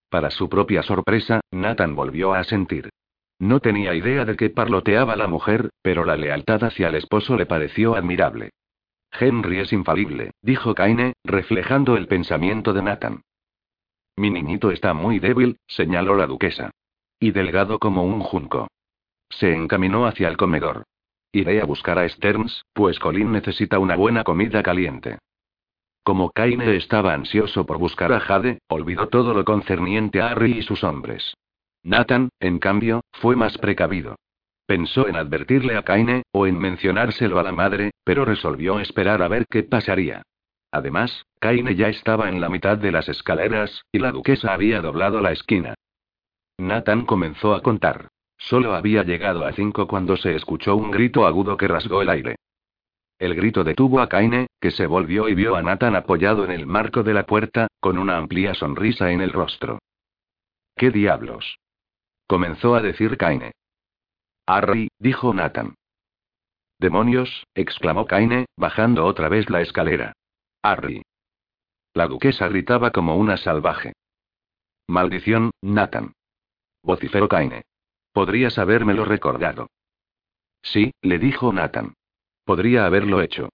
Para su propia sorpresa, Nathan volvió a sentir. No tenía idea de que parloteaba la mujer, pero la lealtad hacia el esposo le pareció admirable. Henry es infalible, dijo Kaine, reflejando el pensamiento de Nathan. Mi niñito está muy débil, señaló la duquesa. Y delgado como un junco. Se encaminó hacia el comedor. Iré a buscar a Stearns, pues Colin necesita una buena comida caliente. Como Kaine estaba ansioso por buscar a Jade, olvidó todo lo concerniente a Harry y sus hombres. Nathan, en cambio, fue más precavido. Pensó en advertirle a Kaine, o en mencionárselo a la madre, pero resolvió esperar a ver qué pasaría. Además, Kaine ya estaba en la mitad de las escaleras, y la duquesa había doblado la esquina. Nathan comenzó a contar. Solo había llegado a cinco cuando se escuchó un grito agudo que rasgó el aire. El grito detuvo a Kaine, que se volvió y vio a Nathan apoyado en el marco de la puerta, con una amplia sonrisa en el rostro. ¿Qué diablos? Comenzó a decir Kaine. Harry, dijo Nathan. Demonios, exclamó Kaine, bajando otra vez la escalera. Harry. La duquesa gritaba como una salvaje. Maldición, Nathan. Vociferó Kaine. Podrías habérmelo recordado. Sí, le dijo Nathan. Podría haberlo hecho.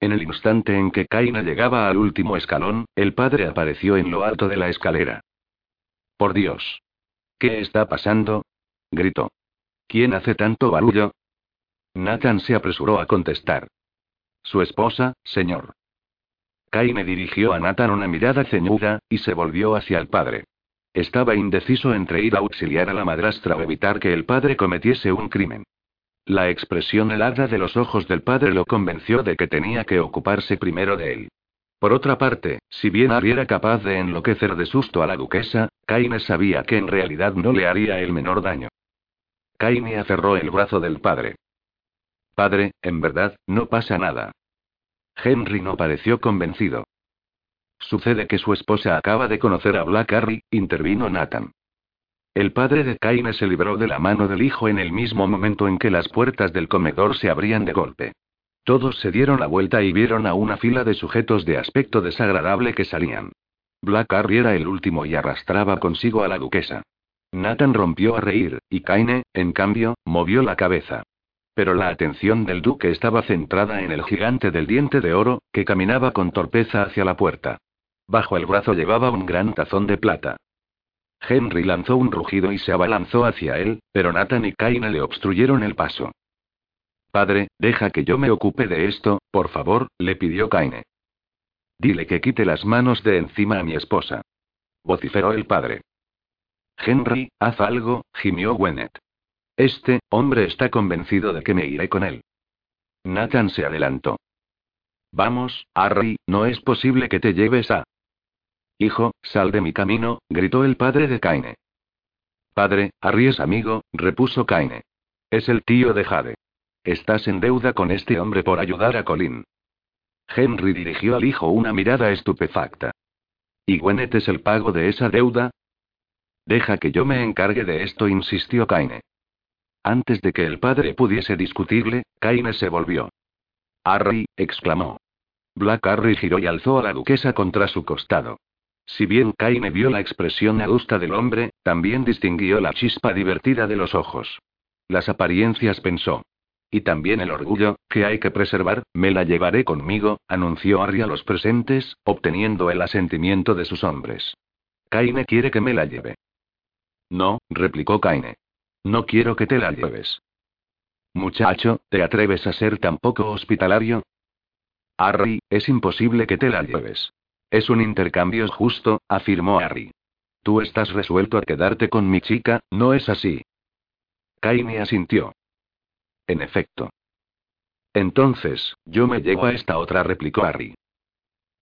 En el instante en que Kaine llegaba al último escalón, el padre apareció en lo alto de la escalera. Por Dios. ¿Qué está pasando? gritó. ¿Quién hace tanto barullo? Nathan se apresuró a contestar. Su esposa, señor. Kaine dirigió a Nathan una mirada ceñuda, y se volvió hacia el padre. Estaba indeciso entre ir a auxiliar a la madrastra o evitar que el padre cometiese un crimen. La expresión helada de los ojos del padre lo convenció de que tenía que ocuparse primero de él. Por otra parte, si bien Ari era capaz de enloquecer de susto a la duquesa, Kaine sabía que en realidad no le haría el menor daño. Kaine aferró el brazo del padre. Padre, en verdad, no pasa nada. Henry no pareció convencido. Sucede que su esposa acaba de conocer a Black Harry, intervino Nathan. El padre de Kaine se libró de la mano del hijo en el mismo momento en que las puertas del comedor se abrían de golpe. Todos se dieron la vuelta y vieron a una fila de sujetos de aspecto desagradable que salían. Black Harry era el último y arrastraba consigo a la duquesa. Nathan rompió a reír, y Kaine, en cambio, movió la cabeza. Pero la atención del duque estaba centrada en el gigante del diente de oro, que caminaba con torpeza hacia la puerta. Bajo el brazo llevaba un gran tazón de plata. Henry lanzó un rugido y se abalanzó hacia él, pero Nathan y Kaine le obstruyeron el paso. Padre, deja que yo me ocupe de esto, por favor, le pidió Kaine. Dile que quite las manos de encima a mi esposa. Vociferó el padre. Henry, haz algo, gimió Gwennet. Este hombre está convencido de que me iré con él. Nathan se adelantó. Vamos, Harry, no es posible que te lleves a. Hijo, sal de mi camino, gritó el padre de Kaine. Padre, Harry es amigo, repuso Kaine. Es el tío de Jade. Estás en deuda con este hombre por ayudar a Colin. Henry dirigió al hijo una mirada estupefacta. ¿Y Gwennet es el pago de esa deuda? Deja que yo me encargue de esto, insistió Kaine. Antes de que el padre pudiese discutirle, Kaine se volvió. Harry, exclamó. Black Harry giró y alzó a la duquesa contra su costado. Si bien Kaine vio la expresión adusta del hombre, también distinguió la chispa divertida de los ojos. Las apariencias pensó. Y también el orgullo, que hay que preservar, me la llevaré conmigo, anunció Harry a los presentes, obteniendo el asentimiento de sus hombres. Kaine quiere que me la lleve. No, replicó Kaine. No quiero que te la lleves. Muchacho, ¿te atreves a ser tan poco hospitalario? Harry, es imposible que te la lleves. Es un intercambio justo, afirmó Harry. Tú estás resuelto a quedarte con mi chica, ¿no es así? Kaine asintió. En efecto. Entonces, yo me llevo a esta otra, replicó Harry.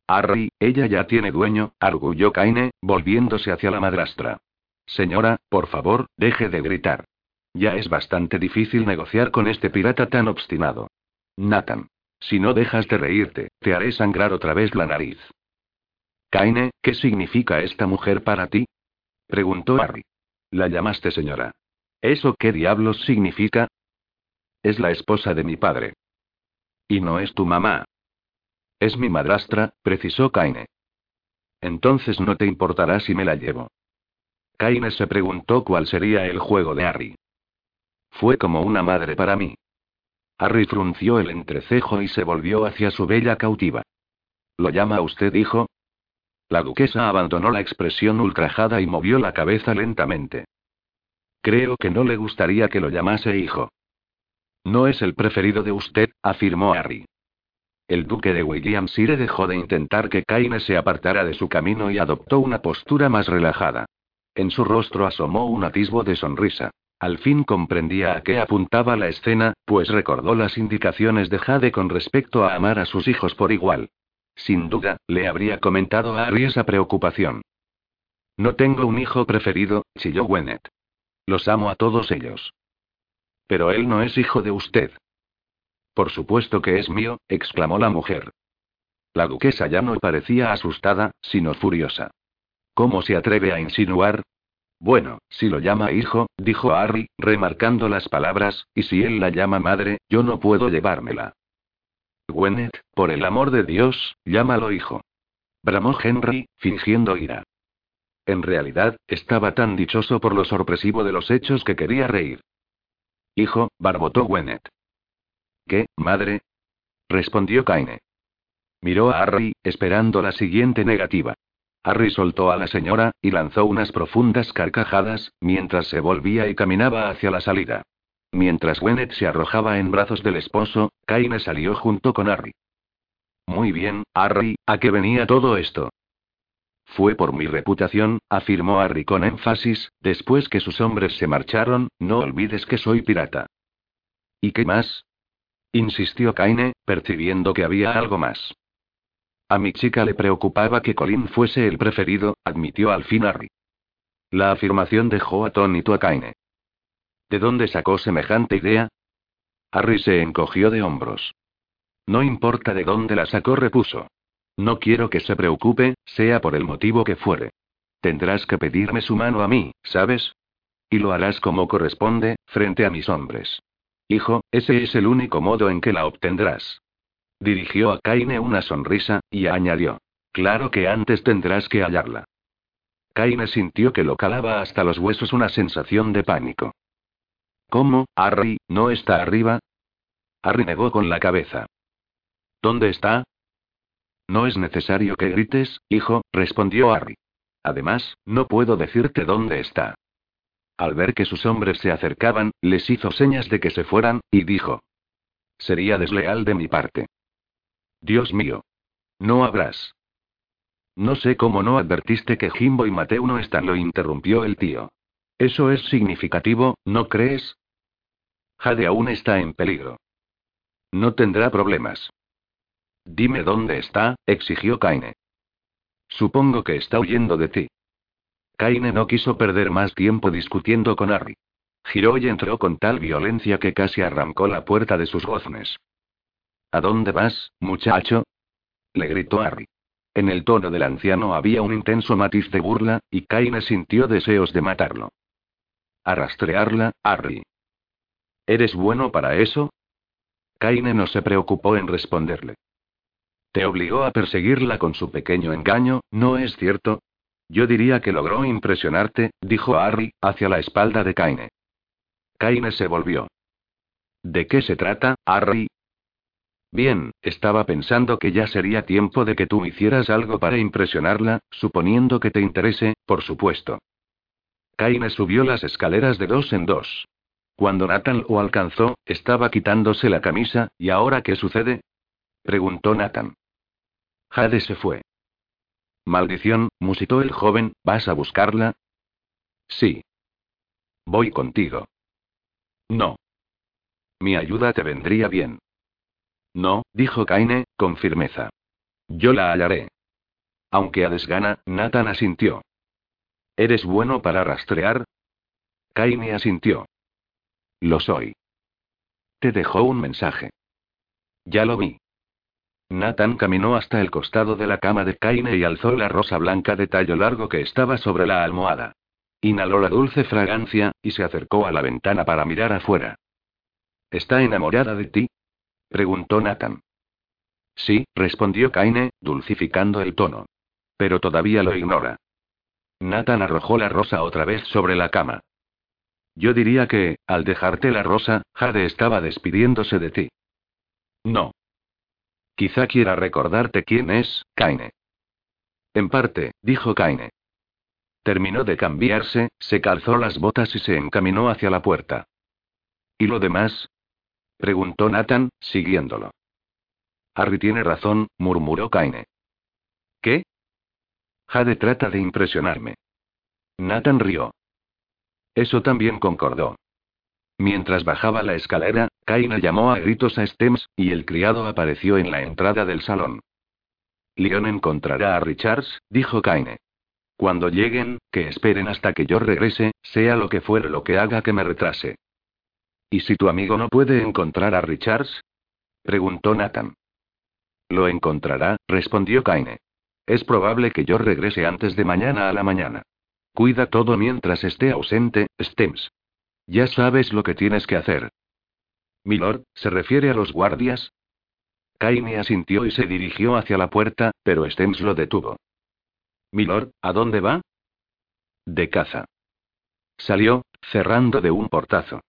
Harry, ella ya tiene dueño, arguyó Kaine, volviéndose hacia la madrastra. Señora, por favor, deje de gritar. Ya es bastante difícil negociar con este pirata tan obstinado. Nathan. Si no dejas de reírte, te haré sangrar otra vez la nariz. Kaine, ¿qué significa esta mujer para ti? preguntó Harry. La llamaste señora. ¿Eso qué diablos significa? Es la esposa de mi padre. ¿Y no es tu mamá? Es mi madrastra, precisó Kaine. Entonces no te importará si me la llevo. Kaine se preguntó cuál sería el juego de Harry. Fue como una madre para mí. Harry frunció el entrecejo y se volvió hacia su bella cautiva. ¿Lo llama usted hijo? La duquesa abandonó la expresión ultrajada y movió la cabeza lentamente. Creo que no le gustaría que lo llamase hijo. No es el preferido de usted, afirmó Harry. El duque de Williamshire dejó de intentar que Kaine se apartara de su camino y adoptó una postura más relajada. En su rostro asomó un atisbo de sonrisa. Al fin comprendía a qué apuntaba la escena, pues recordó las indicaciones de Jade con respecto a amar a sus hijos por igual. Sin duda, le habría comentado a Harry esa preocupación. No tengo un hijo preferido, chilló Gwennet. Los amo a todos ellos. Pero él no es hijo de usted. Por supuesto que es mío, exclamó la mujer. La duquesa ya no parecía asustada, sino furiosa. ¿Cómo se atreve a insinuar? Bueno, si lo llama hijo, dijo Harry, remarcando las palabras, y si él la llama madre, yo no puedo llevármela. Gwennet, por el amor de Dios, llámalo hijo. Bramó Henry, fingiendo ira. En realidad, estaba tan dichoso por lo sorpresivo de los hechos que quería reír. Hijo, barbotó Gwennet. ¿Qué, madre? respondió Kaine. Miró a Harry, esperando la siguiente negativa. Harry soltó a la señora, y lanzó unas profundas carcajadas, mientras se volvía y caminaba hacia la salida. Mientras Gwennet se arrojaba en brazos del esposo, Kaine salió junto con Harry. Muy bien, Harry, ¿a qué venía todo esto? Fue por mi reputación, afirmó Harry con énfasis, después que sus hombres se marcharon, no olvides que soy pirata. ¿Y qué más? insistió Kaine, percibiendo que había algo más. A mi chica le preocupaba que Colin fuese el preferido, admitió al fin Harry. La afirmación dejó atónito a Kaine. ¿De dónde sacó semejante idea? Harry se encogió de hombros. No importa de dónde la sacó, repuso. No quiero que se preocupe, sea por el motivo que fuere. Tendrás que pedirme su mano a mí, ¿sabes? Y lo harás como corresponde, frente a mis hombres. Hijo, ese es el único modo en que la obtendrás. Dirigió a Kaine una sonrisa, y añadió. Claro que antes tendrás que hallarla. Kaine sintió que lo calaba hasta los huesos una sensación de pánico. ¿Cómo, Harry, no está arriba? Harry negó con la cabeza. ¿Dónde está? No es necesario que grites, hijo, respondió Harry. Además, no puedo decirte dónde está. Al ver que sus hombres se acercaban, les hizo señas de que se fueran, y dijo. Sería desleal de mi parte. Dios mío. No habrás. No sé cómo no advertiste que Jimbo y Mateo no están, lo interrumpió el tío. Eso es significativo, ¿no crees? Jade aún está en peligro. No tendrá problemas. Dime dónde está, exigió Kaine. Supongo que está huyendo de ti. Kaine no quiso perder más tiempo discutiendo con Harry. Giró y entró con tal violencia que casi arrancó la puerta de sus goznes. ¿A dónde vas, muchacho? le gritó Harry. En el tono del anciano había un intenso matiz de burla, y Kaine sintió deseos de matarlo. A rastrearla, Harry. ¿Eres bueno para eso? Kaine no se preocupó en responderle. Te obligó a perseguirla con su pequeño engaño, ¿no es cierto? Yo diría que logró impresionarte, dijo Harry, hacia la espalda de Kaine. Kaine se volvió. ¿De qué se trata, Harry? Bien, estaba pensando que ya sería tiempo de que tú hicieras algo para impresionarla, suponiendo que te interese, por supuesto. Kaine subió las escaleras de dos en dos. Cuando Nathan lo alcanzó, estaba quitándose la camisa, ¿y ahora qué sucede? preguntó Nathan. Jade se fue. Maldición, musitó el joven, ¿vas a buscarla? Sí. Voy contigo. No. Mi ayuda te vendría bien. No, dijo Kaine, con firmeza. Yo la hallaré. Aunque a desgana, Nathan asintió. ¿Eres bueno para rastrear? Kaine asintió. Lo soy. Te dejó un mensaje. Ya lo vi. Nathan caminó hasta el costado de la cama de Kaine y alzó la rosa blanca de tallo largo que estaba sobre la almohada. Inhaló la dulce fragancia, y se acercó a la ventana para mirar afuera. ¿Está enamorada de ti? preguntó Nathan. Sí, respondió Kaine, dulcificando el tono. Pero todavía lo ignora. Nathan arrojó la rosa otra vez sobre la cama. Yo diría que, al dejarte la rosa, Jade estaba despidiéndose de ti. No. Quizá quiera recordarte quién es, Kaine. En parte, dijo Kaine. Terminó de cambiarse, se calzó las botas y se encaminó hacia la puerta. ¿Y lo demás? Preguntó Nathan, siguiéndolo. Harry tiene razón, murmuró Kaine. ¿Qué? Jade trata de impresionarme. Nathan rió. Eso también concordó. Mientras bajaba la escalera, Kaine llamó a gritos a Stems, y el criado apareció en la entrada del salón. Leon encontrará a Richards, dijo Kaine. Cuando lleguen, que esperen hasta que yo regrese, sea lo que fuere lo que haga que me retrase. ¿Y si tu amigo no puede encontrar a Richards? preguntó Nathan. Lo encontrará, respondió Kaine. Es probable que yo regrese antes de mañana a la mañana. Cuida todo mientras esté ausente, Stems. Ya sabes lo que tienes que hacer. Milord, ¿se refiere a los guardias? Kaine asintió y se dirigió hacia la puerta, pero Stems lo detuvo. Milord, ¿a dónde va? De caza. Salió, cerrando de un portazo.